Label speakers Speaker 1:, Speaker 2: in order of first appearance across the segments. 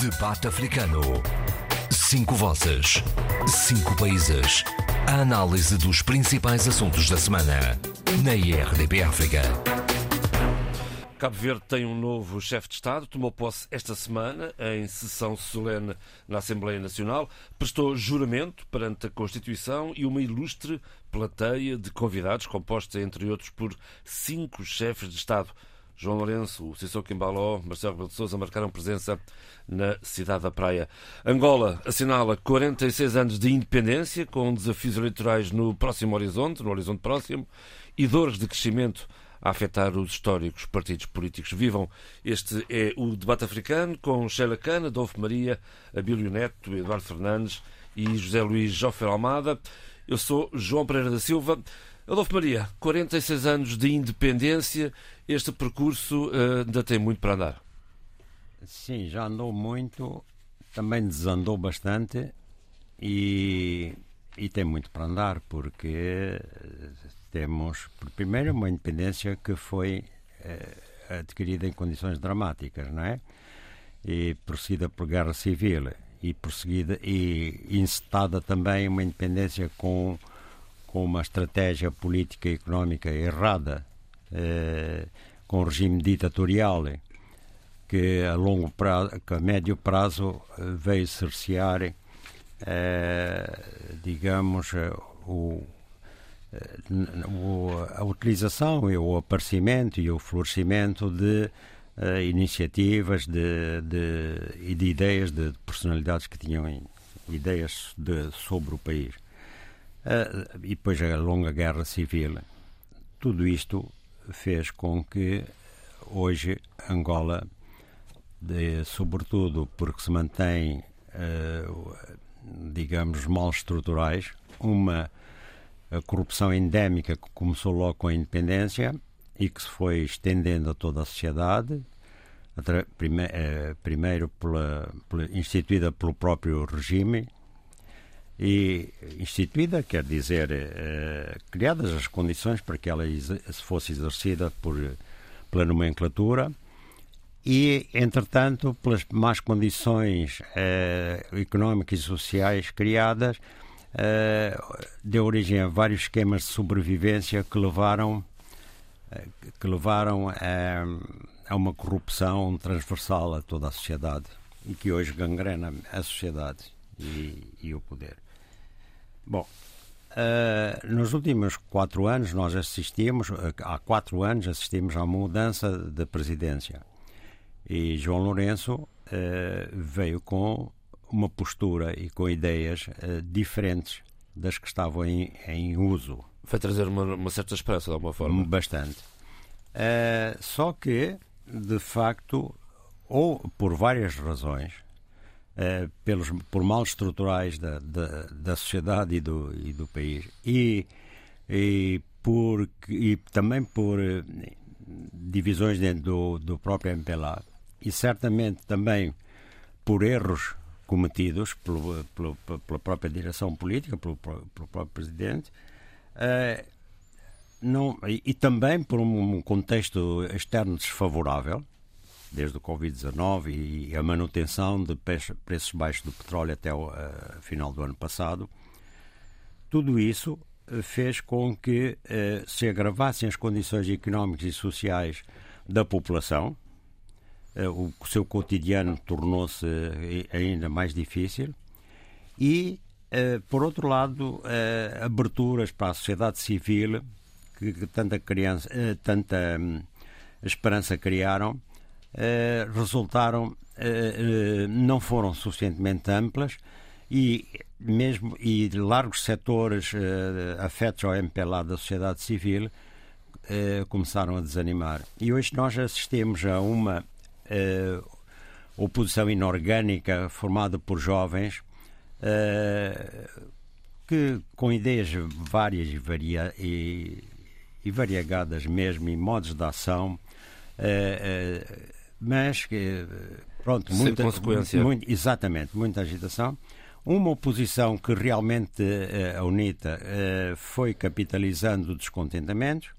Speaker 1: Debate Africano. Cinco vozes. Cinco países. A análise dos principais assuntos da semana. Na IRDP África.
Speaker 2: Cabo Verde tem um novo chefe de Estado, tomou posse esta semana em sessão solene na Assembleia Nacional, prestou juramento perante a Constituição e uma ilustre plateia de convidados, composta, entre outros, por cinco chefes de Estado. João Lourenço, o Sissoko Kimbaló, Marcelo Rebelo de Sousa marcaram presença na cidade da Praia. Angola assinala 46 anos de independência, com desafios eleitorais no próximo horizonte, no horizonte próximo, e dores de crescimento a afetar os históricos partidos políticos. Vivam, este é o debate africano com Sheila Cana, Adolfo Maria, Abílio Neto, Eduardo Fernandes e José Luís Joffer Almada. Eu sou João Pereira da Silva. Adolfo Maria, 46 anos de independência, este percurso uh, ainda tem muito para andar.
Speaker 3: Sim, já andou muito, também desandou bastante e, e tem muito para andar, porque temos, primeiro, uma independência que foi eh, adquirida em condições dramáticas, não é? E prosseguida por guerra civil e prosseguida e incitada também uma independência com com uma estratégia política e económica errada, eh, com um regime ditatorial que a longo prazo, que a médio prazo eh, veio cercear, eh, digamos, eh, o, eh, a utilização e o aparecimento e o florescimento de iniciativas de, de, e de ideias de personalidades que tinham ideias de, sobre o país. Uh, e depois a longa guerra civil. Tudo isto fez com que hoje Angola, de, sobretudo porque se mantém, uh, digamos, mal estruturais, uma corrupção endémica que começou logo com a independência e que se foi estendendo a toda a sociedade, primeiro pela, pela, instituída pelo próprio regime, e instituída quer dizer eh, criadas as condições para que ela fosse exercida por, pela nomenclatura e, entretanto, pelas más condições eh, económicas e sociais criadas, eh, deu origem a vários esquemas de sobrevivência que levaram, que levaram a, a uma corrupção transversal a toda a sociedade e que hoje gangrena a sociedade e, e o poder. Bom, uh, nos últimos quatro anos nós assistimos, há quatro anos assistimos à mudança de presidência e João Lourenço uh, veio com uma postura e com ideias uh, diferentes das que estavam em, em uso.
Speaker 2: Foi trazer uma, uma, certa esperança de alguma forma.
Speaker 3: Bastante. só que, de facto, ou por várias razões, uh, pelos, por mal estruturais da, da, da sociedade e do, e do país. E, e, por, e também por eh, divisões dentro do, do próprio MPLA e certamente também por erros cometidos pelo, pelo, pela própria direção política, pelo, pelo próprio presidente, uh, não, e, e, também por um contexto externo desfavorável, desde o Covid-19 e a manutenção de preços baixos do petróleo até o uh, final do ano passado, tudo isso uh, fez com que uh, se agravassem as condições económicas e sociais da população, o, o seu cotidiano tornou-se ainda mais difícil. E, por outro lado, aberturas para a sociedade civil que, que tanta, criança, tanta um, esperança criaram. eh, resultaram uh, não foram suficientemente amplas e mesmo e largos setores afetos ao MPLA da sociedade civil começaram a desanimar. E hoje nós assistimos a uma oposição inorgânica formada por jovens que com ideias várias e, varia, e, e variegadas mesmo, e modos de ação, mas pronto,
Speaker 2: Sem muita consequência.
Speaker 3: Muito, exatamente, muita agitação. Uma oposição que realmente a UNITA foi capitalizando descontentamentos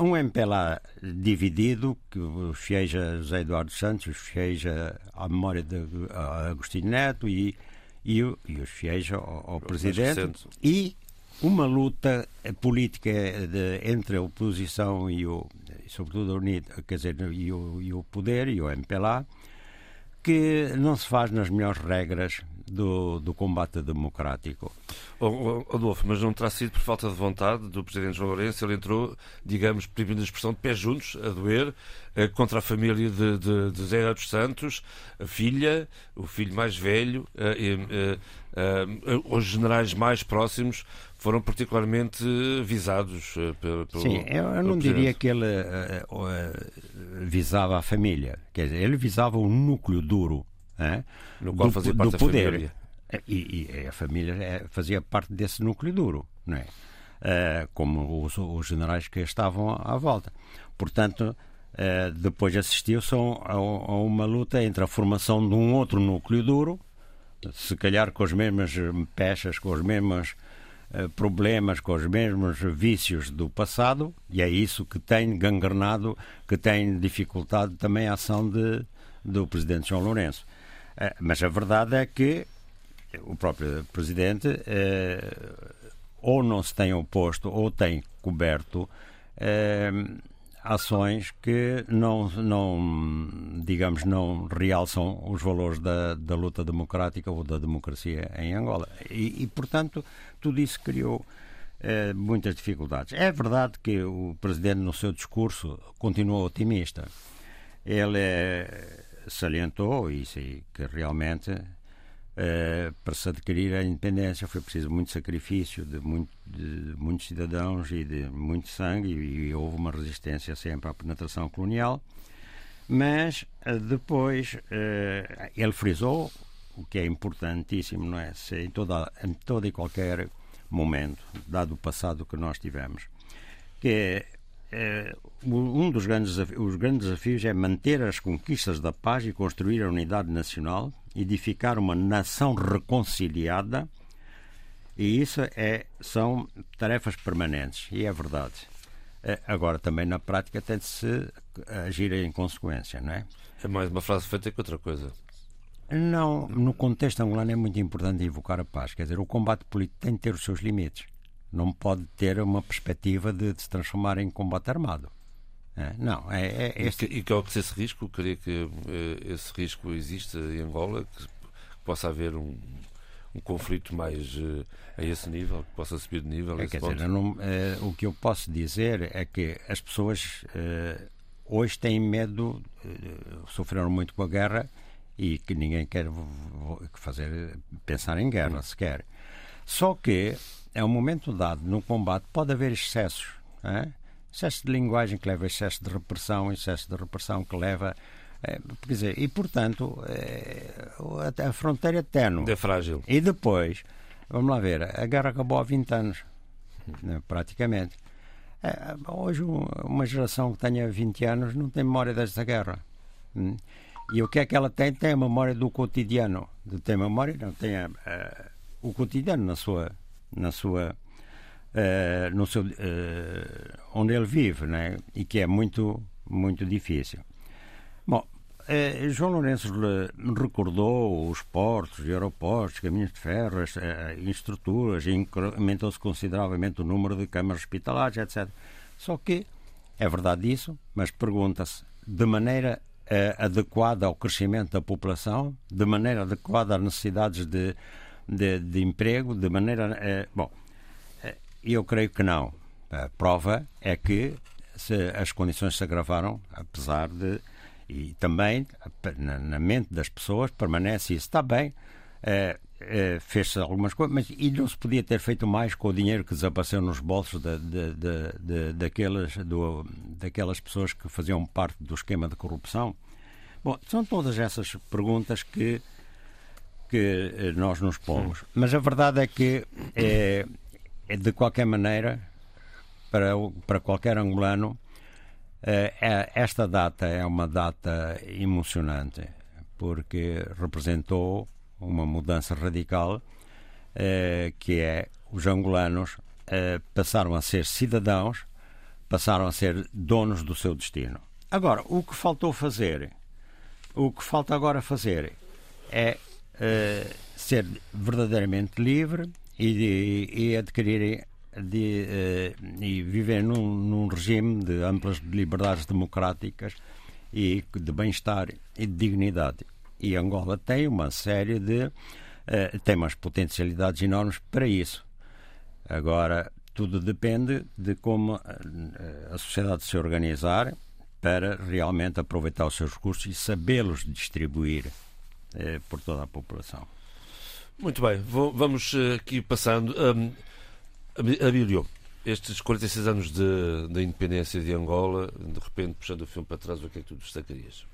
Speaker 3: um MPLA dividido, que os fiéis a José Eduardo Santos, os fiéis à memória de Agostinho Neto e, e, e os ao, ao Presidente. E uma luta política de, entre a oposição e o, sobretudo a UNID, quer dizer, e o, e o poder e o MPLA, que não se faz nas melhores regras do, do combate democrático.
Speaker 2: Oh, Adolfo, mas não terá sido por falta de vontade do Presidente João Lourenço? Ele entrou, digamos, permitindo a expressão, de pés juntos, a doer, eh, contra a família de, de, de Zé dos Santos, a filha, o filho mais velho, eh, eh, os generais mais próximos foram particularmente visados uh, pelo,
Speaker 3: Sim, eu, eu não diria que ele uh, uh, visava a família. Quer dizer, ele visava o núcleo duro
Speaker 2: no qual do, fazia parte do poder. Família.
Speaker 3: E, e, a família fazia parte desse núcleo duro, não é? como os, os, generais que estavam à volta. Portanto, depois assistiu-se a, a uma luta entre a formação de um outro núcleo duro, se calhar com as mesmas peças, com os mesmos eh, problemas, com os mesmos vícios do passado, e é isso que tem gangrenado, que tem dificultado também a ação de, do Presidente João Lourenço. Eh, mas a verdade é que o próprio Presidente eh, ou não se tem oposto ou tem coberto ações que não, não, digamos, não realçam os valores da, da luta democrática ou da democracia em Angola. E, e portanto, tudo isso criou eh, muitas dificuldades. É verdade que o Presidente, no seu discurso, continuou otimista. Ele eh, salientou isso que realmente Uh, para se adquirir a independência foi preciso muito sacrifício de, muito, de muitos cidadãos e de muito sangue e, houve uma resistência sempre à penetração colonial mas uh, depois uh, ele frisou o que é importantíssimo não é? Se em toda em todo e qualquer momento dado o passado que nós tivemos que é um dos grandes os grandes desafios é manter as conquistas da paz e construir a unidade nacional edificar uma nação reconciliada e isso é, são tarefas permanentes e é verdade. É, agora, também na prática tem de se agir em consequência, não é?
Speaker 2: É mais uma frase feita que outra coisa.
Speaker 3: Não, no contexto angolano é muito importante invocar a paz. Quer dizer, o combate político tem de ter os seus limites. Não pode ter uma perspectiva de, de se transformar em combate armado. É, não, é, é
Speaker 2: este... E, que, e que esse risco, creio que eh, esse risco existe em Angola, que possa haver um, um conflito mais uh, a esse nível, que possa subir de nível.
Speaker 3: É, quer dizer, não, uh, o que eu posso dizer é que as pessoas uh, hoje têm medo, sofreram muito com a guerra e que ninguém quer fazer pensar em guerra sequer. Só que é um momento dado no combate pode haver excessos. É? excesso de linguagem que leva a excesso de repressão, excesso de repressão que leva. É, quer dizer, e portanto, é, a, a fronteira é tenue.
Speaker 2: É frágil.
Speaker 3: E depois, vamos lá ver, a guerra acabou há 20 anos, né, praticamente. É, hoje, uma geração que tenha 20 anos não tem memória desta guerra. Hum? E o que é que ela tem? Tem a memória do cotidiano. Tem memória, não tem a, a, o cotidiano na sua, na sua uh, no seu, uh, onde ele vive, né? e que é muito, muito difícil. Uh, João Lourenço recordou os portos, aeroportos, caminhos de ferro, as, estruturas, incrementou-se consideravelmente o número de câmaras hospitalares, etc. Só que é verdade isso, mas pergunta-se de maneira adequada ao crescimento da população, de maneira adequada às necessidades de, de, de emprego, de maneira. bom, eu creio que não. A prova é que as condições se agravaram, apesar de. E também, na, na mente das pessoas, permanece isso. Está bem, é, é, fez-se algumas coisas, mas e não se podia ter feito mais com o dinheiro que desapareceu nos bolsos de, de, de, daquelas, do, daquelas pessoas que faziam parte do esquema de corrupção? Bom, são todas essas perguntas que, que eh, nós nos pomos. Mas a verdade é que é, é, de qualquer maneira, para, para qualquer angolano, esta data é uma data emocionante, porque representou uma mudança radical, eh, que é os angolanos eh, passaram a ser cidadãos passaram a ser donos do seu destino. Agora, o que faltou fazer, o que falta agora fazer é ser verdadeiramente livre e, e adquirir de, uh, e viver num, num, regime de amplas liberdades democráticas e de bem-estar e de dignidade. E Angola tem uma série de uh, tem umas potencialidades enormes para isso. Agora, tudo depende de como a sociedade se organizar para realmente aproveitar os seus recursos e sabê-los distribuir eh, por toda a população.
Speaker 2: Muito bem, Vou, vamos eh, aqui passando. Um, Abílio, estes 46 anos da independência de Angola, de repente, puxando o filme para trás, o que é que tu destacarias?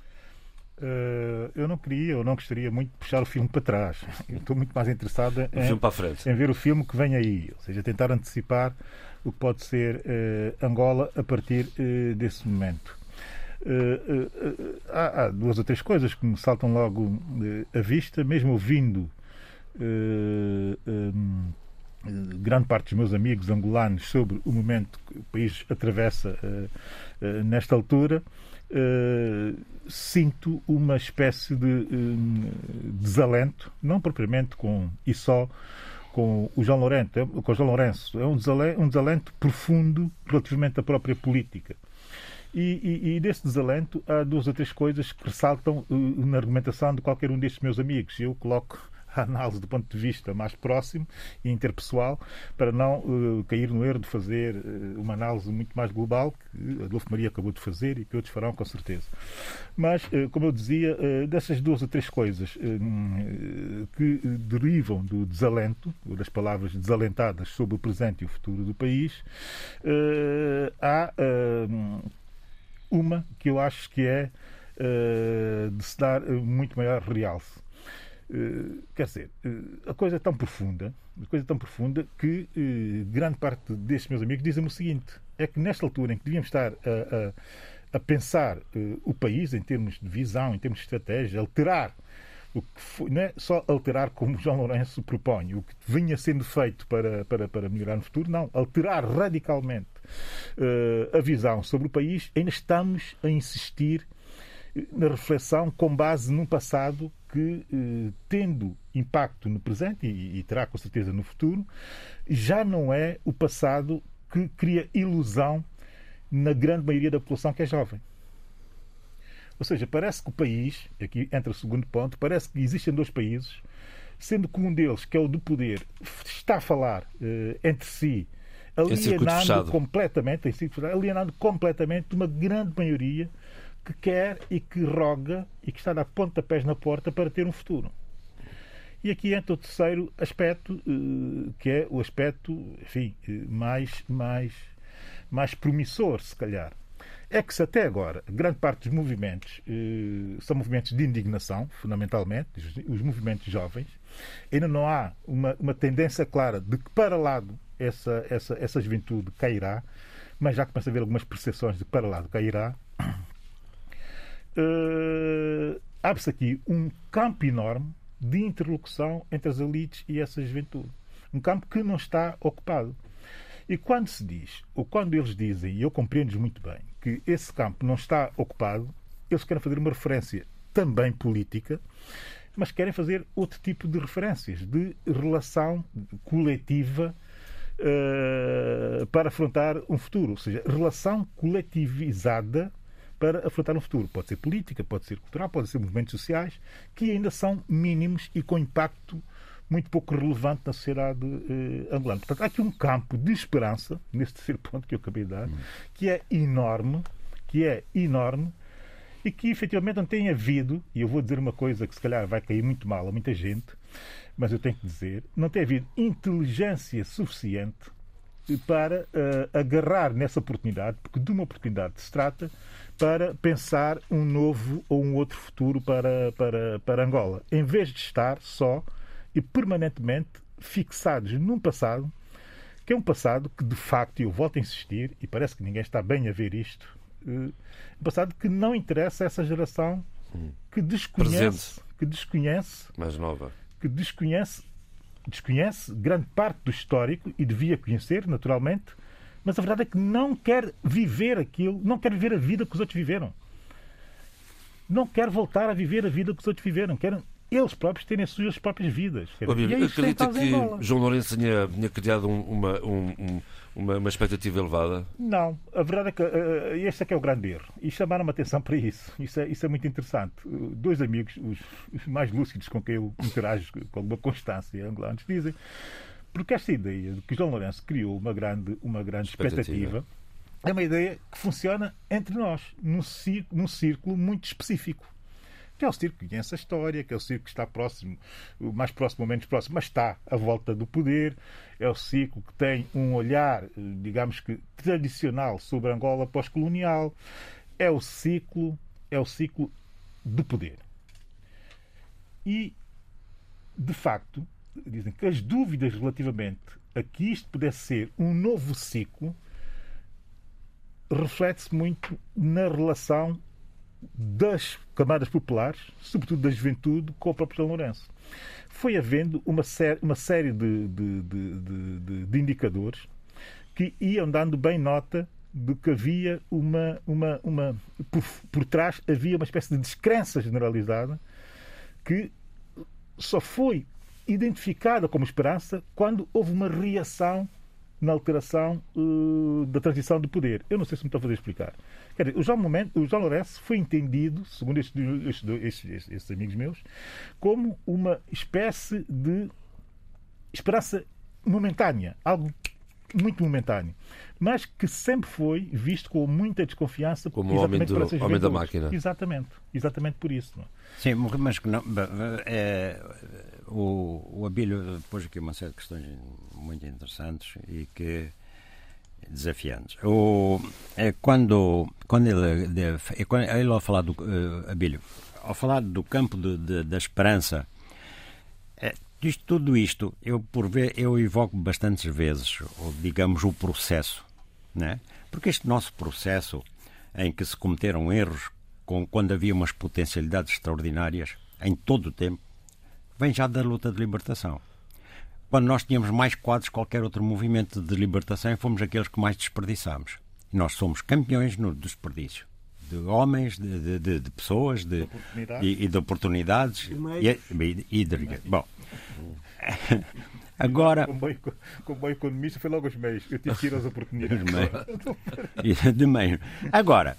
Speaker 4: Uh, eu não queria, eu não gostaria muito de puxar o filme para trás. Eu estou muito mais interessado em, em, ver o filme que vem aí, ou seja, tentar antecipar o que pode ser uh, Angola a partir uh, desse momento. Há, há, duas ou três coisas que me saltam logo à vista, mesmo ouvindo um, grande parte dos meus amigos angolanos sobre o momento que o país atravessa nesta altura. Uh, sinto uma espécie de desalento, não propriamente com e só com o João Lourenço, é, com o João Lourenço, é um desalento, um desalento profundo relativamente à própria política. E, e, e, desse desalento há duas ou três coisas que ressaltam uh, na argumentação de qualquer um destes meus amigos. Eu coloco a análise do ponto de vista mais próximo e interpessoal, para não uh, cair no erro de fazer uh, uma análise muito mais global, que Adolfo Maria acabou de fazer e que outros farão com certeza. Mas, uh, como eu dizia, dessas duas ou três coisas que derivam do desalento, ou das palavras desalentadas sobre o presente e o futuro do país, há uma que eu acho que é de se dar muito maior realce quer dizer, uh, a coisa é tão profunda, a coisa é tão profunda que uh, grande parte destes meus amigos dizem-me o seguinte: é que nesta altura em que devíamos estar a, a, a pensar o país em termos de visão, em termos de estratégia, alterar o que foi, não é só alterar como João Lourenço propõe, o que vinha sendo feito para, para, para melhorar no futuro, não, alterar radicalmente a visão sobre o país, ainda estamos a insistir na reflexão com base num passado que, eh, tendo impacto no presente e, e terá com certeza no futuro, já não é o passado que cria ilusão na grande maioria da população que é jovem. Ou seja, parece que o país, aqui entra o segundo ponto, parece que existem dois países, sendo que um deles, que é o do poder, está a falar uh, entre si, alienando completamente, alienando completamente uma grande maioria que quer e que roga e que está a dar pontapés na porta para ter um futuro. E aqui entra o terceiro aspecto, eh, que é o aspecto, enfim, eh, mais, mais, mais promissor, se calhar. É que se até agora grande parte dos movimentos eh, são movimentos de indignação, fundamentalmente, os movimentos jovens, ainda não há uma, uma tendência clara de que para lado essa, essa, essa juventude cairá, mas já começa a haver algumas percepções de que para lado cairá, uh, abre-se aqui um campo enorme de interlocução entre as elites e essa juventude. Um campo que não está ocupado. E quando se diz, ou quando eles dizem, e eu compreendo muito bem, que esse campo não está ocupado, eles querem fazer uma referência também política, mas querem fazer outro tipo de referências, de relação coletiva uh, para afrontar um futuro. Ou seja, relação coletivizada para afrontar um futuro. Pode ser política, pode ser cultural, pode ser movimentos sociais, que ainda são mínimos e com impacto muito pouco relevante na sociedade eh, angolana. Portanto, há aqui um campo de esperança, neste terceiro ponto que eu acabei de dar, que é enorme, que é enorme, e que efetivamente não tem havido, e eu vou dizer uma coisa que se calhar vai cair muito mal a muita gente, mas eu tenho que dizer, não tem havido inteligência suficiente para uh, agarrar nessa oportunidade, porque de uma oportunidade se trata, para pensar um novo ou um outro futuro para, para, para Angola, em vez de estar só e permanentemente fixados num passado que é um passado que, de facto, e eu volto a insistir, e parece que ninguém está bem a ver isto, uh, um passado que não interessa a essa geração que desconhece, Presente. que desconhece,
Speaker 2: mais nova,
Speaker 4: que desconhece, desconhece grande parte do histórico e devia conhecer, naturalmente, mas a verdade é que não quer viver aquilo, não quer viver a vida que os outros viveram. Não quer voltar a viver a vida que os outros viveram. Querem eles próprios terem as suas próprias vidas.
Speaker 2: É acredita que João Lourenço tinha, tinha criado uma, um, uma, uma, expectativa elevada?
Speaker 4: Não. A verdade é que uh, este é que é o grande erro. E chamaram-me a atenção para isso. Isso é, isso é muito interessante. Uh, dois amigos, os, os, mais lúcidos com quem eu interajo com alguma constância angolanos, dizem porque esta ideia de que João Lourenço criou uma grande, uma grande expectativa. expectativa é uma ideia que funciona entre nós, num círculo, num círculo muito específico que é o circo que conhece a história, que é o circo que está próximo, mais próximo ou menos próximo, mas está à volta do poder, é o circo que tem um olhar, digamos que tradicional sobre Angola pós-colonial, é o ciclo, é o ciclo do poder. E, de facto, dizem que as dúvidas relativamente a que isto pudesse ser um novo ciclo reflete-se muito na relação das camadas populares, sobretudo da juventude, com o próprio São Lourenço. Foi havendo uma, sé uma série de, de, de, de, indicadores que iam dando bem nota de que havia uma. uma, uma por, por trás havia uma espécie de descrença generalizada que só foi identificada como esperança quando houve uma reação na alteração uh, da transição de poder. Eu não sei se me estou a fazer explicar. Quer dizer, o João, Momento, o João Lourenço foi entendido, segundo estes, estes, estes, estes amigos meus, como uma espécie de esperança momentânea, algo muito momentâneo, mas que sempre foi visto com muita desconfiança
Speaker 2: como o homem, do, homem da máquina.
Speaker 4: Exatamente, exatamente por isso. É?
Speaker 3: Sim, mas não, é, o, o Abílio pôs aqui uma série de questões muito interessantes e que desafiantes. O, é quando, quando ele, é quando ele ao falar do uh, Abílio, ao falar do campo de, de, da esperança, é, isto, tudo isto, eu por ver, eu evoco bastantes vezes, ou, digamos, o processo, né? Porque este nosso processo em que se cometeram erros com, quando havia umas potencialidades extraordinárias em todo o tempo, vem já da luta de libertação. Quando nós tínhamos mais quadros que qualquer outro movimento de libertação, fomos aqueles que mais desperdiçámos. Nós somos campeões no desperdício. De homens, de, de, de pessoas de, e, e, de oportunidades e, e, e de, Bom, agora.
Speaker 4: Como bom, como bom economista, foi logo os meios. Eu tive que ir às oportunidades.
Speaker 3: de meio. Agora,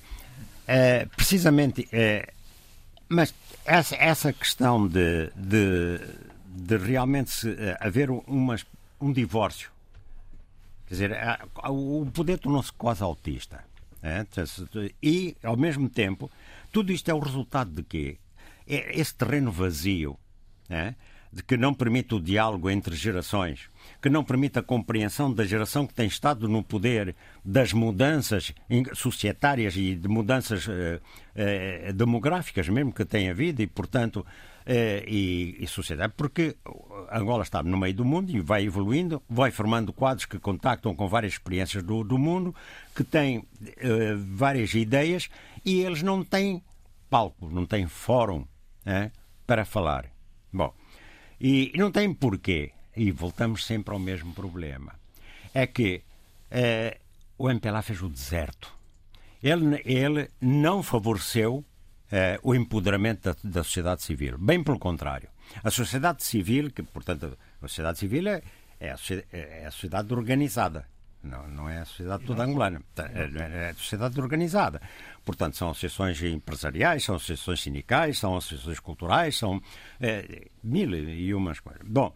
Speaker 3: é, precisamente. É, mas essa, essa questão de, de, de realmente se, uh, haver uma, um divórcio, quer dizer, o poder tornou-se quase autista. É? E, ao mesmo tempo, tudo isto é o resultado de quê? É esse terreno vazio, é? De que não permite o diálogo entre gerações, que não permite a compreensão da geração que tem estado no poder, das mudanças societárias e de mudanças eh, eh, demográficas mesmo que tem havido e, portanto, eh, e, e, sociedade, porque Angola está no meio do mundo e vai evoluindo, vai formando quadros que contactam com várias experiências do, do mundo, que têm várias ideias e eles não têm palco, não têm fórum para falar. Bom, e não tem porquê. E voltamos sempre ao mesmo problema. É que eh, o MPLA fez o deserto. Ele, ele não favoreceu eh, o empoderamento da, da, sociedade civil. Bem pelo contrário. A sociedade civil, que, portanto, a sociedade civil é, é, a, é a sociedade organizada. Não, não é a sociedade toda angolana. É, é a sociedade organizada. Portanto, são associações empresariais, são associações sindicais, são associações culturais, são é, mil e umas coisas. Bom,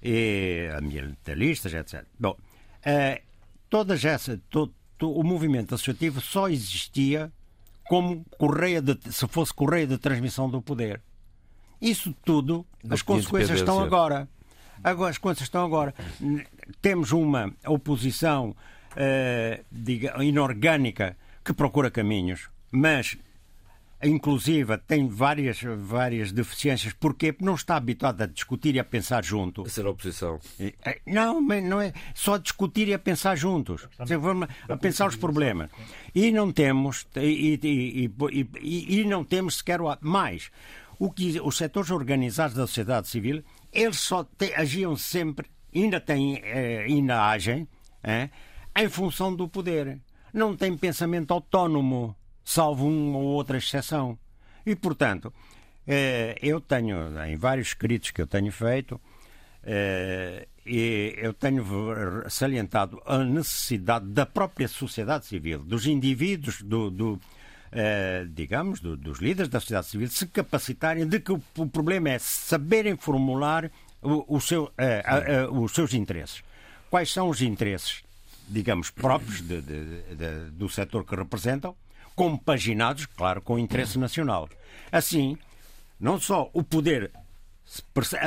Speaker 3: e ambientalistas, etc. Bom, é, todas essas, to, to, o movimento associativo só existia como correia de, se fosse correia de transmissão do poder. Isso tudo, as consequências estão agora. Agora, as consequências estão agora. Temos uma oposição uh, diga, inorgânica que procura caminhos, mas inclusiva tem várias, várias deficiências. Porquê? Porque não está habituado a discutir e a pensar junto.
Speaker 2: A ser a oposição.
Speaker 3: É, não, não é só discutir e a pensar juntos. A pensar os problemas. E não temos, e, e, e, e não temos sequer mais. O que os setores organizados da sociedade civil, eles só te, agiam sempre, ainda têm, eh, ainda agem, eh, em função do poder. Não tem pensamento autónomo, salvo uma ou outra exceção. E, portanto, eh, eu tenho, em vários escritos que eu tenho feito, eh, eu tenho salientado a necessidade da própria sociedade civil, dos indivíduos, do, do digamos, do, dos líderes da sociedade civil, se capacitarem de que o, o problema é saberem formular o, o seu, os seus interesses. Quais são os interesses, digamos, próprios de, de, de, do setor que representam, compaginados, claro, com o interesse nacional. Assim, não só o poder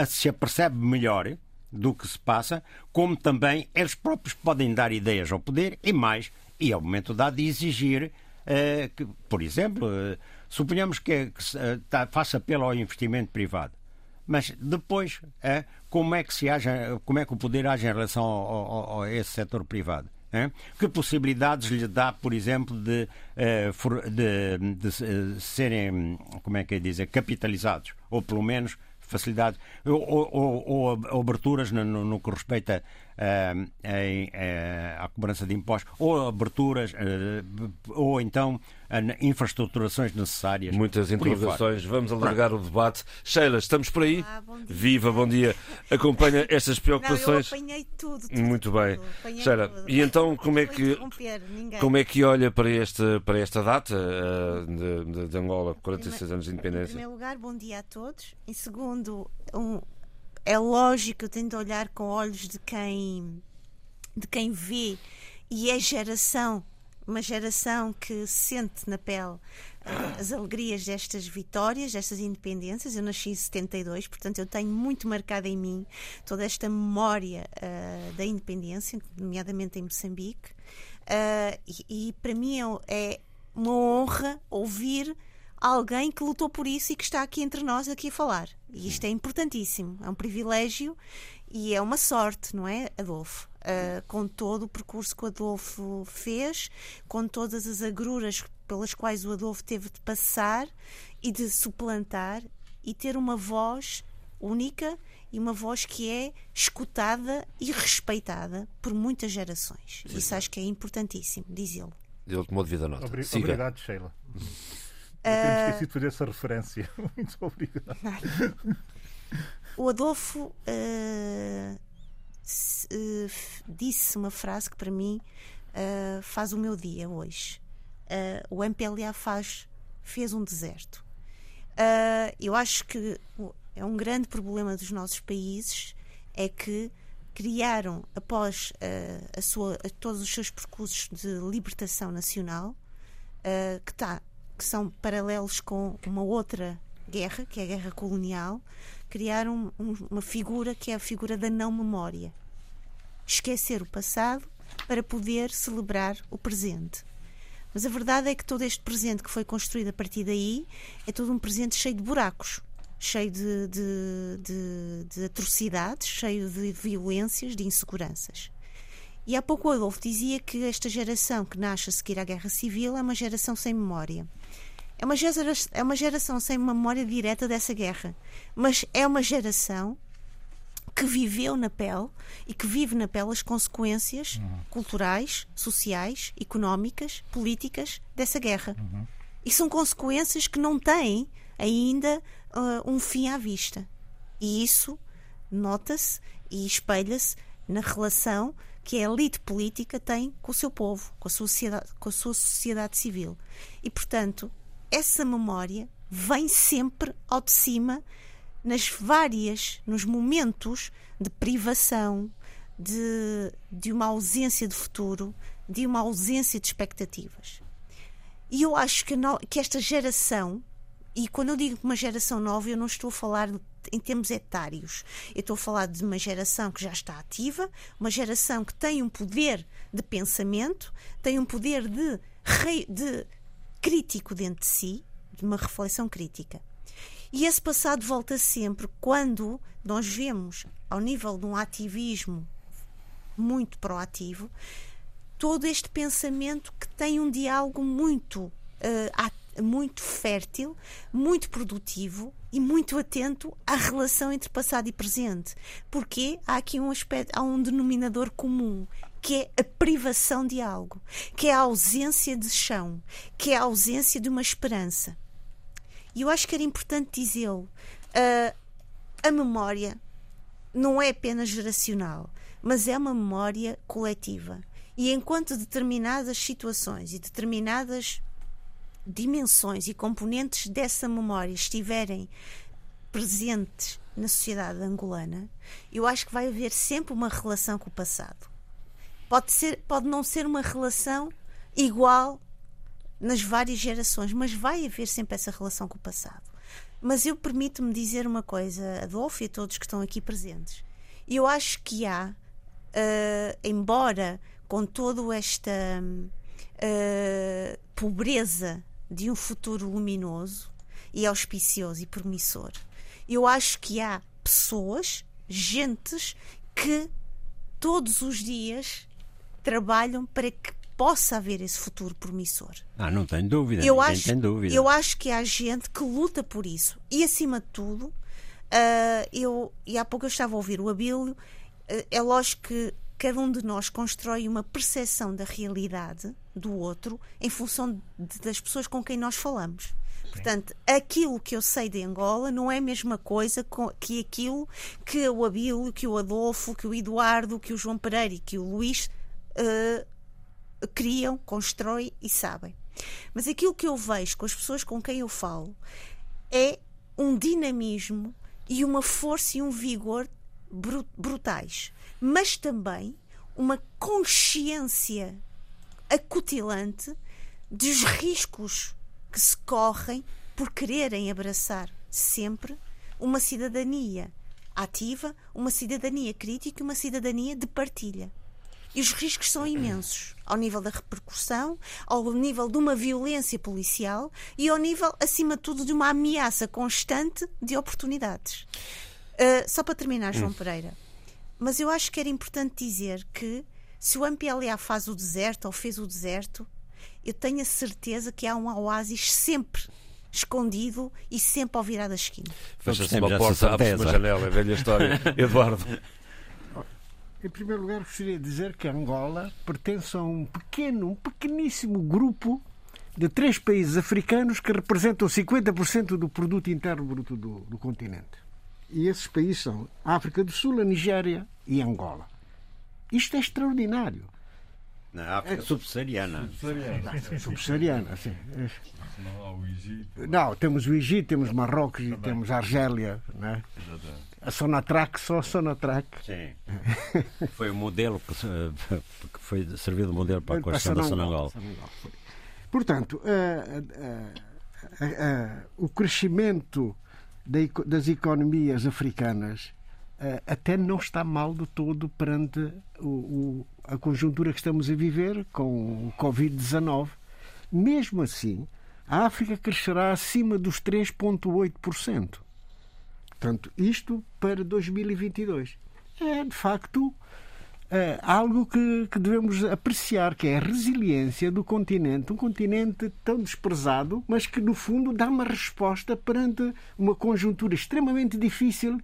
Speaker 3: se apercebe melhor do que se passa, como também eles próprios podem dar ideias ao poder e mais, e é o momento dado exigir eh, que, por exemplo, eh, suponhamos que, que eh, tá, faça apelo ao investimento privado. Mas depois, é, como é que se age, como é que o poder age em relação ao, ao, a esse setor privado? É? Que possibilidades lhe dá, por exemplo, de, de, de, de serem, como é que é dizer, capitalizados? Ou pelo menos facilidades ou, ou, ou, aberturas no, no, que respeita em, uh, à cobrança de impostos, ou aberturas, uh, ou então infraestruturações necessárias.
Speaker 2: Muitas interrogações. Vamos alargar o debate. Sheila, estamos por aí? Ah, bom Viva, bom dia. Acompanha estas preocupações.
Speaker 5: Não, eu apanhei tudo. tudo
Speaker 2: Muito bem. Sheila, tudo. e então como é que como é que olha para esta para esta data uh, de, de, Angola, 46 anos de independência? Em
Speaker 5: primeiro lugar, bom dia a todos. Em segundo, um, é lógico, eu tento olhar com olhos de quem de quem vê e é geração uma geração que sente na pele uh, as alegrias destas vitórias, destas independências. Eu nasci em 72, portanto eu tenho muito marcada em mim toda esta memória uh, da independência, nomeadamente em Moçambique. Uh, e, e, para mim é, é uma honra ouvir alguém que lutou por isso e que está aqui entre nós aqui a falar. E isto é importantíssimo, é um privilégio e é uma sorte, não é, Adolfo? uh, com todo o percurso que o Adolfo fez, com todas as agruras pelas quais o Adolfo teve de passar e de suplantar e ter uma voz única e uma voz que é escutada e respeitada por muitas gerações. Sim, Isso acho que é importantíssimo, diz ele.
Speaker 2: Ele tomou de vida nota.
Speaker 4: Obri Siga. Obrigado, Sheila. Temos esquecido de fazer essa referência. Muito obrigado.
Speaker 5: O Adolfo uh, uh, disse uma frase que para mim uh, faz o meu dia hoje. O MPLA faz, fez um deserto. eu acho que é um grande problema dos nossos países é que criaram após a sua, a todos os seus percursos de libertação nacional que, tá, que são paralelos com uma outra guerra, que é a guerra colonial, criaram um, uma figura que é a figura da não memória. Esquecer o passado para poder celebrar o presente. Mas a verdade é que todo este presente que foi construído a partir daí é todo um presente cheio de buracos, cheio de, de, de, de atrocidades, cheio de violências, de inseguranças. E há pouco o Adolfo dizia que esta geração que nasce a seguir à Guerra Civil é uma geração sem memória. É uma, geração, é uma geração sem memória direta dessa guerra, mas é uma geração que viveu na pele e que vive na pele as consequências uhum. culturais, sociais, económicas, políticas dessa guerra. Uhum. E são consequências que não têm ainda uh, um fim à vista. E isso nota-se e espelha-se na relação que a elite política tem com o seu povo, com a, sociedade, com a sua sociedade civil. E, portanto, essa memória vem sempre ao de cima nas várias, nos momentos de privação, de, de uma ausência de futuro, de uma ausência de expectativas. E eu acho que, no, que esta geração, e quando eu digo uma geração nova, eu não estou a falar em termos etários. Eu estou a falar de uma geração que já está ativa, uma geração que tem um poder de pensamento, tem um poder de, de crítico dentro de si, de uma reflexão crítica. E esse passado volta sempre quando nós vemos, ao nível de um ativismo muito proativo, todo este pensamento que tem um diálogo muito, uh, muito fértil, muito produtivo e muito atento à relação entre passado e presente. Porque há aqui um aspecto, há um denominador comum, que é a privação de algo, que é a ausência de chão, que é a ausência de uma esperança. E eu acho que era importante dizê-lo. Uh, a memória não é apenas geracional, mas é uma memória coletiva. E enquanto determinadas situações e determinadas dimensões e componentes dessa memória estiverem presentes na sociedade angolana, eu acho que vai haver sempre uma relação com o passado. Pode, ser, pode não ser uma relação igual nas várias gerações, mas vai haver sempre essa relação com o passado. Mas eu permito-me dizer uma coisa, Adolfo e a todos que estão aqui presentes. Eu acho que há, uh, embora com toda esta uh, pobreza de um futuro luminoso e auspicioso e promissor. Eu acho que há pessoas, gentes, que todos os dias trabalham para que possa haver esse futuro promissor.
Speaker 3: Ah, não tenho dúvida.
Speaker 5: Eu acho,
Speaker 3: tem dúvida.
Speaker 5: eu acho que há gente que luta por isso. E acima de tudo, uh, eu e há pouco eu estava a ouvir o Abílio, uh, é lógico que cada um de nós constrói uma percepção da realidade do outro em função de, das pessoas com quem nós falamos. Sim. Portanto, aquilo que eu sei de Angola não é a mesma coisa que aquilo que o Abílio, que o Adolfo, que o Eduardo, que o João Pereira e que o Luís uh, criam, constroem e sabem. Mas aquilo que eu vejo com as pessoas com quem eu falo é um dinamismo e uma força e um vigor brutais mas também uma consciência acutilante dos riscos que se correm por quererem abraçar sempre uma cidadania ativa, uma cidadania crítica e uma cidadania de partilha. E os riscos são imensos, ao nível da repercussão, ao nível de uma violência policial e ao nível, acima de tudo, de uma ameaça constante de oportunidades. Uh, só para terminar, João hum. Pereira, mas eu acho que era importante dizer que se o MPLA faz o deserto ou fez o deserto, eu tenho a certeza que há um oásis sempre escondido e sempre ao virar da esquina.
Speaker 2: Fecha-se uma porta, abre uma janela, é velha história. Eduardo.
Speaker 6: Em primeiro lugar, gostaria de dizer que Angola pertence a um pequeno, um pequeníssimo grupo de três países africanos que representam 50% do produto interno bruto do, do continente. E esses países são a África do Sul, a Nigéria e Angola. Isto é extraordinário.
Speaker 3: Na África é, subsaariana.
Speaker 6: Subsaariana, subsaariana sim. Não há o Egito. Não, temos o Egito, temos Marrocos e temos a Argélia. Né? A Sonatrach, só a Sonatrach.
Speaker 3: Sim. foi o modelo que, que foi servido de modelo para a construção da Sonangol.
Speaker 6: Portanto, uh, uh, uh, o crescimento das economias africanas eh, até não está mal de todo perante o, o, a conjuntura que estamos a viver com o Covid-19. Mesmo assim, a África crescerá acima dos 3,8%. Portanto, isto para 2022. É, de facto, é, algo que, que, devemos apreciar, que é a resiliência do continente, um continente tão desprezado, mas que no fundo dá uma resposta perante uma conjuntura extremamente difícil,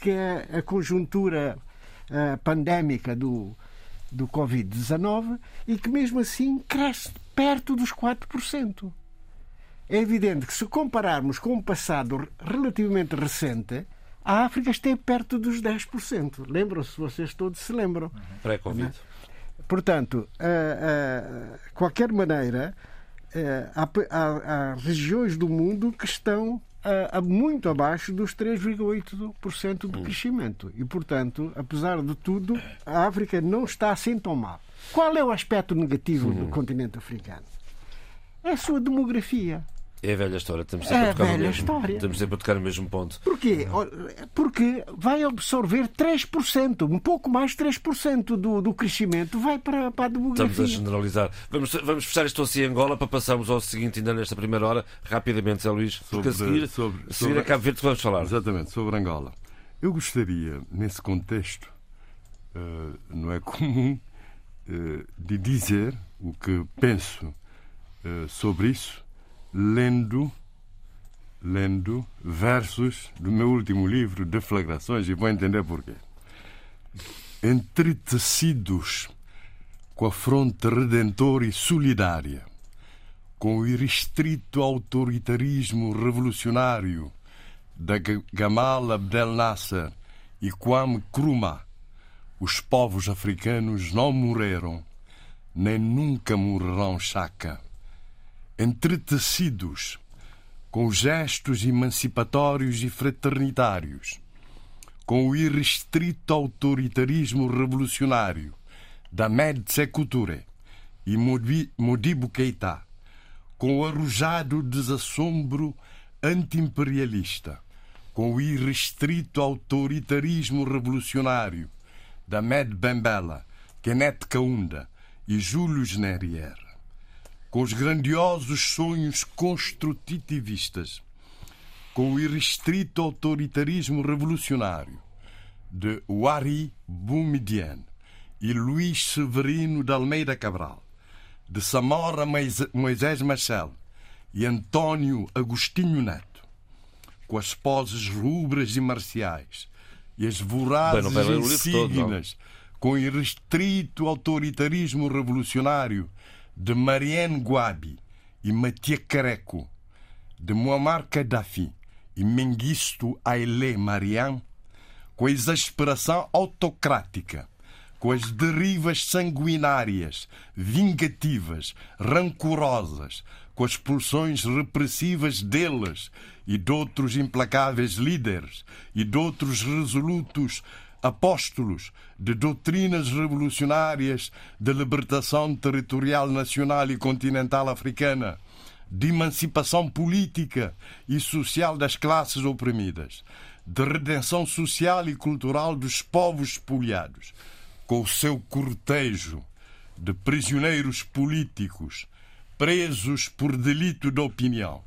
Speaker 6: que é a conjuntura uh, pandémica do, do Covid-19 e que mesmo assim cresce perto dos 4%. É evidente que se compararmos com um passado relativamente recente, a África esteve perto dos 10%. Lembram-se, vocês todos se lembram.
Speaker 2: Pré-Covid.
Speaker 6: Portanto, de qualquer maneira, há, há, há, regiões do mundo que estão a, muito abaixo dos 3,8% de hum. crescimento. E, portanto, apesar de tudo, a África não está assim tão mal. Qual é o aspecto negativo do continente africano? É a sua demografia.
Speaker 2: É a velha história, estamos sempre, é a, tocar
Speaker 6: velha
Speaker 2: mesmo,
Speaker 6: história.
Speaker 2: estamos sempre a tocar no mesmo ponto.
Speaker 6: Porquê? Porque vai absorver 3%, um pouco mais 3% do, do crescimento vai para, para a demografia.
Speaker 2: Estamos a generalizar. Vamos, vamos fechar isto assim em Angola para passarmos ao seguinte, ainda nesta primeira hora, rapidamente, Zé Luís, porque sobre, a seguir, sobre, a, seguir sobre, a Cabo Verde vamos falar.
Speaker 7: Exatamente, sobre Angola. Eu gostaria, nesse contexto, uh, não é comum, uh, de dizer o que penso uh, sobre isso lendo lendo versos do meu último livro, Deflagrações, e vou entender porquê. Entretecidos com a fronte redentora e solidária, com o irrestrito autoritarismo revolucionário da Gamal Abdel Nasser e Kwame Nkrumah, os povos africanos não morreram, nem nunca morrerão, Chaka. Entretecidos com gestos emancipatórios e fraternitários, com o irrestrito autoritarismo revolucionário da Med Sekou Touré e Modibo Keita, com o arrojado desassombro antiimperialista, com o irrestrito autoritarismo revolucionário da Med Bembela, Kenneth Kaunda e Júlio Nerier com os grandiosos sonhos construtivistas, com o irrestrito autoritarismo revolucionário de Wari Boumediene e Luís Severino de Almeida Cabral, de Samora Moisés Machel e António Agostinho Neto, com as poses rubras e marciais e as vorazes insígnias, com o irrestrito autoritarismo revolucionário de Marianne Guabi e Matia Careco, de Muammar Gaddafi e Mengistu Haile Mariam, com a exasperação autocrática, com as derivas sanguinárias, vingativas, rancorosas, com as pulsões repressivas deles e de outros implacáveis líderes e de outros resolutos apóstolos de doutrinas revolucionárias de libertação territorial nacional e continental africana, de emancipação política e social das classes oprimidas, de redenção social e cultural dos povos espoliados, com o seu cortejo de prisioneiros políticos presos por delito de opinião,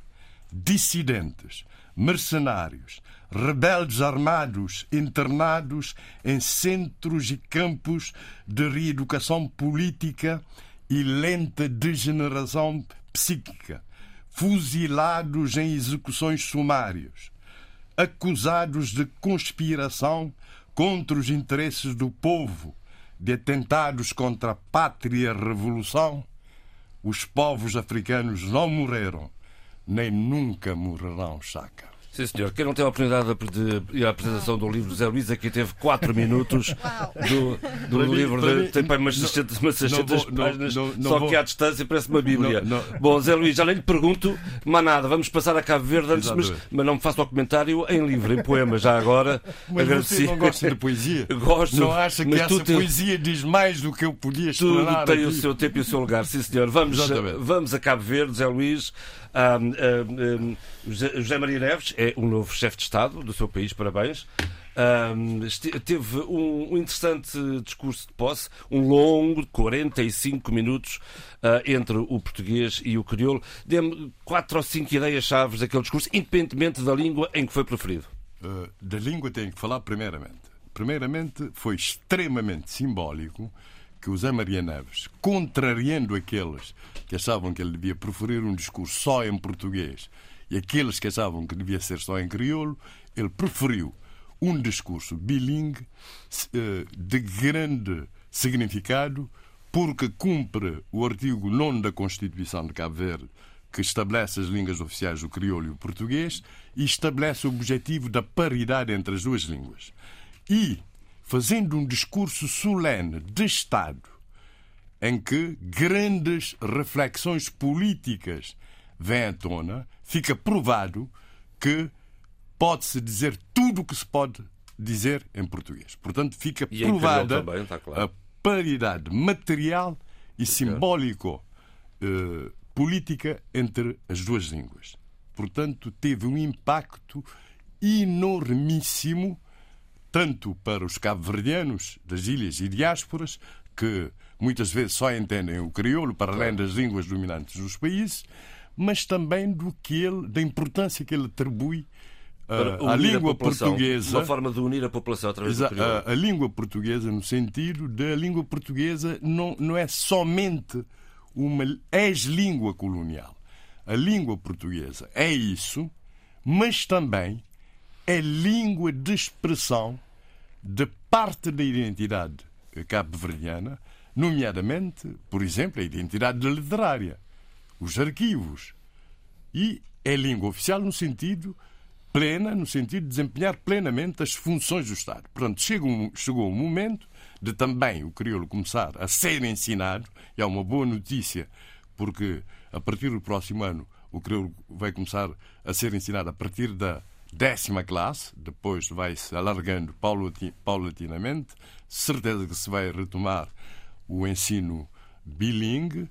Speaker 7: dissidentes, mercenários, rebeldes armados internados em centros e campos de reeducação política e lenta degeneração psíquica, fuzilados em execuções sumárias, acusados de conspiração contra os interesses do povo, de atentados contra a pátria e revolução, os povos africanos não morreram, nem nunca morrerão, Chaka.
Speaker 2: Sim, senhor. Quem não teve a oportunidade de ir à apresentação do livro José Luís, aqui teve 4 minutos do, do
Speaker 7: mim,
Speaker 2: livro.
Speaker 7: para
Speaker 2: De,
Speaker 7: mim,
Speaker 2: tem para umas 600, umas 600
Speaker 7: vou- não-
Speaker 2: páginas,
Speaker 7: não- não
Speaker 2: só
Speaker 7: vou-
Speaker 2: que à distância parece uma Bíblia.
Speaker 7: Não-
Speaker 2: Bom, Zé Luís, já nem lhe pergunto mais nada. Vamos passar a Cabo Verde antes, mas, mas não me faça o comentário em livro, em poema, já agora.
Speaker 7: Mas
Speaker 2: Agradeci.
Speaker 7: você não gosta de poesia?
Speaker 2: Gosto,
Speaker 7: Não acha que
Speaker 2: mas
Speaker 7: essa
Speaker 2: tem-
Speaker 7: poesia diz mais do que eu podia
Speaker 2: Tudo
Speaker 7: explanar
Speaker 2: tem o
Speaker 7: aqui?
Speaker 2: seu tempo e o seu lugar, sim senhor. Vamos,
Speaker 7: Exatamente.
Speaker 2: vamos a Cabo Verde, Zé Luís. Ah, ah, ah, José Maria Neves é o novo chefe de Estado do seu país, parabéns. Ah, teve um, interessante discurso de posse, um longo, de 45 minutos, ah, entre o português e o crioulo. Dê-me quatro ou cinco ideias-chave daquele discurso, independentemente da língua em que foi preferido.
Speaker 7: Uh, da língua tenho que falar primeiramente. Primeiramente, foi extremamente simbólico que o Zé Maria Neves, contrariando aqueles que achavam que ele devia preferir um discurso só em português e aqueles que achavam que devia ser só em crioulo, ele preferiu um discurso bilingue eh, de grande significado porque cumpre o artigo 9 da Constituição de Cabo Verde que estabelece as línguas oficiais do crioulo e o português e estabelece o objetivo da paridade entre as duas línguas. E, fazendo um discurso solene de Estado, em que grandes reflexões políticas vêm à tona, fica provado que pode-se dizer tudo o que se pode dizer em português. Portanto, fica
Speaker 2: E
Speaker 7: provada
Speaker 2: também, está claro.
Speaker 7: a paridade material e simbólico eh, política entre as duas línguas. Portanto, teve um impacto enormíssimo tanto para os cabo-verdianos das ilhas e diásporas, que muitas vezes só entendem o crioulo para além das línguas dominantes dos países, mas também do que ele, da importância que ele atribui
Speaker 2: Para
Speaker 7: à
Speaker 2: a
Speaker 7: língua
Speaker 2: população.
Speaker 7: portuguesa.
Speaker 2: Uma forma de unir a população através do crioulo.
Speaker 7: a, a língua portuguesa no sentido de a língua portuguesa não, não é somente uma ex-língua colonial. A língua portuguesa é isso, mas também é língua de expressão de parte da identidade cabo-verdiana, nomeadamente, por exemplo, a identidade literária, os arquivos. E é língua oficial no sentido plena, no sentido de desempenhar plenamente as funções do Estado. Portanto, chegou, chegou o momento de também o crioulo começar a ser ensinado, e é uma boa notícia, porque a partir do próximo ano o crioulo vai começar a ser ensinado a partir da décima classe, depois vai-se alargando paulatinamente, certeza que se vai retomar o ensino bilingue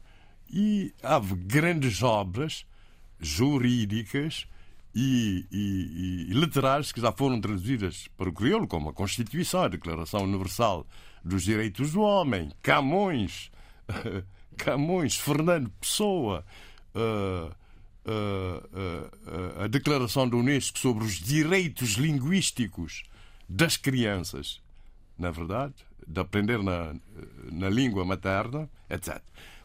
Speaker 7: e há grandes obras jurídicas e, e, e, literárias que já foram traduzidas para o crioulo, como a Constituição, a Declaração Universal dos Direitos do Homem, Camões, Camões, Fernando Pessoa, uh, a Declaração da Unesco sobre os direitos linguísticos das crianças, na verdade, de aprender na, na língua materna, etc.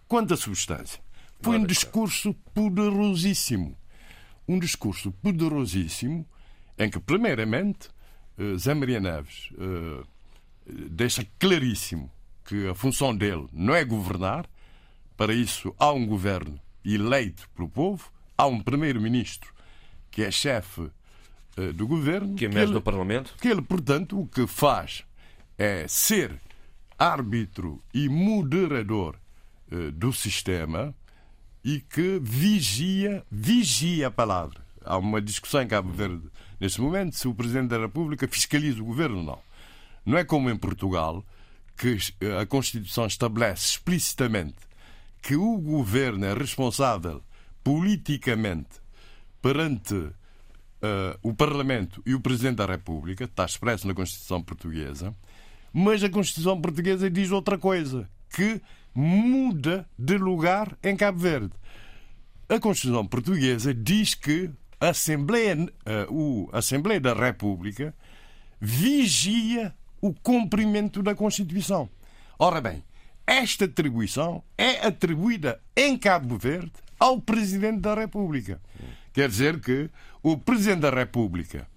Speaker 7: Quanto à substância, foi um discurso poderosíssimo. Um discurso poderosíssimo em que, primeiramente, uh, Zé Maria Neves uh, deixa claríssimo que a função dele não é governar, para isso há um governo eleito pelo povo, há um primeiro-ministro que é chefe uh, do governo.
Speaker 2: Que é mestre do Parlamento.
Speaker 7: Que ele, portanto, o que faz é ser árbitro e moderador uh, do sistema e que vigia, vigia a palavra. Há uma discussão em Cabo Verde neste momento se o Presidente da República fiscaliza o governo ou não. Não é como em Portugal, que a Constituição estabelece explicitamente que o governo é responsável politicamente perante uh, o Parlamento e o Presidente da República, está expresso na Constituição Portuguesa, mas a Constituição Portuguesa diz outra coisa, que muda de lugar em Cabo Verde. A Constituição Portuguesa diz que a Assembleia, uh, o, a Assembleia da República vigia o cumprimento da Constituição. Ora bem, esta atribuição é atribuída em Cabo Verde ao Presidente da República. Quer dizer que o Presidente da República,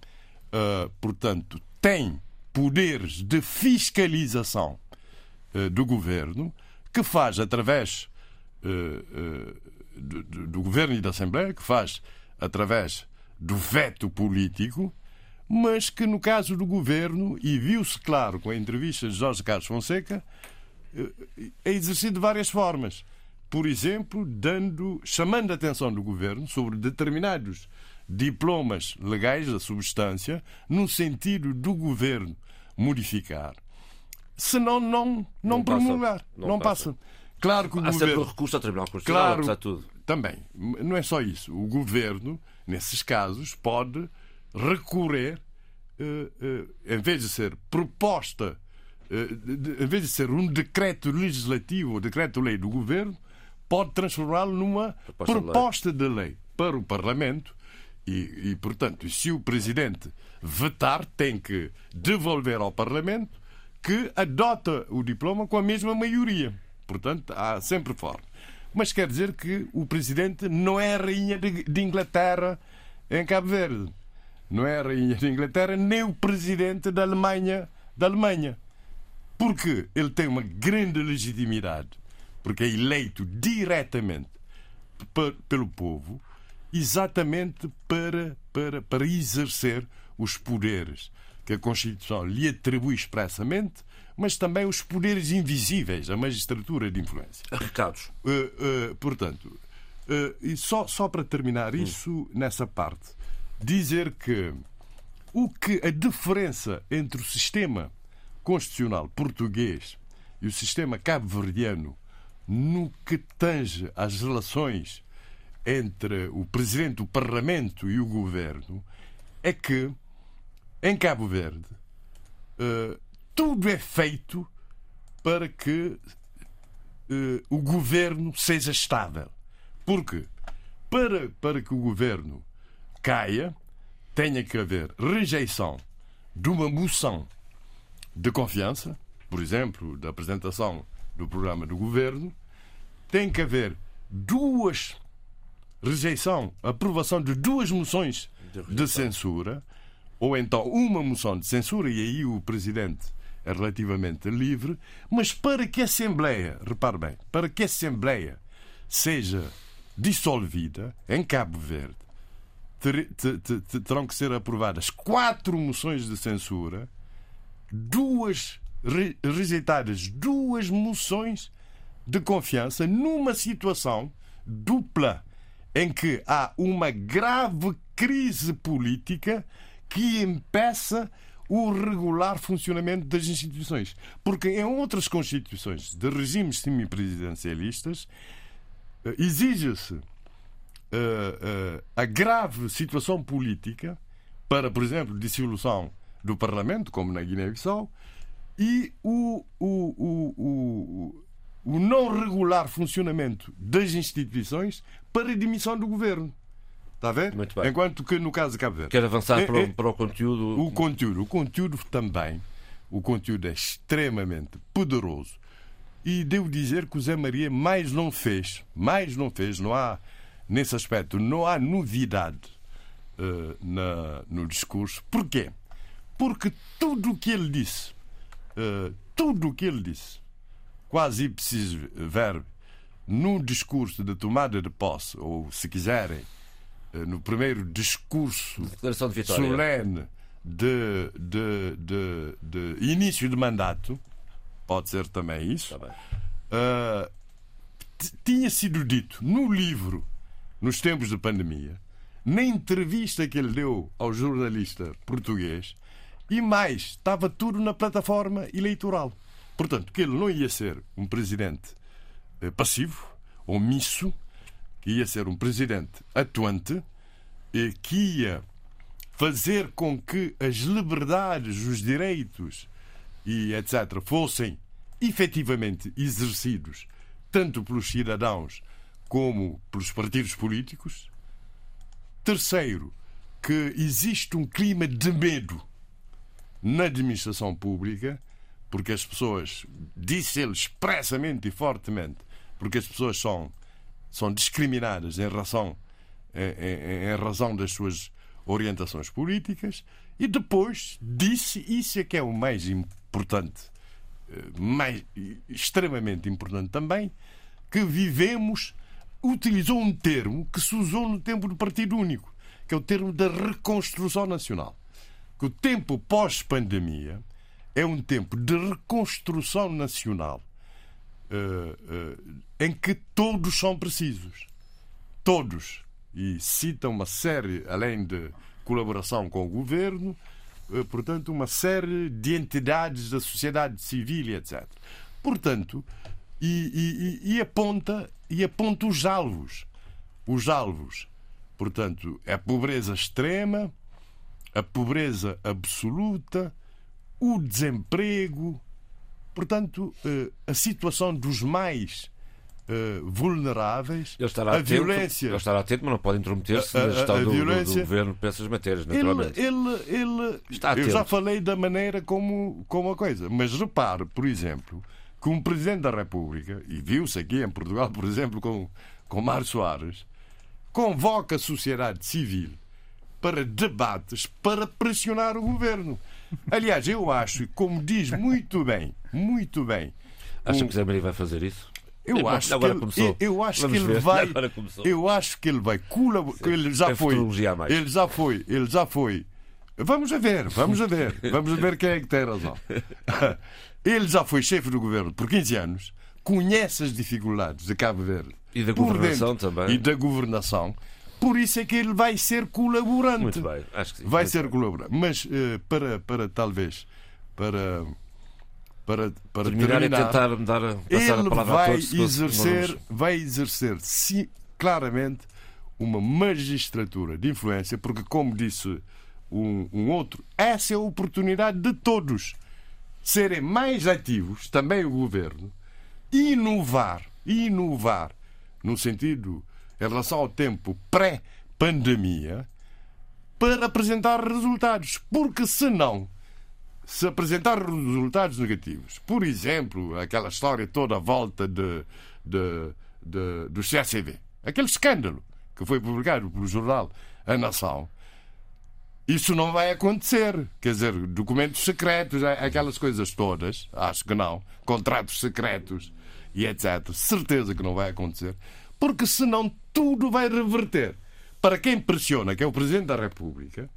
Speaker 7: uh, portanto, tem poderes de fiscalização uh, do governo que faz através uh, do, do, governo e da Assembleia, que faz através do veto político, mas que no caso do governo, e viu-se claro com a entrevista de Jorge Carlos Fonseca, é exercido de várias formas por exemplo, dando, chamando a atenção do governo sobre determinados diplomas legais da substância, no sentido do governo modificar. Senão, não, não, não promulgar. Passa, não, não passa. passa. Claro que o
Speaker 2: Há
Speaker 7: governo.
Speaker 2: sempre recurso ao Tribunal Constitucional,
Speaker 7: claro,
Speaker 2: tudo.
Speaker 7: Também. Não é só isso. O governo, nesses casos, pode recorrer, eh, eh, em vez de ser proposta, eh, em vez de ser um decreto legislativo ou decreto-lei do governo, pode transformá-lo numa proposta, proposta de, lei. de lei para o Parlamento e, e, portanto, se o Presidente vetar, tem que devolver ao Parlamento que adota o diploma com a mesma maioria. Portanto, há sempre forma. Mas quer dizer que o Presidente não é a Rainha de Inglaterra em Cabo Verde. Não é a Rainha de Inglaterra nem o Presidente da Alemanha. Da Alemanha. Porque ele tem uma grande legitimidade porque é eleito diretamente pelo povo, exatamente para, para, para exercer os poderes que a Constituição lhe atribui expressamente, mas também os poderes invisíveis, a magistratura de influência.
Speaker 2: Recados.
Speaker 7: Uh, uh, portanto, uh, e só, só para terminar isso hum. nessa parte, dizer que o que a diferença entre o sistema constitucional português e o sistema cabo-verdiano no que tange às relações entre o Presidente do Parlamento e o Governo, é que, em Cabo Verde, uh, tudo é feito para que uh, o Governo seja estável. Porque, para, para que o Governo caia, tenha que haver rejeição de uma moção de confiança, por exemplo, da apresentação do programa do Governo, tem que haver duas rejeição, aprovação de duas moções de censura, ou então uma moção de censura, e aí o Presidente é relativamente livre, mas para que a Assembleia, repare bem, para que a Assembleia seja dissolvida em Cabo Verde, ter- te- te- te- terão que ser aprovadas quatro moções de censura, duas re- rejeitadas duas moções de confiança numa situação dupla em que há uma grave crise política que impeça o regular funcionamento das instituições. Porque em outras constituições de regimes semipresidencialistas eh, exige-se eh, eh, a grave situação política para, por exemplo, dissolução do Parlamento, como na Guiné-Bissau, e o, o, o, o, não regular funcionamento das instituições para a demissão do governo. Está a ver?
Speaker 2: Muito bem.
Speaker 7: Enquanto que no caso de Cabo Verde.
Speaker 2: Quero avançar
Speaker 7: É,
Speaker 2: para,
Speaker 7: é-
Speaker 2: o, para o conteúdo.
Speaker 7: o conteúdo, o conteúdo também, o conteúdo é extremamente poderoso. E devo dizer que o Zé Maria mais não fez, mais não fez, não há, nesse aspecto, não há novidade eh, na, no discurso. Porquê? Porque tudo o que ele disse, eh, tudo o que ele disse, quase ipsis verbo, no discurso de tomada de posse, ou se quiserem, eh, no primeiro discurso
Speaker 2: de
Speaker 7: solene de, de, de, de início de mandato, pode ser também isso, t- tinha sido dito no livro, nos tempos de pandemia, na entrevista que ele deu ao jornalista português, e mais, estava tudo na plataforma eleitoral. Portanto, que ele não ia ser um presidente eh, passivo, omisso, que ia ser um presidente atuante, e que ia fazer com que as liberdades, os direitos e etc. fossem efetivamente exercidos tanto pelos cidadãos como pelos partidos políticos. Terceiro, que existe um clima de medo na administração pública, porque as pessoas, disse ele expressamente e fortemente, porque as pessoas são, são discriminadas em razão, em, em- em razão das suas orientações políticas, e depois disse, isso é que é o mais importante, eh, mais, extremamente importante também, que vivemos, utilizou um termo que se usou no tempo do Partido Único, que é o termo da reconstrução nacional. Que o tempo pós-pandemia é um tempo de reconstrução nacional eh, eh, em que todos são precisos. Todos. E cita uma série, além de colaboração com o governo, eh, portanto, uma série de entidades da sociedade civil etc. Portanto, e, e- e- aponta, e aponta os alvos. Os alvos, portanto, a pobreza extrema, a pobreza absoluta, o desemprego, portanto, eh, a situação dos mais eh, vulneráveis,
Speaker 2: Ele estará
Speaker 7: a
Speaker 2: atento,
Speaker 7: violência.
Speaker 2: ele estará atento, mas não pode intrometer-se
Speaker 7: A- a-
Speaker 2: na gestão
Speaker 7: a
Speaker 2: do, do- do governo para essas matérias,
Speaker 7: Ele,
Speaker 2: naturalmente.
Speaker 7: ele, ele,
Speaker 2: Está
Speaker 7: eu já falei da maneira como, como a coisa, mas repare, por exemplo, que um Presidente da República, e viu-se aqui em Portugal, por exemplo, com, com Mário Soares, convoca a sociedade civil para debates para pressionar o governo. Aliás, eu acho, como diz muito bem, muito bem,
Speaker 2: Acha
Speaker 7: um-
Speaker 2: que Zé Maria vai fazer isso?
Speaker 7: eu
Speaker 2: Bom,
Speaker 7: acho que ele, eu, acho
Speaker 2: Vamos
Speaker 7: que ele
Speaker 2: ver.
Speaker 7: vai eu acho que ele vai colaborar ele já
Speaker 2: Tem
Speaker 7: foi. ele já foi ele já foi. Vamos a ver vamos a ver vamos a ver quem é que tem razão. Ele já foi chefe do governo por 15 anos conhece as dificuldades de Cabo Verde
Speaker 2: E da governação
Speaker 7: dentro,
Speaker 2: também.
Speaker 7: e da governação por isso é que ele vai ser colaborante
Speaker 2: Muito bem, acho que sim.
Speaker 7: vai ser colaborante mas eh, para para talvez para para, para
Speaker 2: Terminar e tentar dar, passar a
Speaker 7: ele
Speaker 2: palavra a
Speaker 7: vai
Speaker 2: todos. senão- senão
Speaker 7: exercer, vai exercer sim, claramente uma magistratura de influência, porque, como disse um, um outro, essa é a oportunidade de todos serem mais ativos, também o governo, inovar, inovar no sentido em relação ao tempo pré-pandemia, para apresentar resultados, porque senão se apresentar resultados negativos, por exemplo, aquela história toda à volta de, de, de- do CACV, aquele escândalo que foi publicado pelo jornal A Nação, isso não vai acontecer. Quer dizer, documentos secretos, aquelas coisas todas, acho que não. Contratos secretos e etc. Certeza que não vai acontecer. Porque senão tudo vai reverter para quem pressiona, que é o Presidente da República,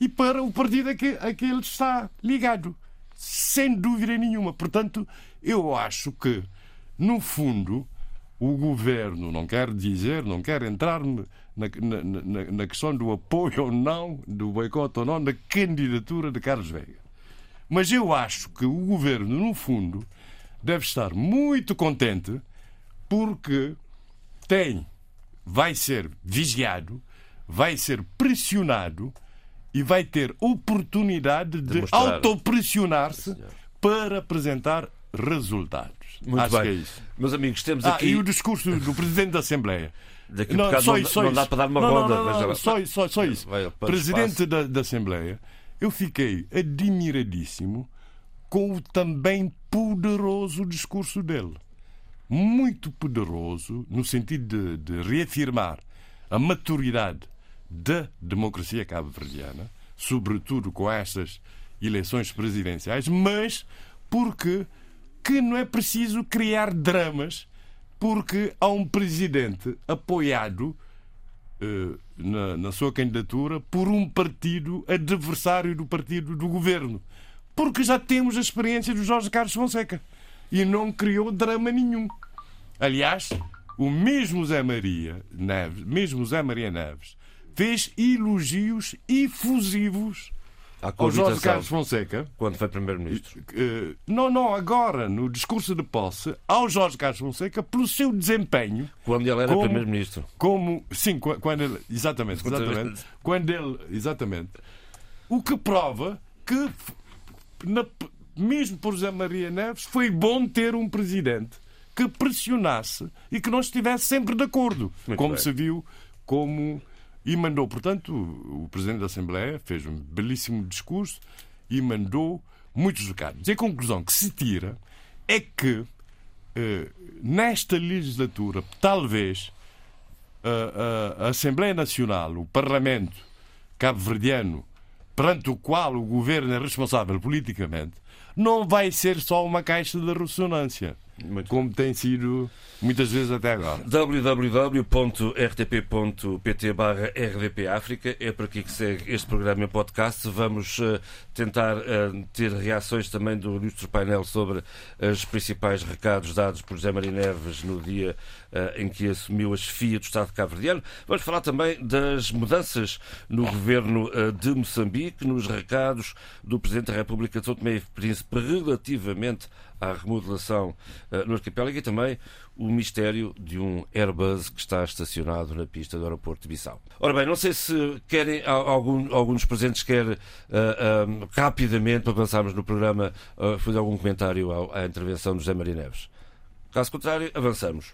Speaker 7: e para o partido a que, a que ele está ligado. Sem dúvida nenhuma. Portanto, eu acho que, no fundo, o governo não quer dizer, não quer entrar na, na, na, questão do apoio ou não, do boicote ou não, da candidatura de Carlos Veiga. Mas eu acho que o governo, no fundo, deve estar muito contente porque tem, vai ser vigiado, vai ser pressionado e vai ter oportunidade de, de autopressionar-se para apresentar resultados.
Speaker 2: Muito
Speaker 7: Acho
Speaker 2: bem.
Speaker 7: que é isso.
Speaker 2: Meus amigos, temos
Speaker 7: Ah,
Speaker 2: aqui.
Speaker 7: e o discurso do Presidente da Assembleia.
Speaker 2: Daqui a bocado não, não dá para dar uma
Speaker 7: não. Não, não, não, só, só, só isso. Presidente da, da Assembleia, eu fiquei admiradíssimo com o também poderoso discurso dele. Muito poderoso, no sentido de, de reafirmar a maturidade da democracia cabo-verdiana, sobretudo com estas eleições presidenciais, mas porque que não é preciso criar dramas, porque há um presidente apoiado eh, na, na sua candidatura por um partido adversário do partido do governo. Porque já temos a experiência do Jorge Carlos Fonseca e não criou drama nenhum. Aliás, o mesmo Zé Maria Neves, mesmo Zé Maria Neves, fez elogios efusivos ao Jorge Carlos Fonseca.
Speaker 2: quando foi Primeiro-Ministro.
Speaker 7: Eh, não, não, agora, no discurso de posse, ao Jorge Carlos Fonseca, pelo seu desempenho
Speaker 2: Quando ele era Primeiro-Ministro.
Speaker 7: como sim qu- quando ele exatamente exatamente quando ele exatamente o que prova que na- mesmo por José Maria Neves foi bom ter um presidente que pressionasse e que não estivesse sempre de acordo
Speaker 2: Muito
Speaker 7: como
Speaker 2: bem.
Speaker 7: se viu como e mandou portanto o presidente da Assembleia fez um belíssimo discurso e mandou muitos recados e a conclusão que se tira é que eh, nesta legislatura, talvez a, a- a Assembleia Nacional, o Parlamento cabo-verdiano, perante o qual o governo é responsável politicamente, não vai ser só uma caixa de ressonância,
Speaker 2: Muito
Speaker 7: como tem sido muitas vezes até agora.
Speaker 2: www.rtp.pt barra RDP África é por aqui que segue este programa em podcast. Vamos eh, tentar eh, ter reações também do ilustre painel sobre os principais recados dados por José Maria Neves no dia eh, em que assumiu a chefia do Estado cabo-verdiano. Vamos falar também das mudanças no governo de Moçambique, nos recados do Presidente da República de São Tomé e Príncipe relativamente à remodelação eh, no arquipélago e também o mistério de um Airbus que está estacionado na pista do aeroporto de Bissau. Ora bem, não sei se querem, algum, alguns presentes quer eh, eh, rapidamente, para avançarmos no programa, eh, fazer algum comentário ao- à intervenção do José Maria Neves. Caso contrário, avançamos.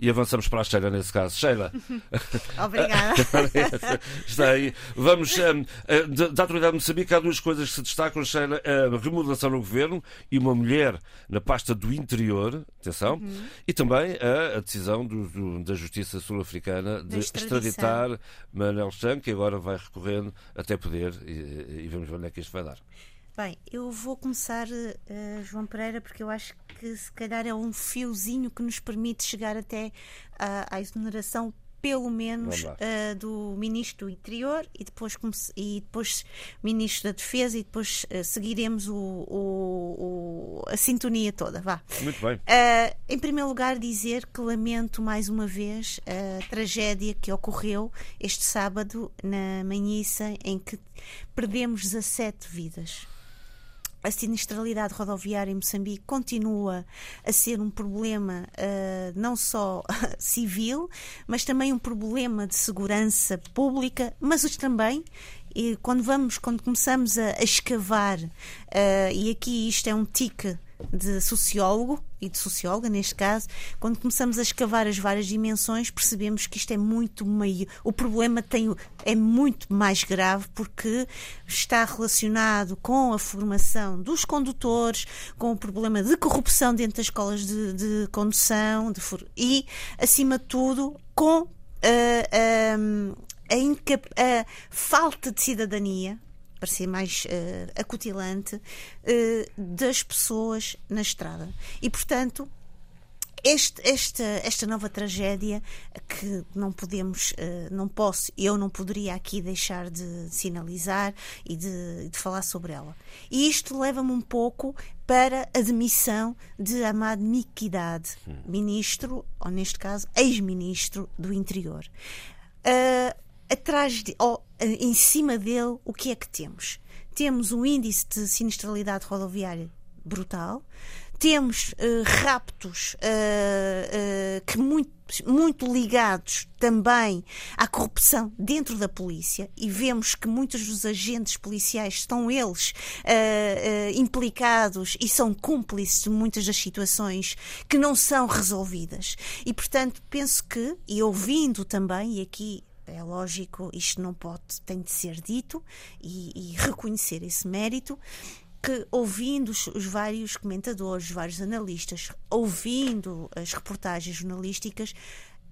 Speaker 2: E avançamos para a Sheila nesse caso. Sheila,
Speaker 5: Obrigada.
Speaker 2: está aí. Vamos. hum, eh, da da Autoridade de Moçambique há duas coisas que se destacam, Sheila: a remodelação no governo e uma mulher na pasta do interior, atenção, e também a, a decisão do- do- da Justiça Sul-Africana de extraditar Manel Chan, que agora vai recorrendo até poder, e, e vamos ver onde é que isto vai dar.
Speaker 5: Bem, eu vou começar, eh, João Pereira, porque eu acho que se calhar é um fiozinho que nos permite chegar até à, à exoneração, pelo menos, eh, do Ministro do Interior e depois, e depois Ministro da Defesa e depois eh, seguiremos o, o- o- a sintonia toda. Vá.
Speaker 2: Muito bem.
Speaker 5: Uh, em primeiro lugar, dizer que lamento mais uma vez a tragédia que ocorreu este sábado na Manhiça, em que perdemos 17 vidas. A sinistralidade rodoviária em Moçambique continua a ser um problema uh, não só civil, mas também um problema de segurança pública, mas os também e quando vamos, quando começamos a, a escavar, uh, e aqui isto é um tique de sociólogo e de socióloga neste caso, quando começamos a escavar as várias dimensões, percebemos que isto é muito meio, o problema tem, é muito mais grave porque está relacionado com a formação dos condutores, com o problema de corrupção dentro das escolas de, de condução de e, acima de tudo, com ah, ah, a, a falta de cidadania, para ser mais uh, acutilante, uh, das pessoas na estrada. E, portanto, este, esta, esta nova tragédia que não podemos, uh, não posso, eu não poderia aqui deixar de sinalizar e de, de falar sobre ela. E isto leva-me um pouco para a demissão de Ahmad Mikdad, ministro, ou neste caso, ex-ministro do Interior. Uh, atrás de, ou, em cima dele, o que é que temos? Temos um índice de sinistralidade rodoviária brutal, temos uh, raptos uh, uh, que muito, muito ligados também à corrupção dentro da polícia. E vemos que muitos dos agentes policiais estão eles implicados e são cúmplices de muitas das situações que não são resolvidas. E portanto penso que e ouvindo também e aqui é lógico, isto não pode, tem de ser dito e, e reconhecer esse mérito que ouvindo os, os, vários comentadores, os vários analistas, ouvindo as reportagens jornalísticas,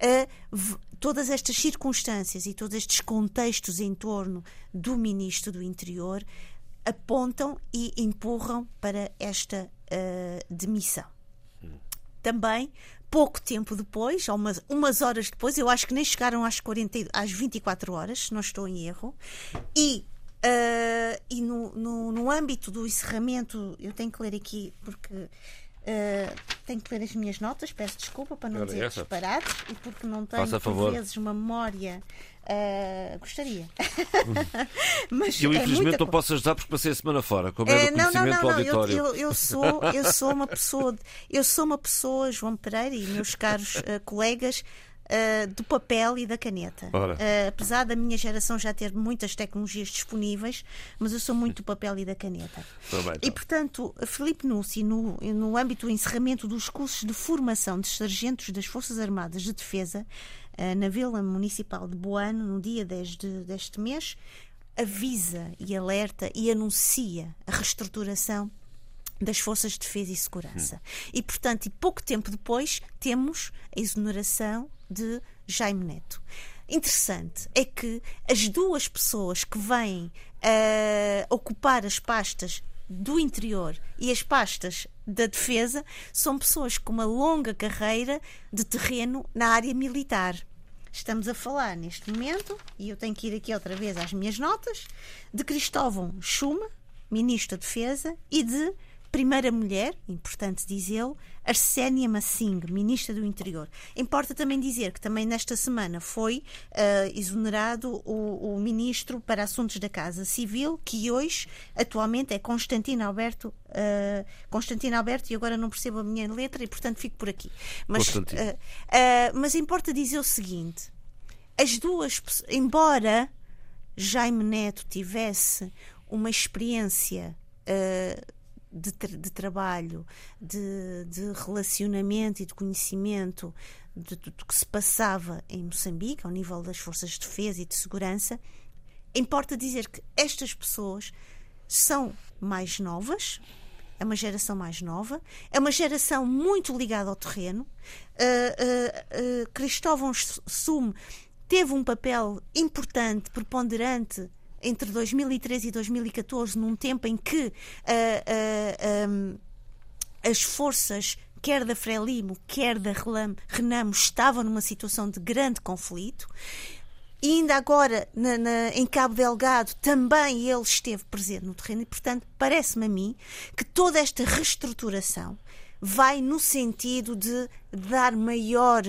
Speaker 5: uh, todas estas circunstâncias e todos estes contextos em torno do ministro do Interior apontam e empurram para esta uh, demissão. Também, pouco tempo depois, umas, umas horas depois, eu acho que nem chegaram às, 40, às 24 horas, se não estou em erro, e Uh, e no, no, no, âmbito do encerramento, eu tenho que ler aqui porque uh, tenho que ler as minhas notas, peço desculpa para não
Speaker 2: Era
Speaker 5: dizer
Speaker 2: essa.
Speaker 5: disparates e porque não tenho
Speaker 2: Faça
Speaker 5: por
Speaker 2: favor.
Speaker 5: vezes uma memória. uh, gostaria. Mas
Speaker 2: Eu,
Speaker 5: é
Speaker 2: infelizmente, não posso ajudar porque passei a semana fora, como é
Speaker 5: é,
Speaker 2: do
Speaker 5: não, não, não, não. Eu, eu, eu sou, eu sou uma pessoa, eu sou uma pessoa, João Pereira e meus caros eh, colegas, eh, do papel e da caneta. Eh, apesar da minha geração já ter muitas tecnologias disponíveis, mas eu sou muito do papel e da caneta.
Speaker 2: Tá bem,
Speaker 5: E
Speaker 2: então.
Speaker 5: portanto, Filipe Nussi, no, no âmbito do encerramento dos cursos de formação de sargentos das Forças Armadas de Defesa, eh, na Vila Municipal de Boano, no dia 10 de- deste mês, avisa e alerta e anuncia a reestruturação das Forças de Defesa e Segurança. E, portanto, e pouco tempo depois, temos a exoneração de Jaime Neto. Interessante é que as duas pessoas que vêm ah, ocupar as pastas do interior e as pastas da defesa são pessoas com uma longa carreira de terreno na área militar. Estamos a falar neste momento, e eu tenho que ir aqui outra vez às minhas notas, de Cristóvão Schume, Ministro da Defesa, e de primeira mulher, importante dizê-lo, Arsénia Massing, Ministra do Interior. Importa também dizer que também nesta semana foi ah, exonerado o, o Ministro para Assuntos da Casa Civil, que hoje, atualmente, é Constantino Alberto. ah, Constantino Alberto, e agora não percebo a minha letra e, portanto, fico por aqui. Mas, ah, mas importa dizer o seguinte: as duas, embora Jaime Neto tivesse uma experiência uh, de, tra- de trabalho, de, de relacionamento e de conhecimento de tudo que se passava em Moçambique, ao nível das forças de defesa e de segurança, importa dizer que estas pessoas são mais novas, é uma geração mais nova, é uma geração muito ligada ao terreno. Uh, uh, uh, Cristóvão Sume teve um papel importante, preponderante entre 2013 e 2014, num tempo em que um, as forças quer da Frelimo, quer da Renamo, estavam numa situação de grande conflito. E ainda agora, na- na- em Cabo Delgado, também ele esteve presente no terreno e, portanto, parece-me a mim que toda esta reestruturação vai no sentido de dar maior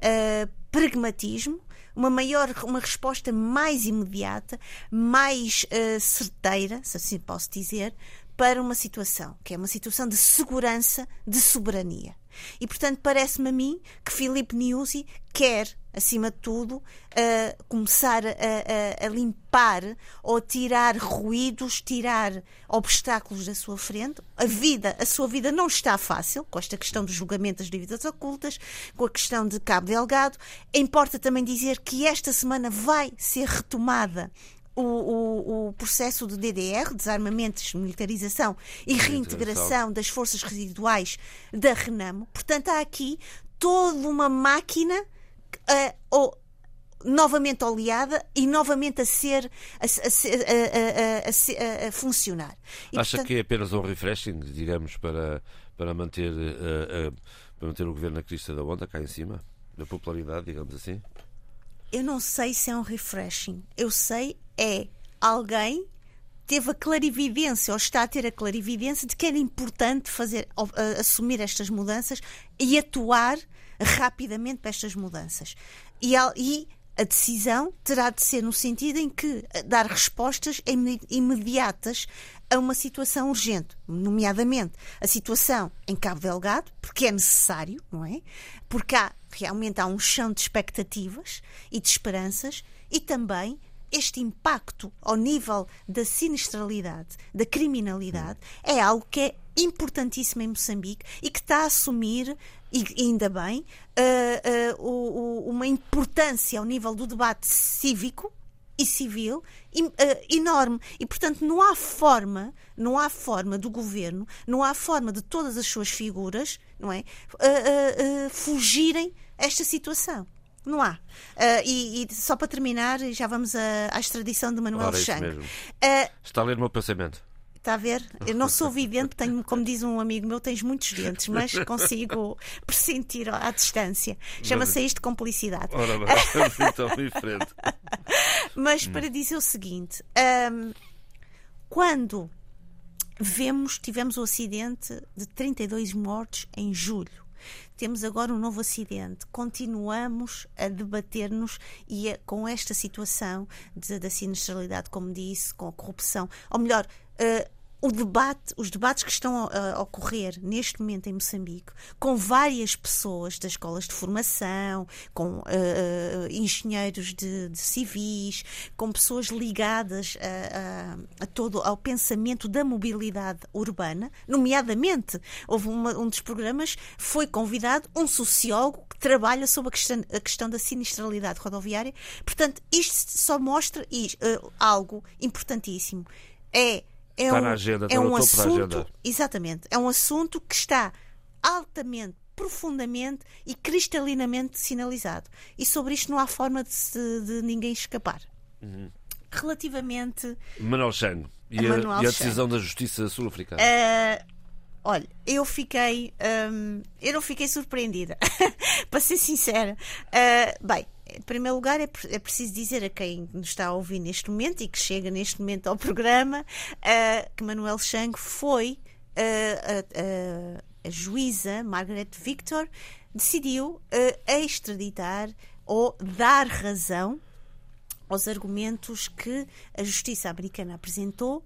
Speaker 5: eh, pragmatismo, uma maior, uma resposta mais imediata, mais eh, certeira, se assim posso dizer, para uma situação, que é uma situação de segurança, de soberania. E, portanto, parece-me a mim que Filipe Niusi quer, acima de tudo, uh, começar a, a- a limpar ou tirar ruídos, tirar obstáculos da sua frente. A vida, a sua vida não está fácil, com esta questão do julgamento das dívidas ocultas, com a questão de Cabo Delgado. Importa também dizer que esta semana vai ser retomada o, o- o processo do DDR, desarmamento, desmilitarização e reintegração das forças residuais da Renamo. Portanto, há aqui toda uma máquina, eh, ou novamente oleada e novamente a ser a, a, a, a funcionar.
Speaker 2: E, Acha portanto... que é apenas um refreshing, digamos, para, para, manter, uh, uh, para manter o governo na crista da onda cá em cima? Da popularidade, digamos assim?
Speaker 5: Eu não sei se é um refreshing. Eu sei é alguém teve a clarividência, ou está a ter a clarividência de que era importante fazer, assumir estas mudanças e atuar rapidamente para estas mudanças. E, a decisão terá de ser no sentido em que dar respostas imediatas a uma situação urgente, nomeadamente a situação em Cabo Delgado, porque é necessário, não é? Porque há realmente há um chão de expectativas e de esperanças e também este impacto ao nível da sinistralidade, da criminalidade, é algo que é importantíssimo em Moçambique e que está a assumir e ainda bem, uh, uh, uma importância ao nível do debate cívico e civil uh, enorme. E, portanto, não há forma, não há forma do governo, não há forma de todas as suas figuras, não é, fugirem a esta situação. Não há. E, e, só para terminar, já vamos à, à extradição de Manuel Chang.
Speaker 2: Está a ler o meu pensamento.
Speaker 5: Está a ver? Eu não sou vidente, tenho, como diz um amigo meu, tens muitos dentes, mas consigo pressentir à distância. Chama-se isto complicidade.
Speaker 2: Ora bem, então em frente.
Speaker 5: Mas para dizer o seguinte: um, quando vemos, tivemos o acidente de 32 mortos em julho. Temos agora um novo acidente. Continuamos a debater-nos e a, com esta situação da sinistralidade, como disse, com a corrupção. Ou melhor, uh, o debate, os debates que estão a, a, ocorrer neste momento em Moçambique, com várias pessoas das escolas de formação, com uh, engenheiros de, de, civis, com pessoas ligadas a, a, todo ao pensamento da mobilidade urbana, nomeadamente houve uma, um dos programas foi convidado um sociólogo que trabalha sobre a questão, a questão da sinistralidade rodoviária. Portanto, isto só mostra uh, algo importantíssimo. É é
Speaker 2: está um, na agenda,
Speaker 5: é um assunto, exatamente, é um assunto que está altamente, profundamente e cristalinamente sinalizado. E sobre isto não há forma de, se, de ninguém escapar. Uhum. Relativamente.
Speaker 2: Manuel Chang e a, e a decisão da Justiça Sul-Africana.
Speaker 5: Uh, Olha, eu fiquei. Um, eu não fiquei surpreendida, para ser sincera. Uh, bem, em primeiro lugar, é, é, preciso dizer a quem nos está a ouvir neste momento e que chega neste momento ao programa uh, que Manuel Chang foi uh, a, juíza Margaret Victor decidiu extraditar ou dar razão aos argumentos que a justiça americana apresentou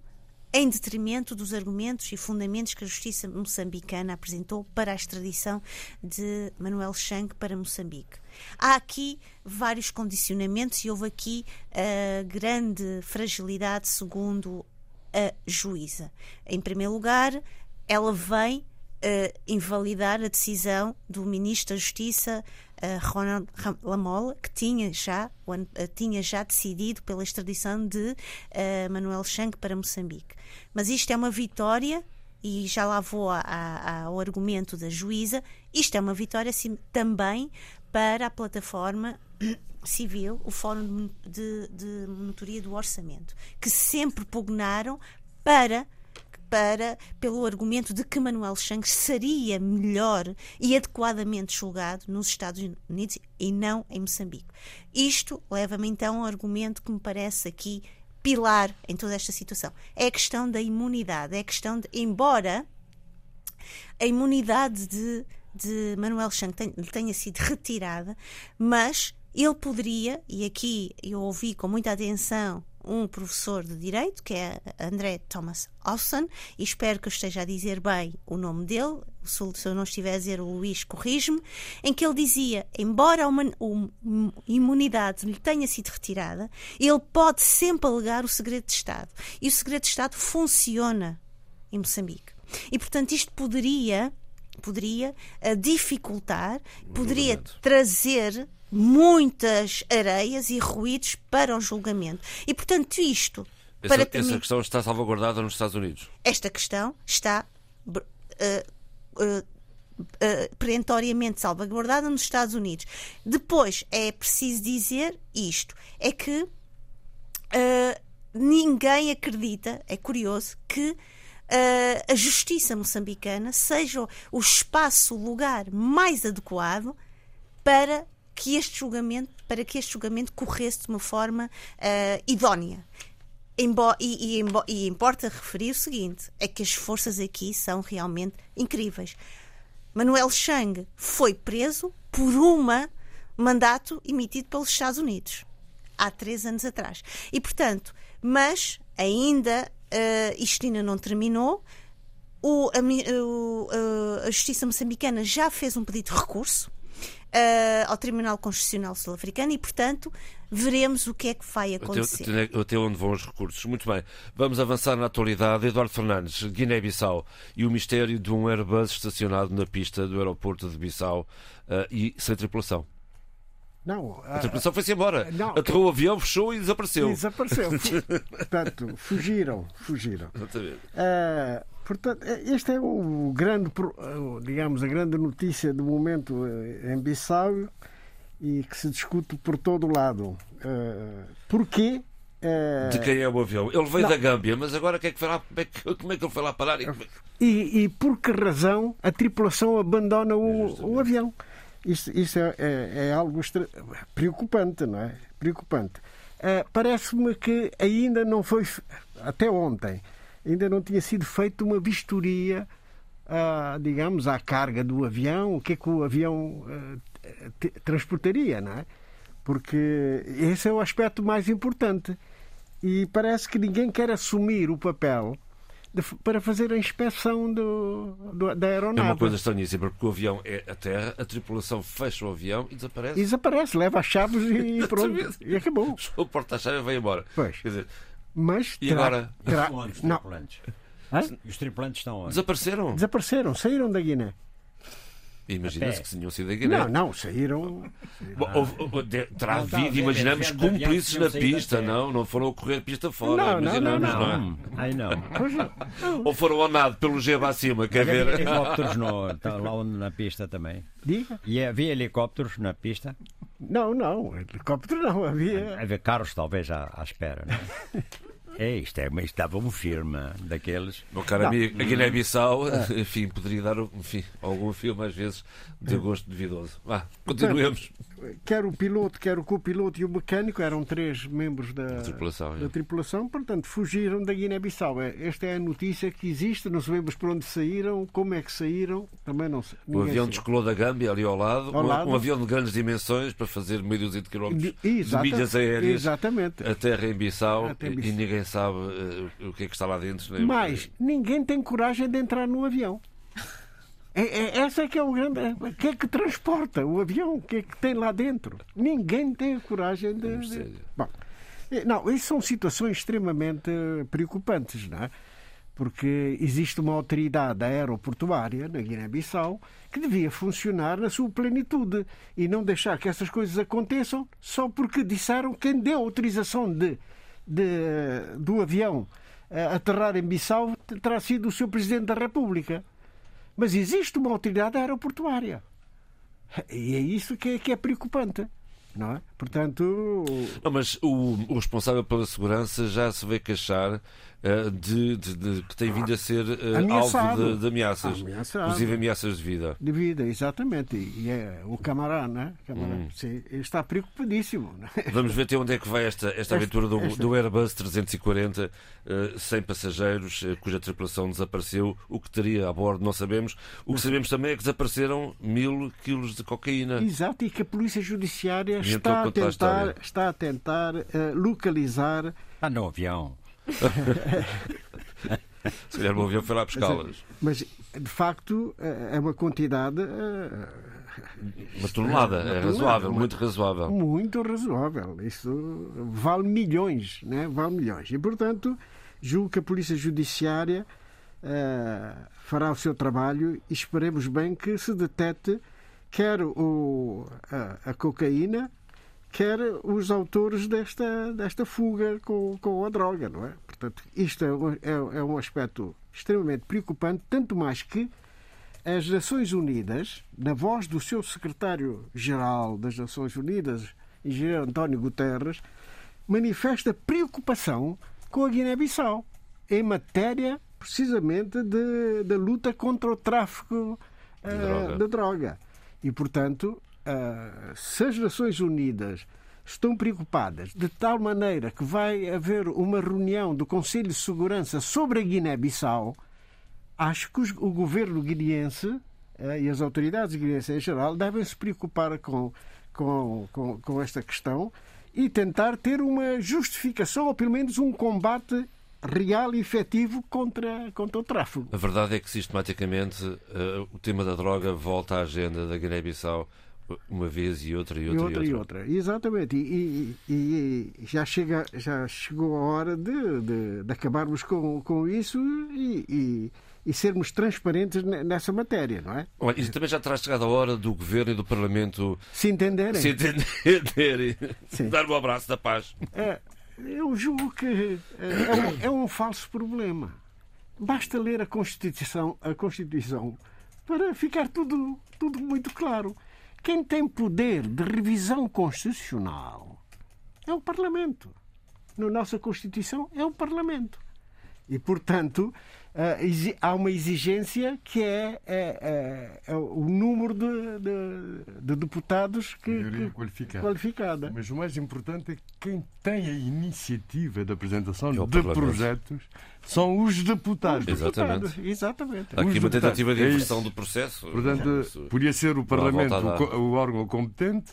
Speaker 5: em detrimento dos argumentos e fundamentos que a justiça moçambicana apresentou para a extradição de Manuel Chang para Moçambique. Há aqui vários condicionamentos e houve aqui a grande fragilidade, segundo a juíza. Em primeiro lugar, ela vem uh, invalidar a decisão do Ministro da Justiça, uh, Ronald Lamola, que tinha já, uh, tinha já decidido pela extradição de Manuel Chang para Moçambique. Mas isto é uma vitória e já lá vou a, a, ao argumento da juíza, isto é uma vitória sim, também para a plataforma civil, o Fórum de, de Monitoria do Orçamento, que sempre pugnaram para para, pelo argumento de que Manuel Chang seria melhor e adequadamente julgado nos Estados Unidos e não em Moçambique. Isto leva-me então ao argumento que me parece aqui pilar em toda esta situação. É a questão da imunidade, é a questão de, embora a imunidade de, de Manuel Chang tenha, sido retirada, mas ele poderia, e aqui eu ouvi com muita atenção um professor de Direito, que é André Thomas Austin, e espero que eu esteja a dizer bem o nome dele, se eu não estiver a dizer o Luís, corrige-me, em que ele dizia, embora a imunidade lhe tenha sido retirada, ele pode sempre alegar o segredo de Estado. E o segredo de Estado funciona em Moçambique. E, portanto, isto poderia poderia uh, dificultar, poderia trazer muitas areias e ruídos para o julgamento. E, portanto, isto.
Speaker 2: Essa, para essa questão está salvaguardada nos Estados Unidos?
Speaker 5: Esta questão está uh, uh, uh, perentoriamente salvaguardada nos Estados Unidos. Depois, é preciso dizer isto: é que uh, ninguém acredita, é curioso, que uh, a justiça moçambicana seja o espaço, o lugar mais adequado para que este julgamento, para que este julgamento corresse de uma forma uh, idónea. Embo e, e, e, importa referir o seguinte: é que as forças aqui são realmente incríveis. Manuel Chang foi preso por um mandato emitido pelos Estados Unidos há três anos atrás. E, portanto, mas ainda uh, isto ainda não terminou. O, a, o, a, Justiça moçambicana já fez um pedido de recurso uh, ao Tribunal Constitucional Sul-Africano e, portanto, veremos o que é que vai acontecer.
Speaker 2: Até, até, onde vão os recursos. Muito bem. Vamos avançar na atualidade. Eduardo Fernandes, Guiné-Bissau e o mistério de um Airbus estacionado na pista do aeroporto de Bissau uh, e sem tripulação.
Speaker 6: Não,
Speaker 2: a, tripulação foi-se embora. Não, Aterrou o avião, fechou e desapareceu.
Speaker 6: Desapareceu. Portanto, fugiram. Fugiram. Exatamente. Uh, Portanto, é, este é o grande, digamos, a grande notícia do momento em Bissau e que se discute por todo o lado. Eh, porquê?
Speaker 2: De quem é o avião? Ele veio Não. da Gâmbia, mas agora que é que foi lá, como, é que, como é que ele foi lá parar?
Speaker 6: E, e por que razão a tripulação abandona o, o avião? Isso, isso é, é, é, algo preocupante, não é? Preocupante. Uh, Parece-me que ainda não foi, até ontem, ainda não tinha sido feita uma vistoria, ah, digamos, à carga do avião, o que é que o avião ah, transportaria, não é? Porque esse é o aspecto mais importante. E parece que ninguém quer assumir o papel de, para fazer a inspeção do, do, da aeronave.
Speaker 2: É uma coisa estranhíssima, porque o avião é a terra, a tripulação fecha o avião e desaparece.
Speaker 6: E desaparece, leva as chaves e pronto. e acabou.
Speaker 2: O porta-chaves vai embora.
Speaker 6: Pois.
Speaker 2: Quer dizer,
Speaker 6: mas
Speaker 2: e terá, agora?
Speaker 3: Terá... Os tripulantes. Não. Os tripulantes estão onde?
Speaker 2: Desapareceram.
Speaker 6: Desapareceram, saíram da Guiné.
Speaker 2: Imagina-se que tinham sido Guiné.
Speaker 6: Não, não, saíram.
Speaker 2: terá havido, imaginamos, cúmplices na pista, não? Não foram correr pista fora,
Speaker 6: não, não, não, não.
Speaker 3: É? Ai, não.
Speaker 2: Ou foram ao nado pelo geba acima, quer ver?
Speaker 3: helicópteros no, tá lá onde, na pista também.
Speaker 6: Diga.
Speaker 3: E havia helicópteros na pista?
Speaker 6: Não, não, helicóptero não havia.
Speaker 3: Havia carros talvez à, à espera, não é? É, isto, é, isto estava um firme daqueles.
Speaker 2: Meu caro amigo, a Guiné-Bissau, ah. enfim, poderia dar enfim, algum filme às vezes de gosto duvidoso. Vá, continuemos.
Speaker 6: Quer o piloto, quer o copiloto e o mecânico, eram três membros da, tripulação, da tripulação portanto, fugiram da Guiné-Bissau. É, esta é a notícia que existe, não sabemos por onde saíram, como é que saíram, também não sei.
Speaker 2: O avião descolou da Gâmbia, ali ao lado, ao um, lado. um, avião de grandes dimensões para fazer meio dúzia de quilómetros de, milhas aéreas
Speaker 6: exatamente.
Speaker 2: a terra em Bissau, e ninguém sabe uh, o que é que está lá dentro.
Speaker 6: Nem Mas ninguém tem coragem de entrar no avião. É, é, essa é que é o grande. O que é que transporta o avião? O que é que tem lá dentro? Ninguém tem a coragem de. de... Bom, é, não, isso são situações extremamente preocupantes, não é? Porque existe uma autoridade aeroportuária na Guiné-Bissau que devia funcionar na sua plenitude e não deixar que essas coisas aconteçam só porque disseram quem deu autorização de de, do avião aterrar em Bissau terá sido o seu Presidente da República. Mas existe uma autoridade aeroportuária. E é isso que é, que é preocupante. Não é? Portanto.
Speaker 2: Não, mas o, o responsável pela segurança já se vê queixar de, de, de, que tem vindo a ser uh, alvo de, ameaças, Ameaçado. inclusive ameaças de vida.
Speaker 6: De vida, exatamente. E é o camarada, né? Camarada, hum. sim, está preocupadíssimo. Né?
Speaker 2: Vamos ver até onde é que vai esta, esta aventura do, esta... do Airbus 340 uh, sem passageiros, uh, cuja tripulação desapareceu. O que teria a bordo, não sabemos. O que sabemos também é que desapareceram mil quilos de cocaína.
Speaker 6: Exato, e que a Polícia Judiciária está a, tentar, a está a tentar localizar.
Speaker 3: Ah, no avião.
Speaker 2: Se calhar o avião foi lá buscá-las.
Speaker 6: Mas, de facto, é uma quantidade. Eh,
Speaker 2: uma tonelada, é, razoável, muito razoável.
Speaker 6: Muito razoável. Isso vale milhões, né? Vale milhões. E, portanto, julgo que a Polícia Judiciária uh, fará o seu trabalho e esperemos bem que se detete quer o, a, a cocaína, quer os autores desta, desta fuga com, com a droga, não é? Portanto, isto é, é, é um aspecto extremamente preocupante, tanto mais que as Nações Unidas, na voz do seu secretário-geral das Nações Unidas, engenheiro António Guterres, manifesta preocupação com a Guiné-Bissau em matéria precisamente da luta contra o tráfico uh, de, droga. de, droga. E, portanto, uh, se as Nações Unidas estão preocupadas de tal maneira que vai haver uma reunião do Conselho de Segurança sobre a Guiné-Bissau, acho que o governo guineense uh, e as autoridades guineenses em geral devem se preocupar com, com, com, com esta questão e tentar ter uma justificação ou pelo menos um combate real e efetivo contra, contra o tráfego.
Speaker 2: A verdade é que sistematicamente uh, o tema da droga volta à agenda da Guiné-Bissau uma vez e outra e outra
Speaker 6: e outra. E outra. E outra. Exatamente. E, e, e, já, chega, já chegou a hora de, de, de acabarmos com, com isso e, e, sermos transparentes nessa matéria, não é?
Speaker 2: Olha, isso também já terá chegado a hora do Governo e do Parlamento
Speaker 6: se entenderem.
Speaker 2: Se entenderem. Dar um abraço da paz.
Speaker 6: É, eu julgo que é um, é um falso problema. Basta ler a Constituição, a Constituição para ficar tudo, tudo muito claro. Quem tem poder de revisão constitucional é o Parlamento. Na nossa Constituição é o Parlamento. E, portanto, uh, há uma exigência que é, é, é, é o número de, de, de deputados que, que
Speaker 7: qualificada.
Speaker 6: qualificada.
Speaker 7: Mas o mais importante é que quem tem a iniciativa da apresentação é de projetos são os deputados.
Speaker 2: Os deputados.
Speaker 6: Exatamente. Exatamente.
Speaker 2: Há aqui uma tentativa de é inversão do processo.
Speaker 7: Portanto, Isso. podia ser o Parlamento o, o órgão competente,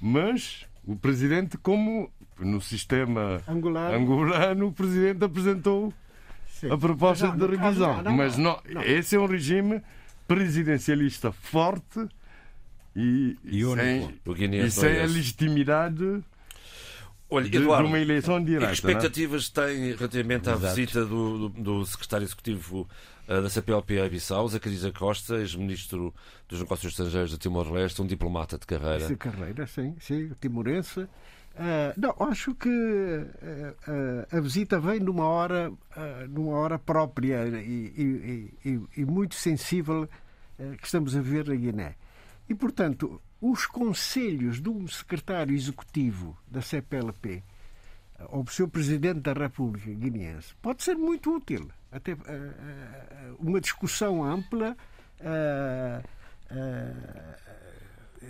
Speaker 7: mas o Presidente, como no sistema angolano, o Presidente apresentou Sim. a proposta não, de revisão. Não, não, Mas não, esse é um regime presidencialista forte e, e sem, e sem a legitimidade Olha, de, Eduardo, de uma eleição direta. Que
Speaker 2: expectativas tem relativamente à Exato. visita do, do, do, secretário executivo uh, da CPLP a Bissau, Zacarias Costa, ex-ministro dos Negócios Estrangeiros de Timor-Leste, um diplomata de carreira?
Speaker 6: De carreira, sim, sim, timorense. Uh, não, acho que uh, uh, a visita vem numa hora, numa hora própria e, e, e, e muito sensível que estamos a ver na Guiné. E, portanto, os conselhos de um secretário executivo da CPLP ou do seu presidente da República Guineense pode ser muito útil. Até uma discussão ampla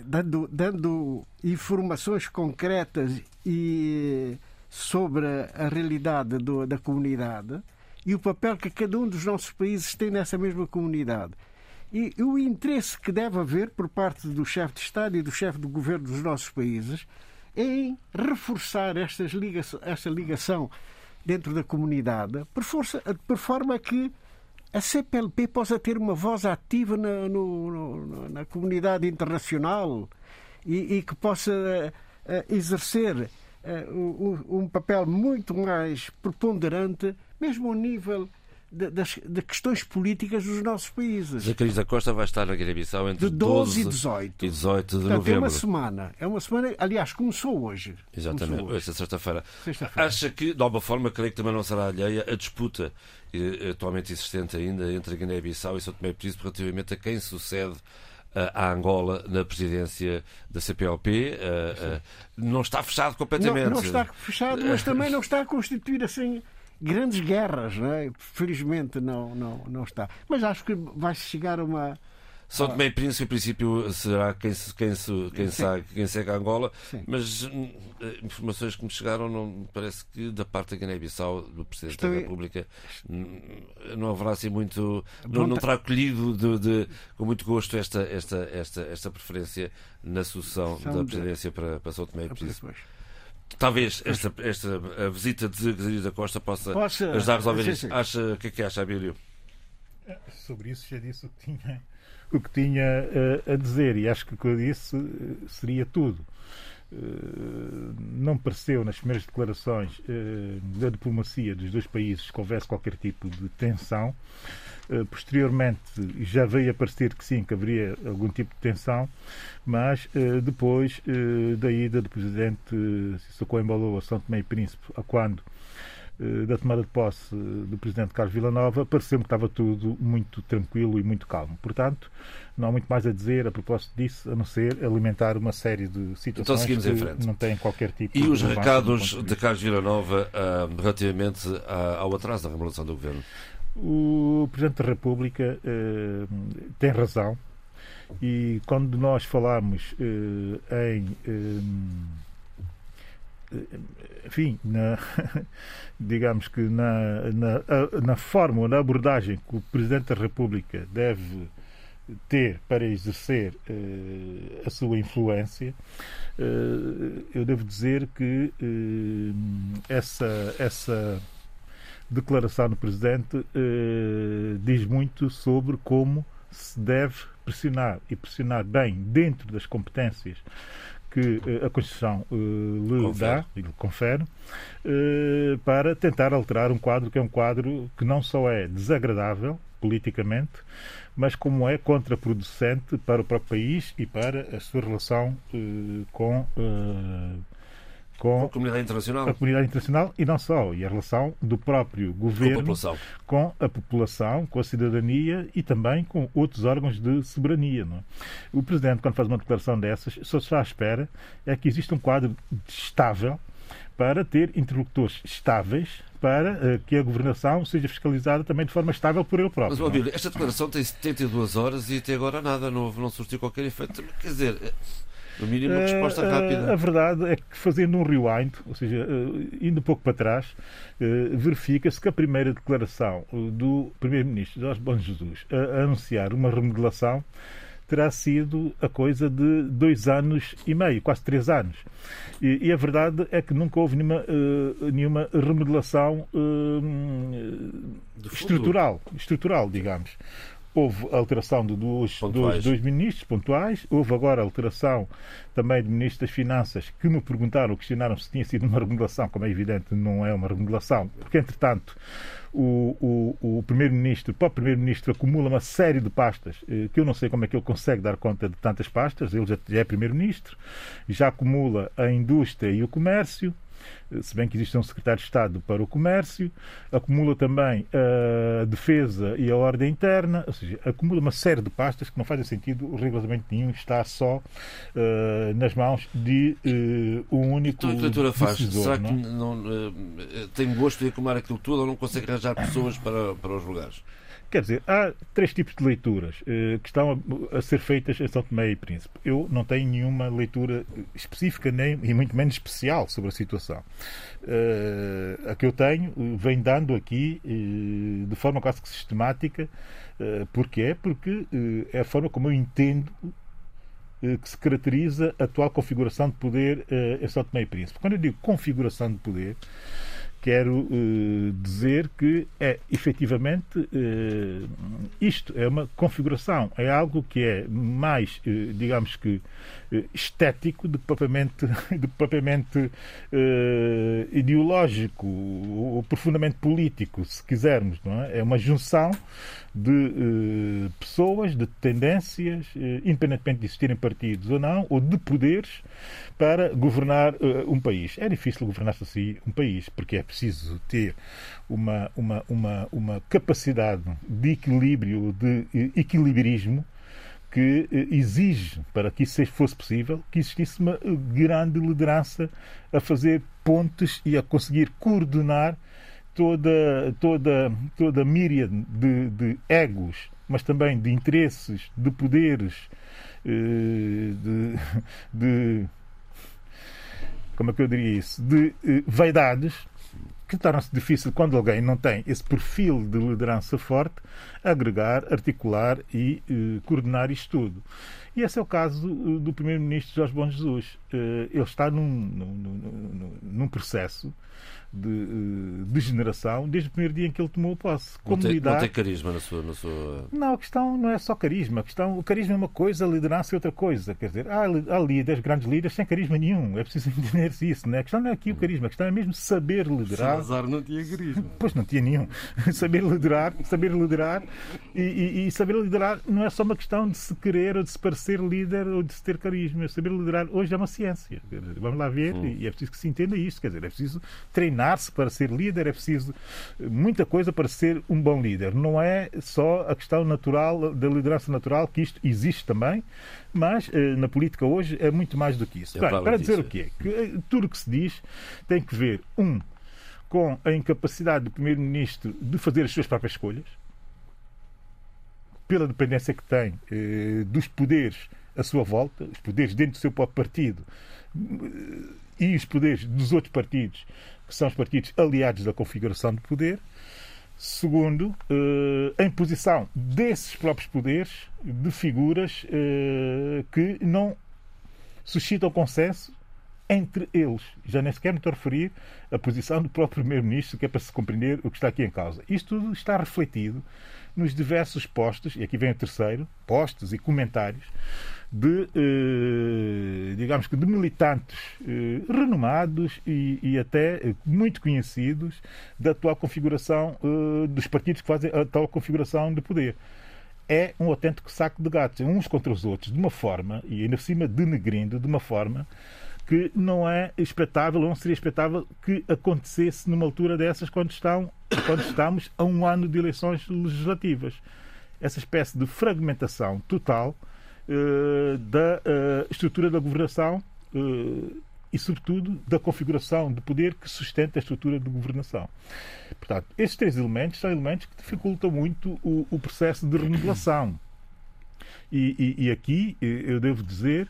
Speaker 6: dando, dando informações concretas e sobre a realidade do, da comunidade e o papel que cada um dos nossos países tem nessa mesma comunidade. E, o interesse que deve haver por parte do chefe de Estado e do chefe do governo dos nossos países em reforçar estas ligação, esta ligação dentro da comunidade, por, força, por forma que a CPLP possa ter uma voz ativa na, no, na comunidade internacional e, e que possa uh, exercer uh, um, papel muito mais preponderante, mesmo ao nível das, de questões políticas dos nossos países.
Speaker 2: Zacarias da Costa vai estar na Guiné-Bissau entre de 12, 12 e 18. E 18 de Portanto, novembro.
Speaker 6: É uma semana. É uma semana, aliás, começou hoje.
Speaker 2: Exatamente,
Speaker 6: começou
Speaker 2: hoje. esta sexta-feira. Sexta Acha que, de alguma forma, creio que também não será alheia a disputa eh, atualmente existente ainda entre a Guiné-Bissau e São Tomé e Príncipe relativamente a quem sucede a eh, Angola na presidência da CPLP. Uh, não está fechado completamente. Não,
Speaker 6: não, está fechado, mas também não está a constituir assim grandes guerras, não é? Felizmente não, não, não está. Mas acho que vai chegar a uma.
Speaker 2: São Tomé e Príncipe, em princípio, será quem, quem, quem, segue, quem segue a Angola, Sim. mas eh, informações que me chegaram, não parece que da parte da Guiné-Bissau, do Presidente Estou... da República, não haverá assim muito. Não, não terá colhido de, de, com muito gosto esta, esta, esta, esta preferência na sucessão da presidência de... para, para São Tomé e Príncipe. Talvez esta, esta a visita de Zé da Costa possa, possa ajudar a resolver isso. Acha, o que é que acha, Abílio?
Speaker 4: Sobre isso já disse o que tinha, o que tinha uh, a dizer e acho que o que eu disse uh, seria tudo. Uh, não pareceu nas primeiras declarações da diplomacia dos dois países que houvesse qualquer tipo de tensão. Eh, posteriormente já veio a parecer que sim, que haveria algum tipo de tensão, mas eh, depois eh, da ida do presidente Sissoko Embalo a São Tomé e Príncipe, a quando da tomada de posse do presidente Carlos Villanova, pareceu-me que estava tudo muito tranquilo e muito calmo. Portanto, não há muito mais a dizer a propósito disso, a não ser alimentar uma série de situações
Speaker 2: então,
Speaker 4: que não têm qualquer tipo
Speaker 2: e
Speaker 4: de
Speaker 2: E os recados de Carlos Villanova uh, relativamente ao atraso da remodelação do governo?
Speaker 4: O Presidente da República uh, tem razão. E quando nós falamos uh, em enfim, na, digamos que na, na, na forma na abordagem que o Presidente da República deve ter para exercer a sua influência, eu devo dizer que essa, essa declaração do Presidente diz muito sobre como se deve pressionar e pressionar bem dentro das competências que a Constituição lhe confere. dá e lhe confere para tentar alterar um quadro que é um quadro que não só é desagradável politicamente, mas como é contraproducente para o próprio país e para a sua relação uh, com, uh,
Speaker 2: com, a comunidade internacional.
Speaker 4: A comunidade internacional e não só, e a relação do próprio governo
Speaker 2: com a,
Speaker 4: com a população, com a cidadania e também com outros órgãos de soberania. É? O Presidente, quando faz uma declaração dessas, só está à espera é que exista um quadro estável para ter interlocutores estáveis para uh, que a governação seja fiscalizada também de forma estável por ele próprio.
Speaker 2: Mas, Abílio, esta declaração tem 72 horas e até agora nada, não, não surtiu qualquer efeito. Quer dizer, eh, no mínimo, uma resposta uh, rápida.
Speaker 4: A verdade é que, fazendo um rewind, ou seja, indo um pouco para trás, verifica-se que a primeira declaração do Primeiro-Ministro Jorge Bom Jesus a, a anunciar uma remodelação terá sido a coisa de dois anos e meio, quase três anos. E, e a verdade é que nunca houve nenhuma, uh, nenhuma remodelação uh, estrutural, estrutural, digamos. Houve alteração de dos, dos, dos ministros pontuais, houve agora alteração também do Ministro das Finanças, que me perguntaram, questionaram se tinha sido uma remodelação, como é evidente, não é uma remodelação, porque entretanto o, o, o Primeiro-Ministro, o próprio Primeiro-Ministro acumula uma série de pastas eh, que eu não sei como é que ele consegue dar conta de tantas pastas, ele já, já é Primeiro-Ministro, já acumula a indústria e o comércio, se bem que existe um secretário de Estado para o Comércio, acumula também a defesa e a ordem interna, ou seja, acumula uma série de pastas que não fazem sentido rigorosamente nenhum estar só uh, nas mãos de uh, um único
Speaker 2: então, a leitura faz?
Speaker 4: Decisor,
Speaker 2: Será
Speaker 4: não?
Speaker 2: que não, uh, tem gosto de acumular aquilo tudo ou não consegue arranjar pessoas para, para os lugares?
Speaker 4: Quer dizer, há três tipos de leituras uh, que estão a, a, ser feitas em São Tomé e Príncipe. Eu não tenho nenhuma leitura específica nem, e muito menos especial sobre a situação. Uh, a que eu tenho uh, vem dando aqui de forma quase que sistemática. Uh, porquê? Porque é a forma como eu entendo que se caracteriza a atual configuração de poder em São Tomé e Príncipe. Quando eu digo configuração de poder, quero uh, dizer que é efetivamente uh, isto é uma configuração, é algo que é mais, uh, digamos que, estético do propriamente, que propriamente ideológico ou profundamente político, se quisermos. Não é? é uma junção de pessoas, de tendências, independentemente de existirem partidos ou não, ou de poderes, para governar um país. É difícil governar-se assim um país, porque é preciso ter uma, uma, uma, uma capacidade de equilíbrio, de equilibrismo, que exige, para que isso fosse possível, que existisse uma grande liderança a fazer pontes e a conseguir coordenar toda, toda, toda a míriade de, de egos, mas também de interesses, de poderes, de, de como é que eu diria isso, de eh, vaidades que torna-se difícil quando alguém não tem esse perfil de liderança forte agregar, articular e eh, coordenar isto tudo. E esse é o caso eh, do Primeiro-Ministro Jorge Bom Jesus. Eh, ele está num, num, num processo de uh, degeneração desde o primeiro dia em que ele tomou posse.
Speaker 2: Como não, tem, lidar... não tem carisma na sua, na sua.
Speaker 4: Não, a questão não é só carisma. A questão, o carisma é uma coisa, a liderança é outra coisa. Quer dizer, há, há líderes, grandes líderes, sem carisma nenhum. É preciso entender isso. Né? A questão não é aqui o carisma, a questão é mesmo saber liderar.
Speaker 7: Salazar não tinha carisma.
Speaker 4: Pois não tinha nenhum. saber liderar, saber liderar e, e, e, saber liderar não é só uma questão de se querer ou de se parecer líder ou de se ter carisma. Saber liderar hoje é uma ciência. Vamos lá ver, hum. e é preciso que se entenda isto. Quer dizer, é preciso treinar treinar-se para ser líder, é preciso muita coisa para ser um bom líder. Não é só a questão natural, da liderança natural, que isto existe também, mas eh, na política hoje é muito mais do que isso. Bem,
Speaker 2: para
Speaker 4: dizer o quê? Que eh, tudo o que se diz tem que ver, um, com a incapacidade do Primeiro-Ministro de fazer as suas próprias escolhas, pela dependência que tem eh, dos poderes à sua volta, os poderes dentro do seu próprio partido eh, e os poderes dos outros partidos, que são os partidos aliados da configuração de poder. Segundo, eh, a imposição desses próprios poderes de figuras eh, que não suscitam consenso entre eles. Já nem sequer me estou a referir à posição do próprio Primeiro-Ministro, que é para se compreender o que está aqui em causa. Isto tudo está refletido nos diversos postos, e aqui vem o terceiro, postos e comentários de, eh, digamos que, de militantes eh, renomados e, até eh, muito conhecidos da atual configuração dos partidos que fazem a atual configuração de poder é um autêntico saco de gatos, uns contra os outros, de uma forma, e ainda por cima denegrindo, de uma forma que não é expectável, ou não seria expectável que acontecesse numa altura dessas quando, estão, quando estamos a um ano de eleições legislativas. Essa espécie de fragmentação total eh, da eh, estrutura da governação eh, e, sobretudo, da configuração de poder que sustenta a estrutura de governação. Portanto, estes três elementos são elementos que dificultam muito o, o processo de remodelação. E, e- e aqui eu devo dizer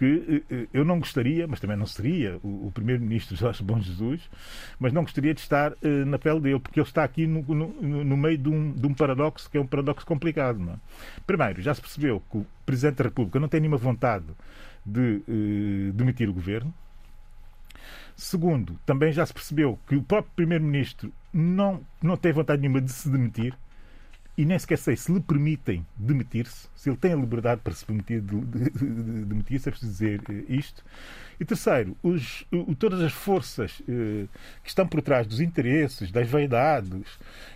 Speaker 4: que eh, eu não gostaria, mas também não seria o, primeiro-ministro Jorge Bom Jesus, mas não gostaria de estar eh, na pele dele, porque ele está aqui no, no- no meio de um, de um paradoxo que é um paradoxo complicado. É? Primeiro, já se percebeu que o Presidente da República não tem nenhuma vontade de eh, demitir o governo. Segundo, também já se percebeu que o próprio Primeiro-Ministro não, não tem vontade nenhuma de se demitir e nem sequer sei se lhe permitem demitir-se, se ele tem a liberdade para se permitir de, de- de- de demitir-se, é preciso dizer eh, isto. E terceiro, os- o- todas as forças eh, que estão por trás dos interesses, das vaidades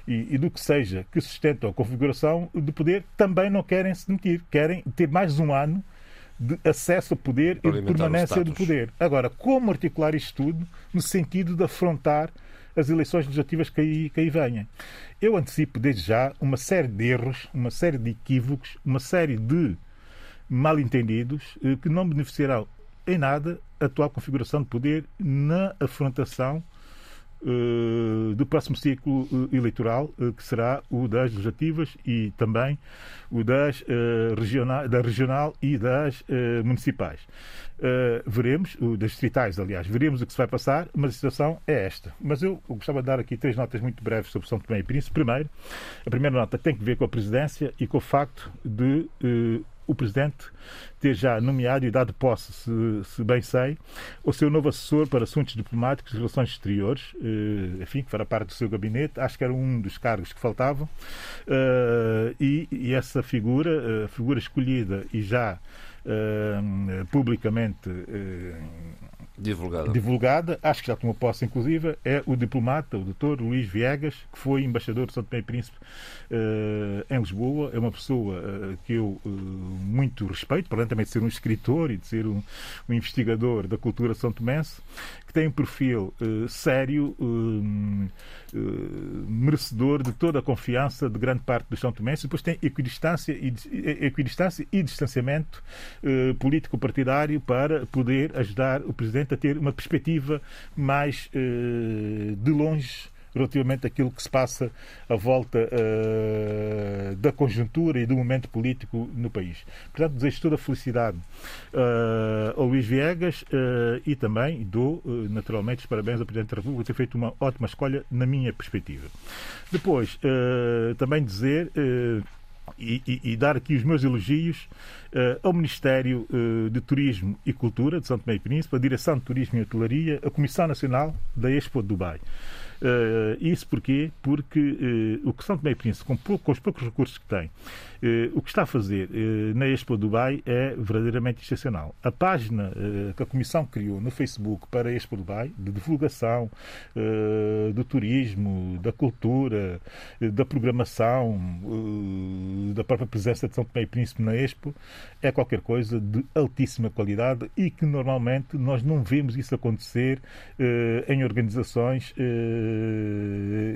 Speaker 4: e, e do que seja que sustentam a configuração de poder também não querem se demitir, querem ter mais um ano de acesso ao poder e de permanência do poder. Agora, como articular isto tudo no sentido de afrontar as eleições legislativas que aí, que aí venham? Eu antecipo desde já uma série de erros, uma série de equívocos, uma série de mal-entendidos eh, que não beneficiarão em nada a atual configuração de poder na afrontação do próximo ciclo eh, eleitoral, eh, que será o das legislativas e também o das eh, regional, da regional e das eh, municipais. Eh, veremos, das distritais, aliás, veremos o que se vai passar, mas a situação é esta. Mas eu gostava de dar aqui três notas muito breves sobre São Tomé e Príncipe. Primeiro, a primeira nota tem que ver com a presidência e com o facto de eh, o Presidente ter já nomeado e dado posse, se, se bem sei, o seu novo assessor para assuntos diplomáticos e relações exteriores, eh, enfim, que fará parte do seu gabinete, acho que era um dos cargos que faltavam, Eh, e, e essa figura, eh, a figura escolhida e já publicamente
Speaker 2: Divulgada.
Speaker 4: divulgada, acho que já tomou posse, inclusive, é o diplomata, o doutor Luís Viegas, que foi embaixador de São Tomé e Príncipe eh, em Lisboa. É uma pessoa eh, que eu eh, muito respeito, para além também de ser um escritor e de ser um, um investigador da cultura são tomense, que tem um perfil sério, merecedor de toda a confiança de grande parte dos são tomenses, depois tem equidistância e, dis- equidistância e distanciamento político-partidário para poder ajudar o Presidente a ter uma perspectiva mais eh, de longe relativamente àquilo que se passa à volta eh, da conjuntura e do momento político no país. Portanto, desejo toda a felicidade eh, ao Luís Viegas eh, e também dou, naturalmente, os parabéns ao Presidente da República por ter feito uma ótima escolha na minha perspectiva. Depois, também dizer e, e- e dar aqui os meus elogios eh, ao Ministério eh, de Turismo e Cultura de Tomé e Príncipe, a Direção de Turismo e Hotelaria, a Comissão Nacional da Expo de Dubai. Uh, isso porquê? Porque uh, o que São Tomé e Príncipe, com, com, os poucos recursos que tem, uh, o que está a fazer na Expo Dubai é verdadeiramente excepcional. A página que a Comissão criou no Facebook para a Expo Dubai, de divulgação do turismo, da cultura, da programação, da própria presença de São Tomé e Príncipe na Expo, é qualquer coisa de altíssima qualidade e que normalmente nós não vemos isso acontecer em organizações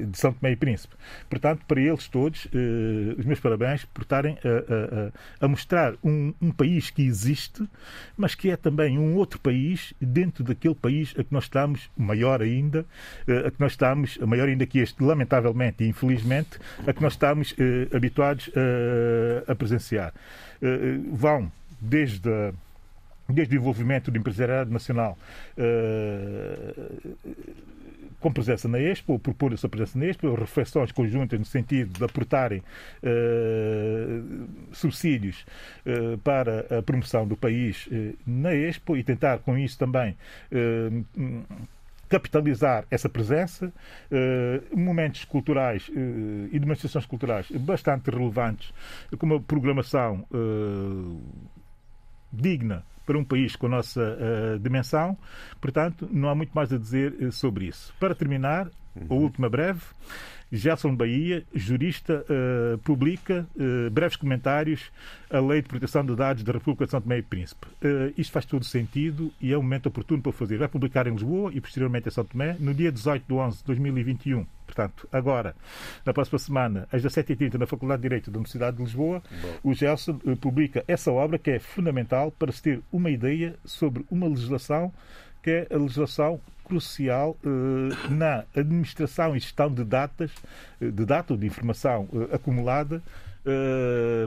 Speaker 4: de São Tomé e Príncipe. Portanto, para eles todos, eh, os meus parabéns por estarem a, a, a mostrar um, um, país que existe, mas que é também um outro país dentro daquele país a que nós estamos, maior ainda, eh, a que nós estamos, maior ainda que este, lamentavelmente e infelizmente, a que nós estamos habituados a, a presenciar. vão desde desde o envolvimento do empresariado nacional com presença na Expo, propor a sua presença na Expo, reflexões conjuntas no sentido de aportarem uh, subsídios uh, para a promoção do país uh, na Expo e tentar com isso também capitalizar essa presença, momentos culturais e demonstrações culturais bastante relevantes, com uma programação digna para um país com a nossa uh, dimensão. Portanto, não há muito mais a dizer uh, sobre isso. Para terminar, uhum. a última breve. Gerson Bahia, jurista, uh, publica uh, breves comentários à Lei de Proteção de Dados da República de São Tomé e Príncipe. Uh, isto faz todo sentido e é um momento oportuno para o fazer. Vai publicar em Lisboa e posteriormente em São Tomé no dia 18 de 11 de 2021. Portanto, agora, na próxima semana, às 17h30, na Faculdade de Direito da Universidade de Lisboa, Bom. o Gelson publica essa obra que é fundamental para se ter uma ideia sobre uma legislação que é a legislação crucial eh, na administração e gestão de datas, eh, de data ou de informação eh, acumulada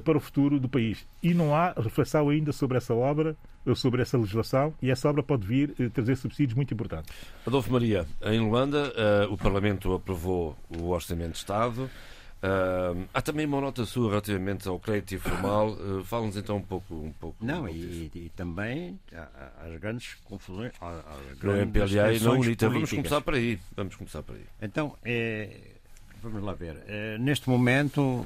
Speaker 4: para o futuro do país. E não há reflexão ainda sobre essa obra, sobre essa legislação, e essa obra pode vir trazer subsídios muito importantes.
Speaker 2: Adolfo Maria, em Luanda, o Parlamento aprovou o Orçamento de Estado. Uh, há também uma nota sua relativamente ao crédito informal. Uh, Fala-nos então um pouco. Um pouco
Speaker 3: não, e, e, também as grandes confusões.
Speaker 2: no MPLA e na UNITA. Vamos começar por aí. Vamos começar por aí.
Speaker 3: Então, é, vamos lá ver. É, neste momento,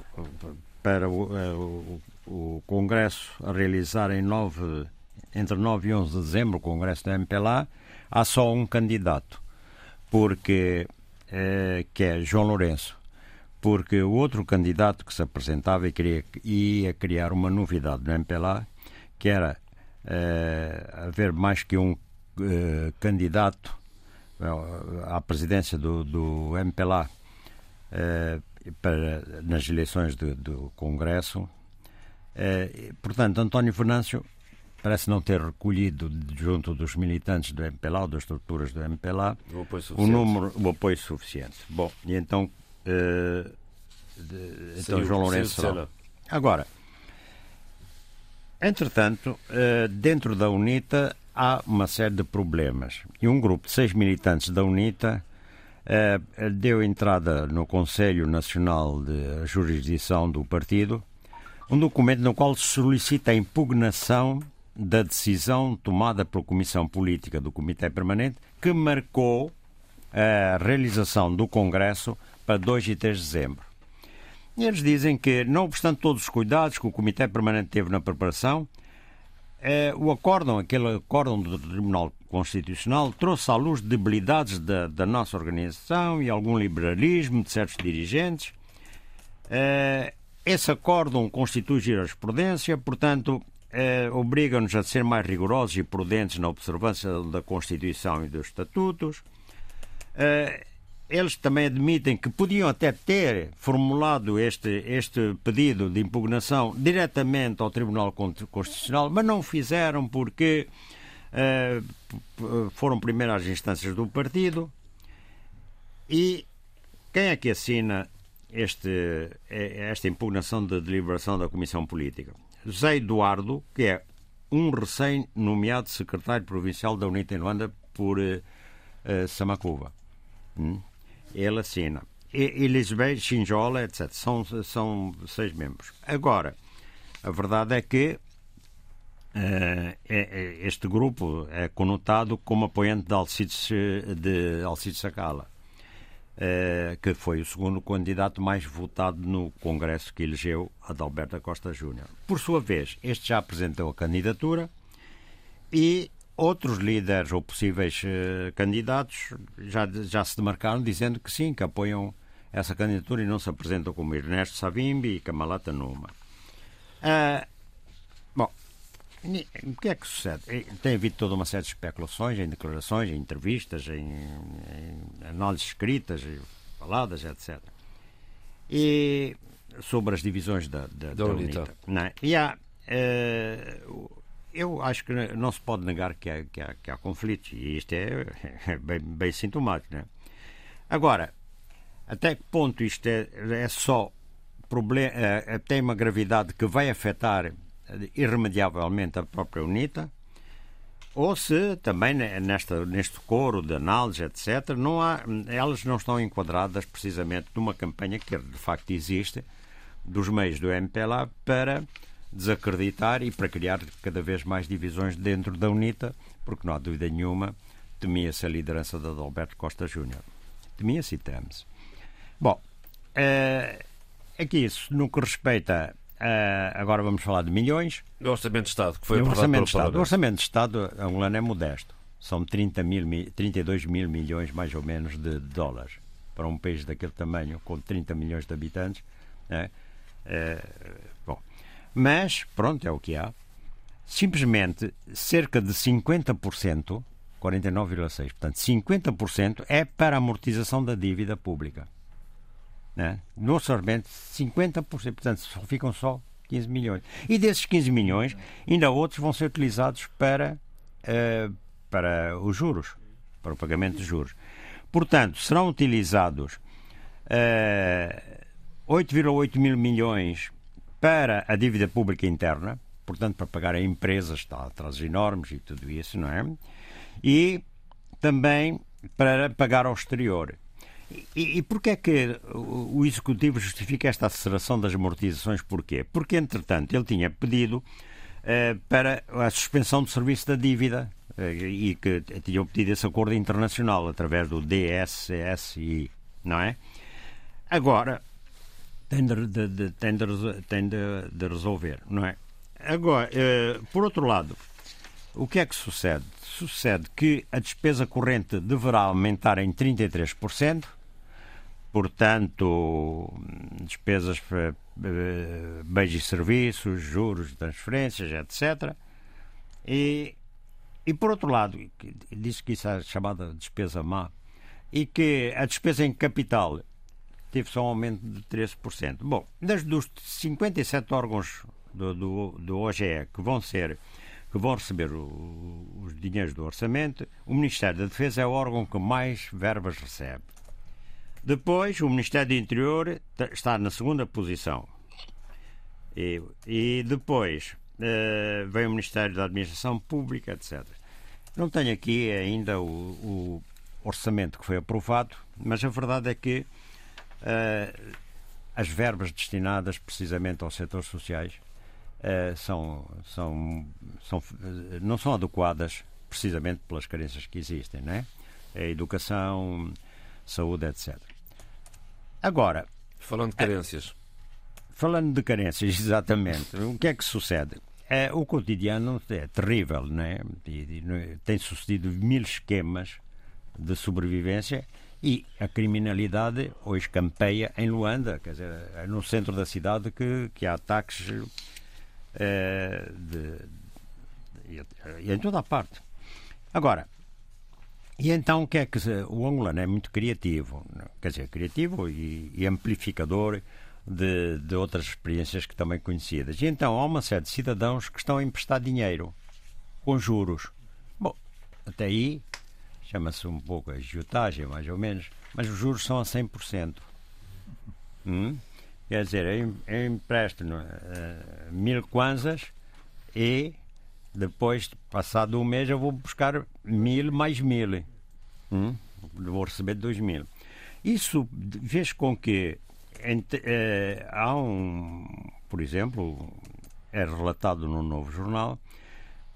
Speaker 3: para o, é, o, o, Congresso a realizar em 9, entre 9 e 11 de dezembro, o Congresso da MPLA, há só um candidato, porque, é, que é João Lourenço porque o outro candidato que se apresentava e queria, ia criar uma novidade no MPLA, que era uh, haver mais que um uh, candidato uh, à presidência do, do MPLA para, nas eleições do, do Congresso. portanto, António Venâncio parece não ter recolhido junto dos militantes do MPLA ou das estruturas do MPLA
Speaker 2: o, o
Speaker 3: número o apoio suficiente. Bom, e então Uh, de, então João Lourenço. Agora, entretanto, uh, dentro da UNITA há uma série de problemas. E um grupo de seis militantes da UNITA uh, deu entrada no Conselho Nacional de Jurisdição do partido um documento no qual se solicita a impugnação da decisão tomada pela Comissão Política do Comitê Permanente que marcou a realização do Congresso para 2 e 3 de dezembro. E eles dizem que, não obstante todos os cuidados que o Comitê Permanente teve na preparação, eh, o acórdão, aquele acórdão do Tribunal Constitucional, trouxe à luz debilidades da, da nossa organização e algum liberalismo de certos dirigentes. Eh, esse acórdão constitui jurisprudência, portanto, eh, obriga-nos a ser mais rigorosos e prudentes na observância da Constituição e dos Estatutos. Eh, eles também admitem que podiam até ter formulado este, este pedido de impugnação diretamente ao Tribunal Constitucional, mas não fizeram porque uh, foram primeiro às instâncias do partido. E quem é que assina este, esta impugnação de deliberação da Comissão Política? José Eduardo, que é um recém-nomeado secretário provincial da UNITA em Luanda por uh. Hum? ele assina. Elizabeth Xinjola, etc. São, são seis membros. Agora, a verdade é que uh, este grupo é conotado como apoiante de Alcides, de Alcides Sacala. eh, que foi o segundo candidato mais votado no Congresso que elegeu Adalberto Costa Júnior. Por sua vez, este já apresentou a candidatura e outros líderes ou possíveis uh, candidatos já, já se demarcaram dizendo que sim, que apoiam essa candidatura e não se apresentam como Ernesto Savimbi e Kamalata Numa. Uh, bom, o que é que sucede? Tem havido toda uma série de especulações em declarações, em entrevistas, em, em análises escritas, faladas, etc. E sobre as divisões da, da, da, da UNITA. Não, é? e há, uh, eu acho que não se pode negar que há, que há, que há conflitos, e isto é, é bem, bem sintomático. Não é? Agora, até que ponto isto é, é só problema, é, tem uma gravidade que vai afetar irremediavelmente a própria UNITA, ou se também nesta, neste coro de análise, etc., não há, elas não estão enquadradas precisamente numa campanha que de facto existe dos meios do MPLA para desacreditar e para criar cada vez mais divisões dentro da UNITA, porque não há dúvida nenhuma, temia-se a liderança de Adalberto Costa Júnior. Temia-se e teme-se. Bom, é, aqui isso no que respeita Uh, agora vamos falar de milhões.
Speaker 2: O Orçamento de Estado, que foi
Speaker 3: o
Speaker 2: orçamento
Speaker 3: de Estado. O Orçamento de Estado angolano é modesto. São 30 mil, 32 mil milhões, mais ou menos, de dólares. Para um país daquele tamanho, com 30 milhões de habitantes. Né? bom. Mas, pronto, é o que há. Simplesmente, cerca de 50%, 49,6%, portanto, 50% é para a amortização da dívida pública né? no orçamento 50%, portanto só ficam só 15 milhões. E desses 15 milhões, ainda outros vão ser utilizados para, uh, para os juros, para o pagamento de juros. Portanto, serão utilizados uh, eh, 8,8 mil milhões para a dívida pública interna, portanto, para pagar a empresas, está atrasos enormes e tudo isso, não é? E também para pagar ao exterior. E, e porquê é que o Executivo justifica esta aceleração das amortizações? Porquê? Porque, entretanto, ele tinha pedido uh, para a suspensão do serviço da dívida uh, e que tinha pedido esse acordo internacional através do DSSI, não é? Agora, tem de, de, de tem, de, tem de, resolver, não é? Agora, uh, por outro lado, o que é que sucede? Sucede que a despesa corrente deverá aumentar em 33%, portanto, despesas para bens e serviços, juros, transferências, etc. E, e por outro lado, disse que isso é chamada despesa má, e que a despesa em capital teve só um aumento de 13%. Bom, das, dos 57 órgãos do, do, do OGE que vão ser que vão receber o, os dinheiros do orçamento, o Ministério da Defesa é o órgão que mais verbas recebe. Depois, o Ministério do Interior está na segunda posição. E, e depois uh, vem o Ministério da Administração Pública, etc. Não tenho aqui ainda o, o orçamento que foi aprovado, mas a verdade é que uh, as verbas destinadas precisamente aos setores sociais uh, são, são, são, não são adequadas precisamente pelas carências que existem, não é? A educação, saúde, etc. Agora.
Speaker 2: Falando de carências.
Speaker 3: Falando de carências, exatamente. o que é que sucede? É, o cotidiano é terrível, né? tem sucedido mil esquemas de sobrevivência e a criminalidade hoje campeia em Luanda, quer dizer, é no centro da cidade que, que há ataques é, de, de, de, em toda a parte. Agora, e então o que é que o angolano é muito criativo, quer dizer, criativo e, e amplificador de, de, outras experiências que também conhecidas. E então há uma série de cidadãos que estão a emprestar dinheiro com juros. Bom, até aí chama-se um pouco a agiotagem, mais ou menos, mas os juros são a 100%. Hum? Quer dizer, eu, empresto uh, mil kwanzas e depois, passado um mês, eu vou buscar mil mais mil. Hum? Vou receber dois mil. Isso fez com que entre, eh, há um, por exemplo, é relatado no novo jornal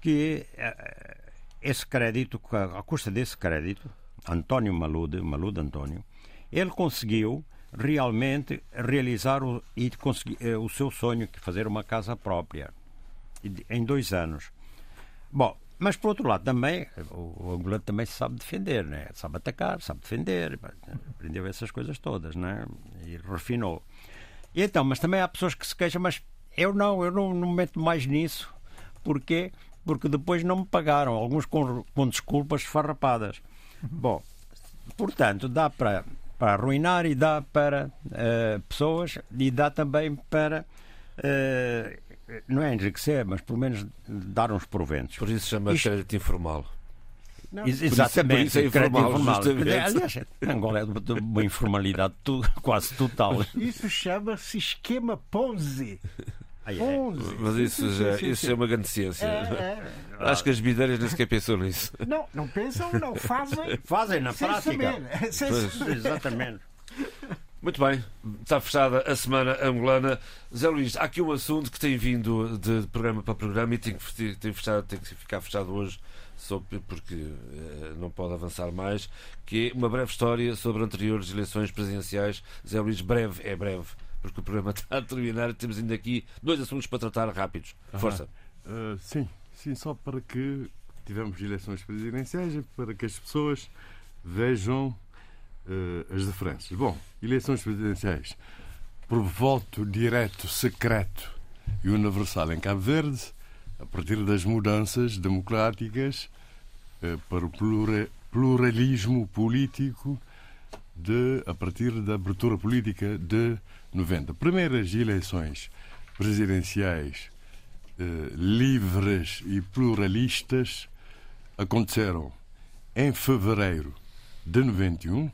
Speaker 3: que eh, esse crédito, a custa desse crédito, António Malude, Malude António, ele conseguiu realmente realizar o, e conseguir, eh, o seu sonho, que é fazer uma casa própria, em dois anos. Bom, mas por outro lado também, o angolano também sabe defender, né? sabe atacar, sabe defender, aprendeu essas coisas todas, né? E refinou. E então, mas também há pessoas que se queixam, mas eu não, eu não, não me meto mais nisso. Porquê? Porque depois não me pagaram, alguns com, com desculpas farrapadas. Bom, portanto, dá para, para arruinar e dá para uh, pessoas e dá também para. Uh, não é enriquecer, mas pelo menos dar uns proventos.
Speaker 2: Por isso chama Isto... crédito informal.
Speaker 3: Não. Exatamente,
Speaker 2: isso é informal, informal.
Speaker 3: Aliás, Angola é de uma informalidade quase total.
Speaker 6: Isso chama-se esquema Ponzi.
Speaker 3: Ah, é.
Speaker 2: Mas isso, já, isso é uma grande ciência. É, é. Acho que as bideiras nem sequer pensam nisso.
Speaker 6: Não, não pensam, não fazem.
Speaker 3: Fazem na prática.
Speaker 6: Saber.
Speaker 3: Exatamente.
Speaker 2: Muito bem, está fechada a semana angolana. Zé Luís, há aqui um assunto que tem vindo de programa para programa e tem que, tem fechado, tem que ficar fechado hoje, porque eh, não pode avançar mais, que é uma breve história sobre anteriores eleições presidenciais. Zé Luís, breve é breve, porque o programa está a terminar e temos ainda aqui dois assuntos para tratar rápidos. Força.
Speaker 7: Uh, sim, sim, só para que tivemos eleições presidenciais e para que as pessoas vejam uh, as diferenças. Bom, eleições presidenciais por voto direto, secreto e universal em Cabo Verde, a partir das mudanças democráticas uh, para o pluralismo político de, a partir da abertura política de 90. Primeiras eleições presidenciais uh, livres e pluralistas aconteceram em fevereiro de 91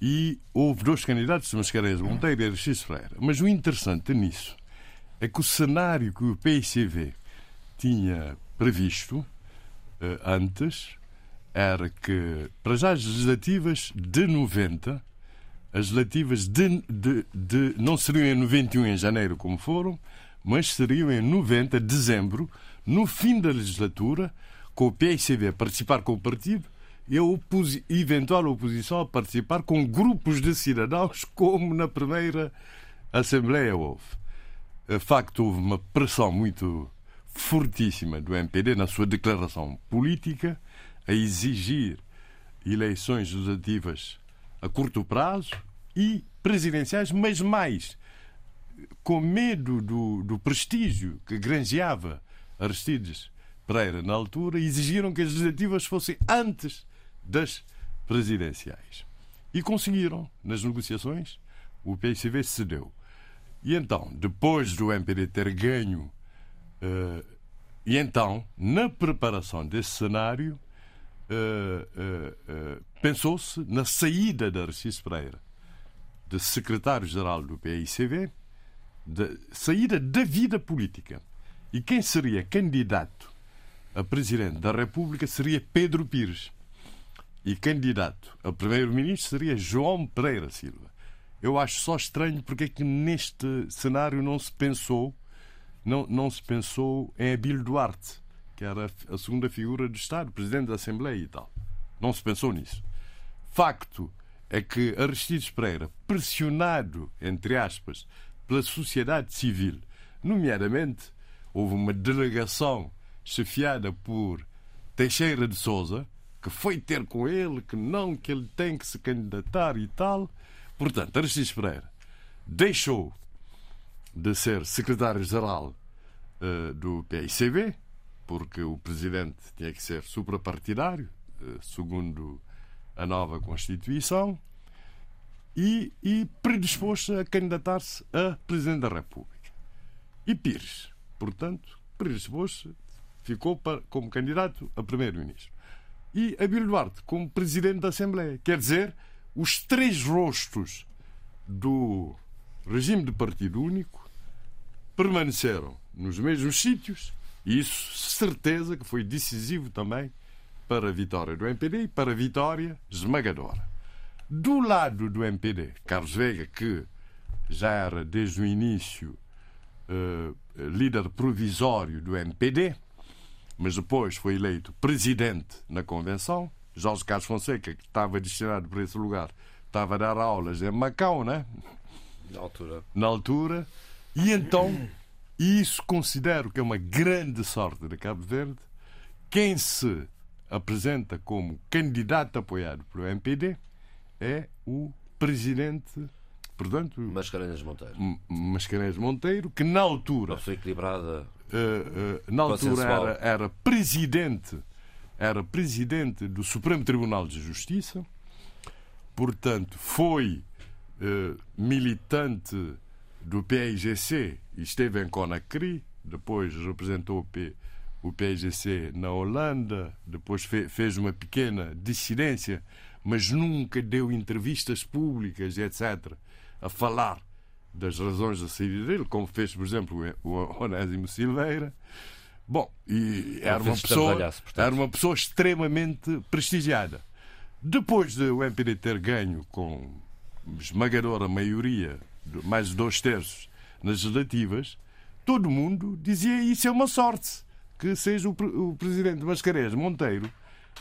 Speaker 7: e houve dois candidatos, Mascarenhas Monteiro e Aristides Freire. Mas o interessante nisso é que o cenário que o PICV tinha previsto eh, antes era que, para já as legislativas de 90, as legislativas de, de, de, não seriam em 91 em janeiro como foram, mas seriam em 90, dezembro, no fim da legislatura, com o PICV a participar com o partido e a eventual oposição a participar com grupos de cidadãos, como na primeira Assembleia houve. De facto, houve uma pressão muito fortíssima do MPD na sua declaração política a exigir eleições legislativas a curto prazo e presidenciais, mas mais com medo do, do prestígio que granjeava Aristides Pereira na altura, exigiram que as legislativas fossem antes das presidenciais. E conseguiram, nas negociações, o PSV cedeu. E então, depois do MPD ter ganho, uh, e então, na preparação desse cenário, uh, uh, pensou-se na saída de Arcis Pereira, de secretário-geral do PICV, de saída da vida política. E quem seria candidato a presidente da República seria Pedro Pires e candidato a primeiro-ministro seria João Pereira Silva. Eu acho só estranho porque é que neste cenário não se pensou não, não se pensou em Abílio Duarte, que era a segunda figura do Estado, presidente da Assembleia e tal. Não se pensou nisso. Facto é que Aristides Pereira, pressionado, entre aspas, pela sociedade civil, nomeadamente, houve uma delegação chefiada por Teixeira de Souza, que foi ter com ele, que não, que ele tem que se candidatar e tal. Portanto, Aristides Pereira deixou de ser secretário-geral uh, do PICB, porque o presidente tinha que ser suprapartidário, segundo a nova Constituição, e, e predispôs-se a candidatar-se a Presidente da República. E Pires, portanto, predispôs-se, ficou para, como candidato a Primeiro-Ministro e Abílio Duarte como presidente da Assembleia. Quer dizer, os três rostos do regime de partido único permaneceram nos mesmos sítios e isso, certeza, que foi decisivo também para a vitória do MPD e para a vitória esmagadora. Do lado do MPD, Carlos Veiga, que já era desde o início uh, líder provisório do MPD, mas depois foi eleito presidente na convenção. Jorge Carlos Fonseca, que estava destinado para esse lugar, estava a dar aulas em Macau, né?
Speaker 2: Na altura.
Speaker 7: na altura, e então, e isso considero que é uma grande sorte de Cabo Verde, quem se apresenta como candidato apoiado pelo MPD é o presidente, portanto,
Speaker 2: Mascarenhas Monteiro.
Speaker 7: Mascarenhas Monteiro, que na altura
Speaker 2: Uma pessoa equilibrada.
Speaker 7: eh, eh, na altura era, era presidente era presidente do Supremo Tribunal de Justiça portanto foi eh, militante do PIGC e esteve em Conakry depois representou o, P, o PIGC na Holanda depois fe- fez uma pequena dissidência mas nunca deu entrevistas públicas etc a falar das razões da saída dele, como fez, por exemplo, o Onésimo Silveira. Bom, e era uma, pessoa, era uma pessoa extremamente prestigiada. Depois de o MPD ter ganho com esmagadora maioria, mais de dois terços, nas legislativas, todo mundo dizia isso é uma sorte que seja o, pre- o presidente Mascarenhas Monteiro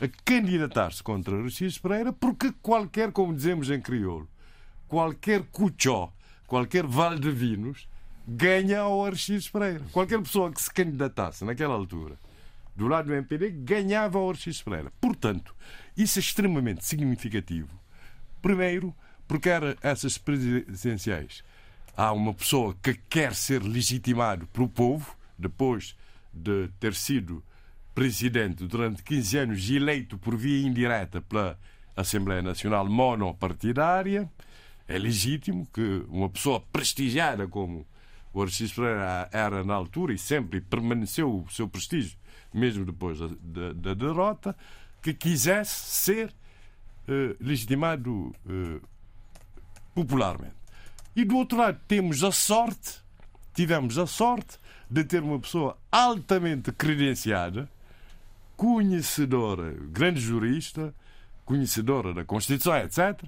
Speaker 7: a candidatar-se contra Aristides Pereira, porque qualquer, como dizemos em crioulo, qualquer cuchó, qualquer Valdevinos ganha ao Aristides Pereira. Qualquer pessoa que se candidatasse naquela altura do lado do MPD ganhava ao Aristides Pereira. Portanto, isso é extremamente significativo. Primeiro, porque era essas presidenciais. Há uma pessoa que quer ser legitimado pelo povo, depois de ter sido presidente durante 15 anos eleito por via indireta pela Assembleia Nacional monopartidária. É legítimo que uma pessoa prestigiada como o Aristides Pereira era na altura e sempre permaneceu o seu prestígio, mesmo depois da, da- da derrota, que quisesse ser eh, legitimado eh, popularmente. E do outro lado temos a sorte, tivemos a sorte de ter uma pessoa altamente credenciada, conhecedora, grande jurista, conhecedora da Constituição, etc.,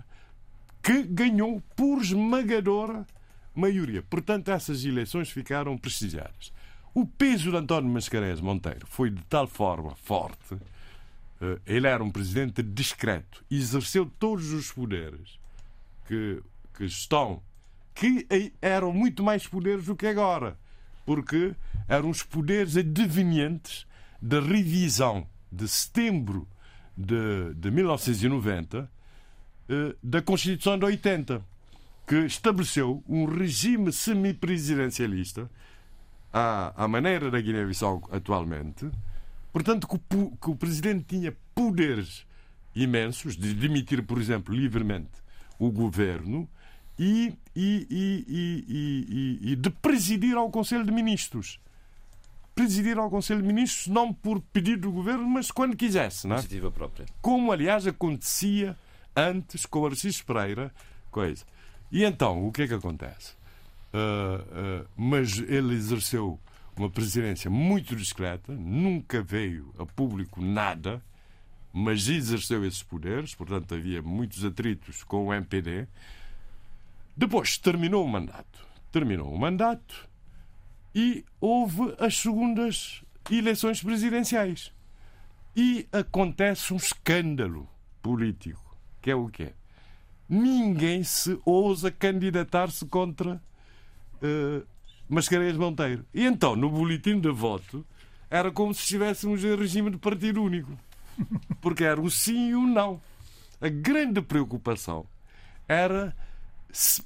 Speaker 7: que ganhou por esmagadora maioria. Portanto, essas eleições ficaram prestigiadas. O peso de António Mascarenhas Monteiro foi de tal forma forte. eh, Ele era um presidente discreto, exerceu todos os poderes que, que estão, que eram muito mais poderes do que agora, porque eram os poderes advenientes da revisão de setembro de, de 1990 eh, da Constituição de 80, que estabeleceu um regime semipresidencialista à, à maneira da Guiné-Bissau atualmente, portanto, que o, que o presidente tinha poderes imensos de demitir, por exemplo, livremente o governo e, e- e- e- de presidir ao Conselho de Ministros. Presidir ao Conselho de Ministros não por pedido do governo, mas quando quisesse, não é?
Speaker 2: Iniciativa própria.
Speaker 7: como aliás acontecia antes com o Arcis Pereira, coisa. E então, o que é que acontece? Ah, ah, mas ele exerceu uma presidência muito discreta, nunca veio a público nada, mas exerceu esses poderes, portanto havia muitos atritos com o MPD. Depois terminou o mandato. Terminou o mandato e houve as segundas eleições presidenciais. E acontece um escândalo político, que é o quê? Ninguém se ousa candidatar-se contra uh, Mascarenhas Monteiro. E então, no boletim de voto, era como se estivéssemos em regime de partido único. Porque era o sim e o não. A grande preocupação era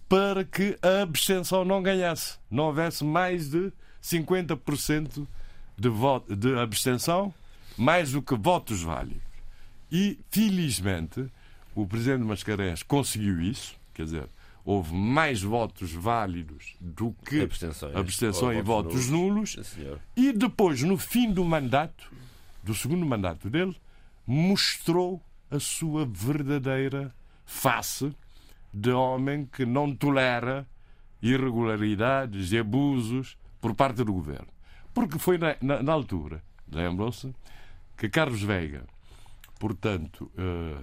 Speaker 7: para que a abstenção não ganhasse. Não houvesse mais de 50% de, voto, de abstenção, mais do que votos válidos. E, felizmente, o presidente Mascarenhas conseguiu isso, quer dizer, houve mais votos válidos do que
Speaker 2: Abstenções.
Speaker 7: abstenção e votos nulos.
Speaker 2: Senhor.
Speaker 7: E depois, no fim do mandato, do segundo mandato dele, mostrou a sua verdadeira face de homem que não tolera irregularidades e abusos por parte do governo. Porque foi na, na- na altura, lembram-se, que Carlos Veiga, portanto. eh,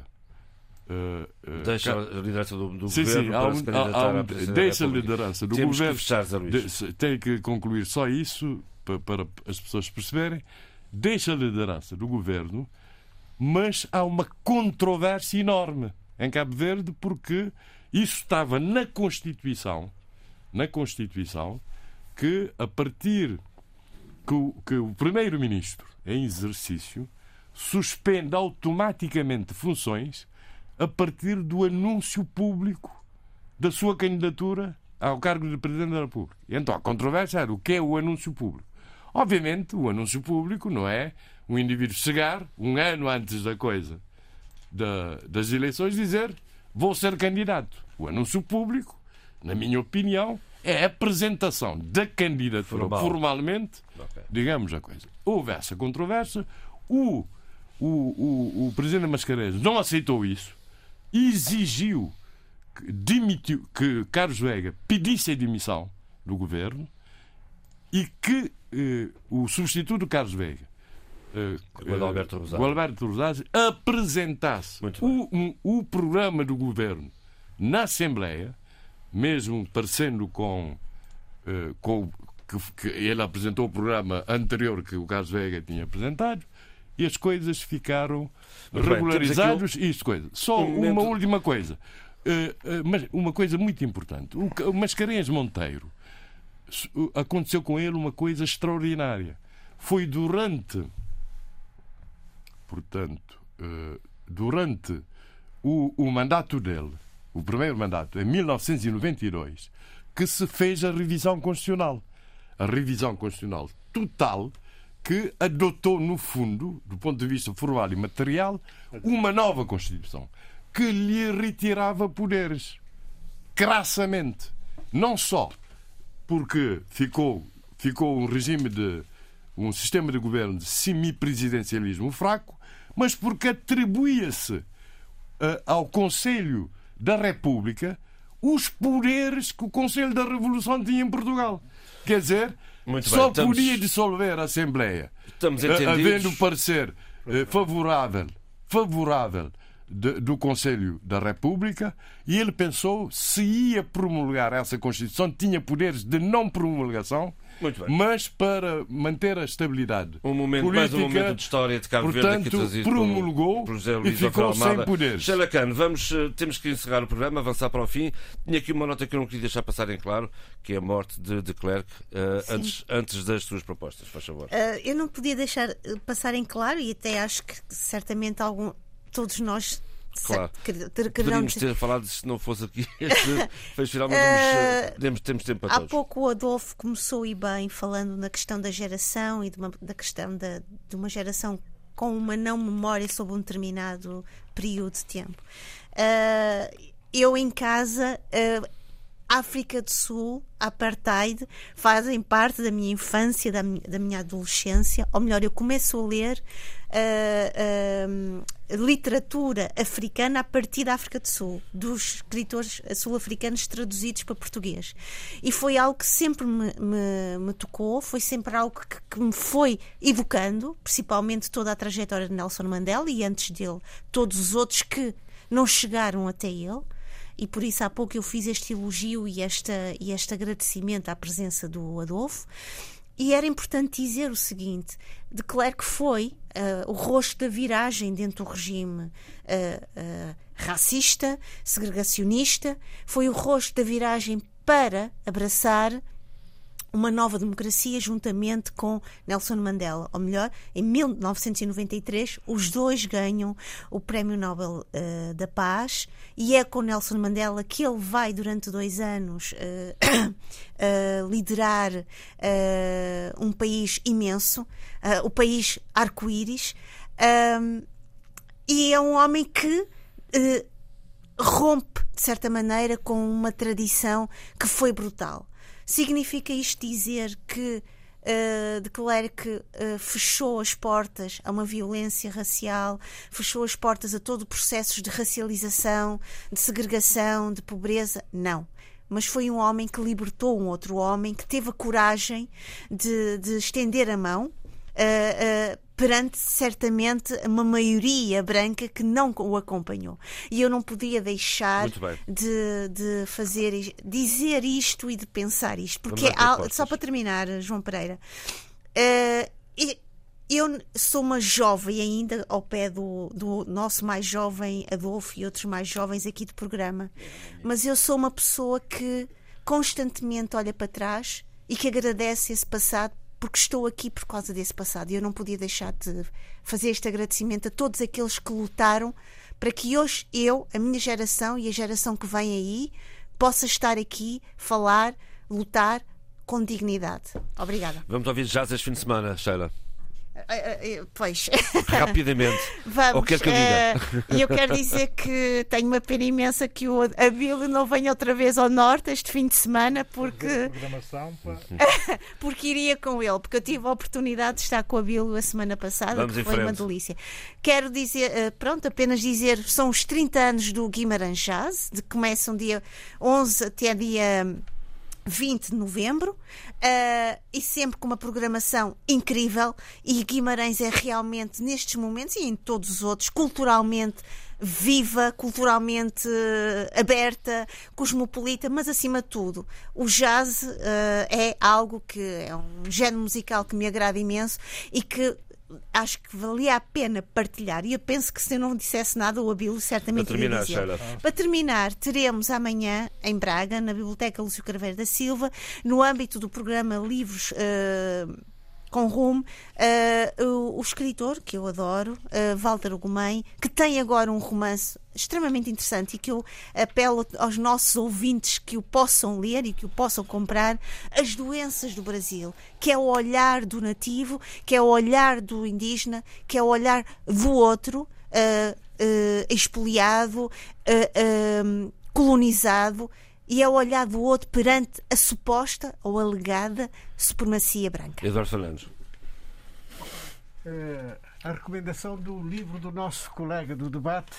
Speaker 7: eh,
Speaker 2: Deixa a liderança do, do
Speaker 7: Sim,
Speaker 2: governo
Speaker 7: sim,
Speaker 2: para
Speaker 7: um-
Speaker 2: se candidatar
Speaker 7: um-
Speaker 2: à presidência
Speaker 7: deixa a liderança do
Speaker 2: Temos
Speaker 7: governo.
Speaker 2: que fechar.
Speaker 7: De- Tenho que concluir só isso pa- para, as pessoas perceberem. Deixa a liderança do governo, mas há uma controvérsia enorme em Cabo Verde porque isso estava na Constituição, na Constituição, que a partir que o, que o primeiro-ministro em exercício suspende automaticamente funções a partir do anúncio público da sua candidatura ao cargo de Presidente da República. Então, a controvérsia era o que é o anúncio público. Obviamente, o anúncio público não é um indivíduo chegar um ano antes da coisa da, das eleições dizer vou ser candidato. O anúncio público, na minha opinião, é a apresentação da candidatura
Speaker 2: Formal.
Speaker 7: formalmente,
Speaker 2: Ok.
Speaker 7: digamos a coisa. Houve essa controvérsia, o, o, o, o presidente Mascarenhas não aceitou isso, exigiu que, demitiu, que Carlos Veiga pedisse a demissão do governo e que eh, o substituto de Carlos Veiga, eh,
Speaker 2: O Adalberto Rosado.
Speaker 7: o Alberto Rosado, apresentasse o, um- o programa do governo na Assembleia, mesmo parecendo com, eh, com que, que ele apresentou o programa anterior que o Carlos Veiga tinha apresentado, e as coisas ficaram
Speaker 2: bem,
Speaker 7: regularizadas isso coisa. Só
Speaker 2: um
Speaker 7: uma última coisa. Eh, eh, mas uma coisa muito importante. O, Ca- o Mascarenhas Monteiro aconteceu com ele uma coisa extraordinária. Foi durante, portanto, eh, durante o, o mandato dele, o primeiro mandato, em 1992, que se fez a revisão constitucional. A revisão constitucional total que adotou, no fundo, do ponto de vista formal e material, uma nova Constituição que lhe retirava poderes crassamente. Não só porque ficou, ficou um regime de um sistema de governo de semipresidencialismo fraco, mas porque atribuía-se eh, ao Conselho da República os poderes que o Conselho da Revolução tinha em Portugal. Quer dizer,
Speaker 2: Muito bem,
Speaker 7: só
Speaker 2: estamos-
Speaker 7: podia dissolver a Assembleia
Speaker 2: Estamos
Speaker 7: eh,
Speaker 2: entendidos.
Speaker 7: havendo parecer eh, favorável, favorável de- do Conselho da República e ele pensou se ia promulgar essa Constituição tinha poderes de não promulgação. Mas para manter a estabilidade
Speaker 2: Um momento,
Speaker 7: política,
Speaker 2: mais um momento de história de Cabo Verde aqui
Speaker 7: portanto,
Speaker 2: trazido
Speaker 7: promulgou
Speaker 2: por José
Speaker 7: e
Speaker 2: Luís
Speaker 7: ficou
Speaker 2: Alfredo
Speaker 7: sem
Speaker 2: Almada.
Speaker 7: poderes.
Speaker 2: Khan, vamos, eh, temos que encerrar o programa, avançar para o fim. Tinha aqui uma nota que eu não queria deixar passar em claro, que é a morte de, de Clerc, eh, antes, antes das suas propostas, faz favor.
Speaker 5: Ah, eu não podia deixar passar em claro, e até acho que certamente algum, todos nós
Speaker 2: Claro.
Speaker 5: ter-
Speaker 2: Poderíamos ter falado se não fosse aqui este fecho final, mas vamos, eh, temos, temos tempo para
Speaker 5: Há
Speaker 2: todos.
Speaker 5: pouco o Adolfo começou e bem falando na questão da geração e de uma, da questão da, de uma geração com uma não memória sobre um determinado período de tempo. Ah, eu em casa, ah, África do Sul, Apartheid, fazem parte da minha infância, da minha, da minha adolescência. Ou melhor, eu começo a ler ah, ah, literatura africana a partir da África do Sul, dos escritores sul-africanos traduzidos para português. E foi algo que sempre me, me- me tocou, foi sempre algo que, que me foi evocando, principalmente toda a trajetória de Nelson Mandela e antes dele, todos os outros que não chegaram até ele e por isso há pouco eu fiz este elogio e, esta, e este agradecimento à presença do Adolfo. E era importante dizer o seguinte: de Klerk foi ah, o rosto da viragem dentro do regime ah, ah, racista, segregacionista, foi o rosto da viragem para abraçar uma nova democracia juntamente com Nelson Mandela. Ou melhor, em 1993, os dois ganham o Prémio Nobel eh, da Paz e é com Nelson Mandela que ele vai, durante dois anos, eh, eh, liderar um país imenso, o país arco-íris. Ahm, e é um homem que rompe, de certa maneira, com uma tradição que foi brutal. Significa isto dizer que uh, de Klerk uh, fechou as portas a uma violência racial, fechou as portas a todo o processo de racialização, de segregação, de pobreza? Não. Mas foi um homem que libertou um outro homem, que teve a coragem de, de estender a mão uh, uh, perante certamente uma maioria branca que não o acompanhou. E eu não podia deixar de, de fazer dizer isto e de pensar isto. Porque
Speaker 2: propostas.
Speaker 5: só para terminar, João Pereira, e- eu sou uma jovem ainda ao pé do, do nosso mais jovem Adolfo e outros mais jovens aqui do programa, mas eu sou uma pessoa que constantemente olha para trás e que agradece esse passado porque estou aqui por causa desse passado e eu não podia deixar de fazer este agradecimento a todos aqueles que lutaram para que hoje eu, a minha geração e a geração que vem aí, possa estar aqui, falar, lutar com dignidade. Obrigada.
Speaker 2: Vamos ouvir jazz este fim de semana, Sheila.
Speaker 5: Eh, eh, Pois.
Speaker 2: Rapidamente.
Speaker 5: Vamos.
Speaker 2: Ou quer que eu diga?
Speaker 5: eh, E eu quero dizer que tenho uma pena imensa que o Abílio não venha outra vez ao Norte este fim de semana, porque, porque iria com ele, porque eu tive a oportunidade de estar com o Abílio a semana passada,
Speaker 2: Vamos
Speaker 5: que foi uma delícia. Quero dizer, eh, pronto, apenas dizer, são os 30 anos do Guimarães Jazz, de que começam dia 11 até dia 20 de novembro eh, e sempre com uma programação incrível e Guimarães é realmente nestes momentos e em todos os outros culturalmente viva, culturalmente eh, aberta, cosmopolita, mas acima de tudo o jazz eh, é algo que é um género musical que me agrada imenso e que acho que valia a pena partilhar e eu penso que se eu não dissesse nada o Abílio certamente
Speaker 2: Para terminar,
Speaker 5: dizer.
Speaker 2: Sheila.
Speaker 5: Para terminar, teremos amanhã em Braga, na Biblioteca Lúcio Carveiro da Silva, no âmbito do programa Livros eh, com Rumo, eh, o, o escritor, que eu adoro, eh, Walter Ugumem, que tem agora um romance extremamente interessante e que eu apelo aos nossos ouvintes que o possam ler e que o possam comprar, As Doenças do Brasil, que é o olhar do nativo, que é o olhar do indígena, que é o olhar do outro, eh, eh, expoliado, colonizado e é o olhar do outro perante a suposta ou alegada supremacia branca.
Speaker 2: Eduardo Fernandes.
Speaker 6: Eh, a recomendação do livro do nosso colega do debate,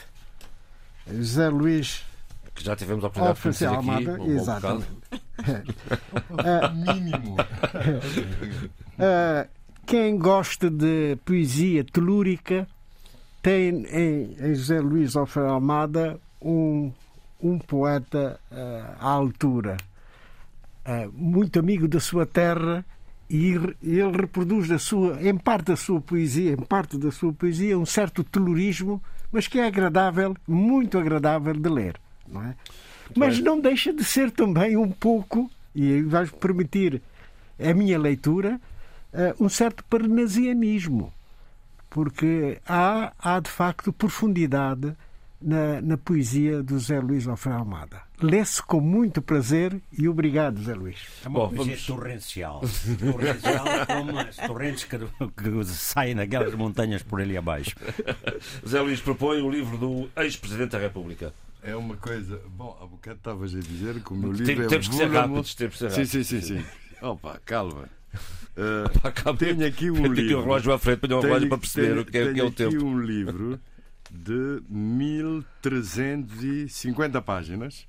Speaker 6: José Luís
Speaker 2: Que já tivemos a oportunidade de conhecer
Speaker 6: Oficial
Speaker 2: aqui.
Speaker 6: Almada,
Speaker 2: um
Speaker 6: exatamente.
Speaker 7: Mínimo.
Speaker 6: Uh, quem gosta de poesia telúrica tem em, em José Luís Alfredo Almada um, um poeta uh, à altura, uh, muito amigo da sua terra e ele reproduz da sua, em parte da sua poesia, em parte da sua poesia, um certo telurismo, mas que é agradável, muito agradável de ler, não é? Mas não deixa de ser também um pouco, e vais permitir a minha leitura, eh, um certo parnasianismo, porque há, há de facto profundidade na, na poesia do Zé Luís Alfredo Almada. Lê-se com muito prazer e obrigado, Zé Luís.
Speaker 3: É uma
Speaker 2: Bom,
Speaker 3: poesia
Speaker 2: vamos-
Speaker 3: torrencial. Torrencial como as torrentes que, que saem naquelas montanhas por ali abaixo.
Speaker 2: José Luís propõe o livro do ex-presidente da República.
Speaker 7: É uma coisa. Bom, há bocado estavas a dizer que o meu
Speaker 2: Tem-
Speaker 7: livro é
Speaker 2: temos que ser rápidos, temos que ser
Speaker 7: Sim, sim,
Speaker 2: rápidos.
Speaker 7: sim, sim. Opa, calma. Uh,
Speaker 2: calma.
Speaker 7: tenho aqui um
Speaker 2: Tenho aqui
Speaker 7: livro.
Speaker 2: o relógio à frente, ponho o
Speaker 7: Tenho-
Speaker 2: relógio para perceber
Speaker 7: tenho-
Speaker 2: o que é, o que é
Speaker 7: tenho
Speaker 2: o tempo.
Speaker 7: aqui um livro de 1350 páginas.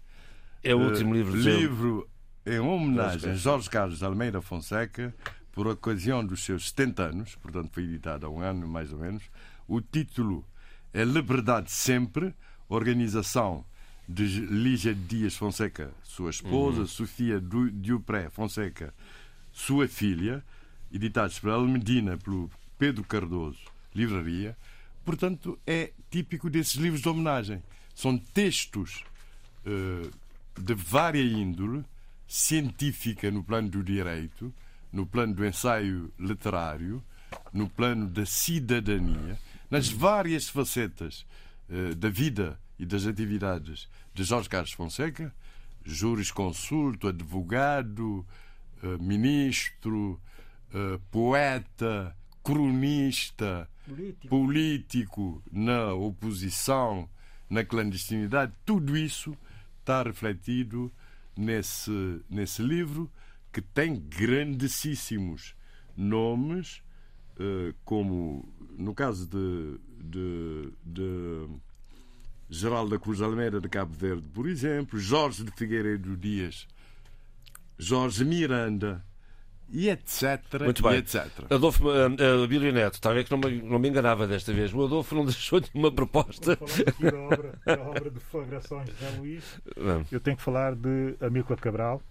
Speaker 2: É o último
Speaker 7: Eh,
Speaker 2: livro de
Speaker 7: livro em homenagem a
Speaker 2: Jorge
Speaker 7: Carlos Almeida Fonseca por ocasião dos seus 70 anos, portanto foi editado há um ano mais ou menos. O título é Liberdade Sempre, organização de Lígia Dias Fonseca, sua esposa,
Speaker 2: Uhum.
Speaker 7: Sofia Du- Dupré Fonseca, sua filha, editados pela Almedina, pelo Pedro Cardoso, livraria. Portanto, é típico desses livros de homenagem. São textos eh, de vária índole, científica no plano do direito, no plano do ensaio literário, no plano da cidadania, nas várias facetas eh, da vida e das atividades de Jorge Carlos Fonseca, jurisconsulto, advogado, eh, ministro, poeta, cronista,
Speaker 6: Político.
Speaker 7: político na oposição, na clandestinidade, tudo isso está refletido nesse, nesse livro que tem grandíssimos nomes, eh, como no caso de, de, de Geraldo da Cruz Almeida de Cabo Verde, por exemplo, Jorge de Figueiredo Dias, Jorge Miranda, e etc.
Speaker 2: Muito
Speaker 7: e
Speaker 2: bem.
Speaker 7: etc.
Speaker 2: Adolfo uh, Bílio Neto, está a ver que não me, não me enganava desta vez. O Adolfo não deixou nenhuma proposta.
Speaker 4: Aqui da obra, da obra de deflagrações de José Luís,
Speaker 2: Não.
Speaker 4: eu tenho que falar de Amílcar Cabral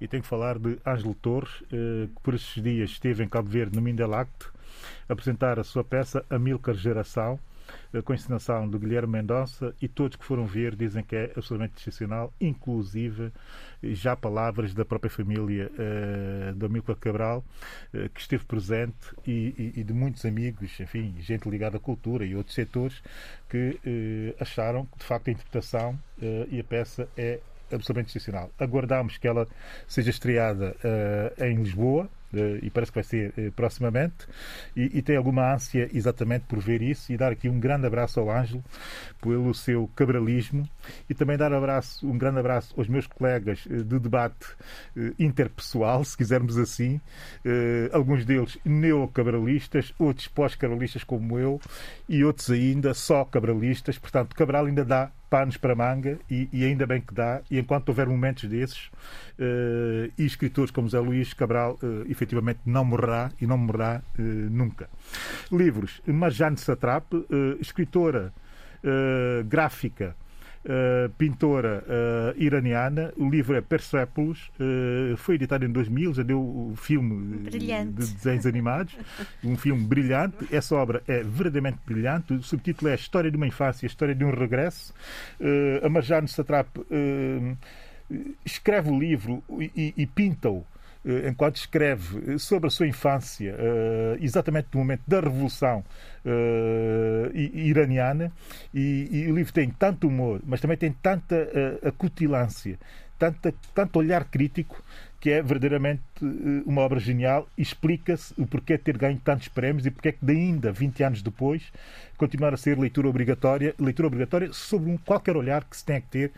Speaker 4: e tenho que falar de Ângelo Torres, que por estes dias esteve em Cabo Verde, no Mindelact, a apresentar a sua peça Amilcar Geração, com a encenação de Guilherme Mendonça e todos que foram ver dizem que é absolutamente excepcional, inclusive já palavras da própria família uh, do Amílcar Cabral, uh, que esteve presente, e, e, e, de muitos amigos, enfim, gente ligada à cultura e outros setores, que uh, acharam que de facto a interpretação e a peça é absolutamente excepcional. Aguardamos que ela seja estreada em Lisboa, e parece que vai ser eh, proximamente, e, e, tem alguma ânsia exatamente por ver isso e dar aqui um grande abraço ao Ângelo pelo seu cabralismo e também dar abraço, um grande abraço aos meus colegas eh, de debate eh, interpessoal, se quisermos assim, alguns deles neocabralistas, outros pós-cabralistas como eu e outros ainda só cabralistas, portanto Cabral ainda dá panos para manga e, e, ainda bem que dá. E enquanto houver momentos desses, uh, e escritores como Zé Luís Cabral, uh, efetivamente não morrerá e não morrerá uh, nunca. Livros: Marjane Satrap, escritora gráfica uh, pintora uh, iraniana. O livro é Persepolis, uh, foi editado em 2000, já deu o filme brilhante. de desenhos animados, um filme brilhante. Essa obra é verdadeiramente brilhante. O subtítulo é a História de uma Infância, a História de um Regresso. a Marjane Satrap escreve o livro e, e pinta-o eh, enquanto escreve sobre a sua infância, eh, exatamente no momento da Revolução eh, iraniana, e, o livro tem tanto humor, mas também tem tanta acutilância, tanta, tanto olhar crítico, que é verdadeiramente uma obra genial explica-se o porquê de ter ganho tantos prémios e porquê que de ainda 20 anos depois continuar a ser leitura obrigatória, leitura obrigatória sobre um, qualquer olhar que se tem que ter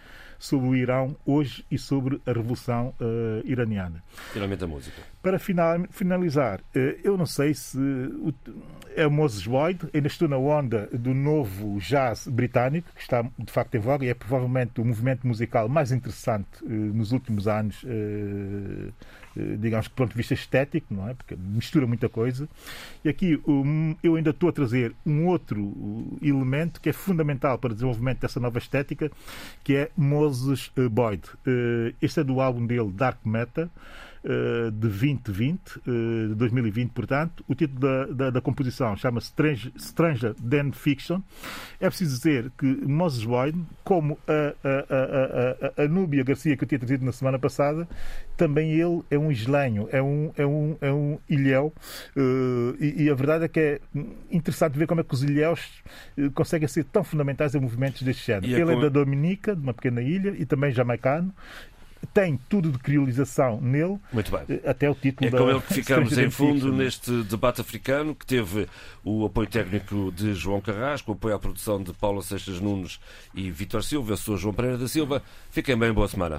Speaker 4: sobre o Irão hoje e sobre a Revolução uh, Iraniana.
Speaker 2: Finalmente a música.
Speaker 4: Para final, finalizar, uh, eu não sei se é o Moses Boyd, ainda estou na onda do novo jazz britânico, que está de facto em voga e é provavelmente o movimento musical mais interessante eh, nos últimos anos eh, digamos que do ponto de vista estético, não é? Porque mistura muita coisa. E aqui eu ainda estou a trazer um outro elemento que é fundamental para o desenvolvimento dessa nova estética, que é Moses Boyd. Este é do álbum dele Dark Meta. Eh, de 2020, eh, de 2020, portanto. O título da, da, da composição chama-se Strange, Stranger Than Fiction. É preciso dizer que Moses Boyd, como a, a, a, a, a Núbia Garcia, que eu tinha trazido na semana passada, também ele é um islenho, é um, é um, é um ilhéu. Uh, e, e, a verdade é que é interessante ver como é que os ilhéus conseguem ser tão fundamentais em movimentos deste género. É ele é da Dominica, de uma pequena ilha, e também jamaicano, tem tudo de criolização nele.
Speaker 2: Muito bem.
Speaker 4: Eh, até o título
Speaker 2: é
Speaker 4: da.
Speaker 2: É com ele que ficamos em fundo neste debate africano, que teve o apoio técnico de João Carrasco, o apoio à produção de Paula Seixas Nunes e Vitor Silva. Eu sou João Pereira da Silva. Fiquem bem, boa semana.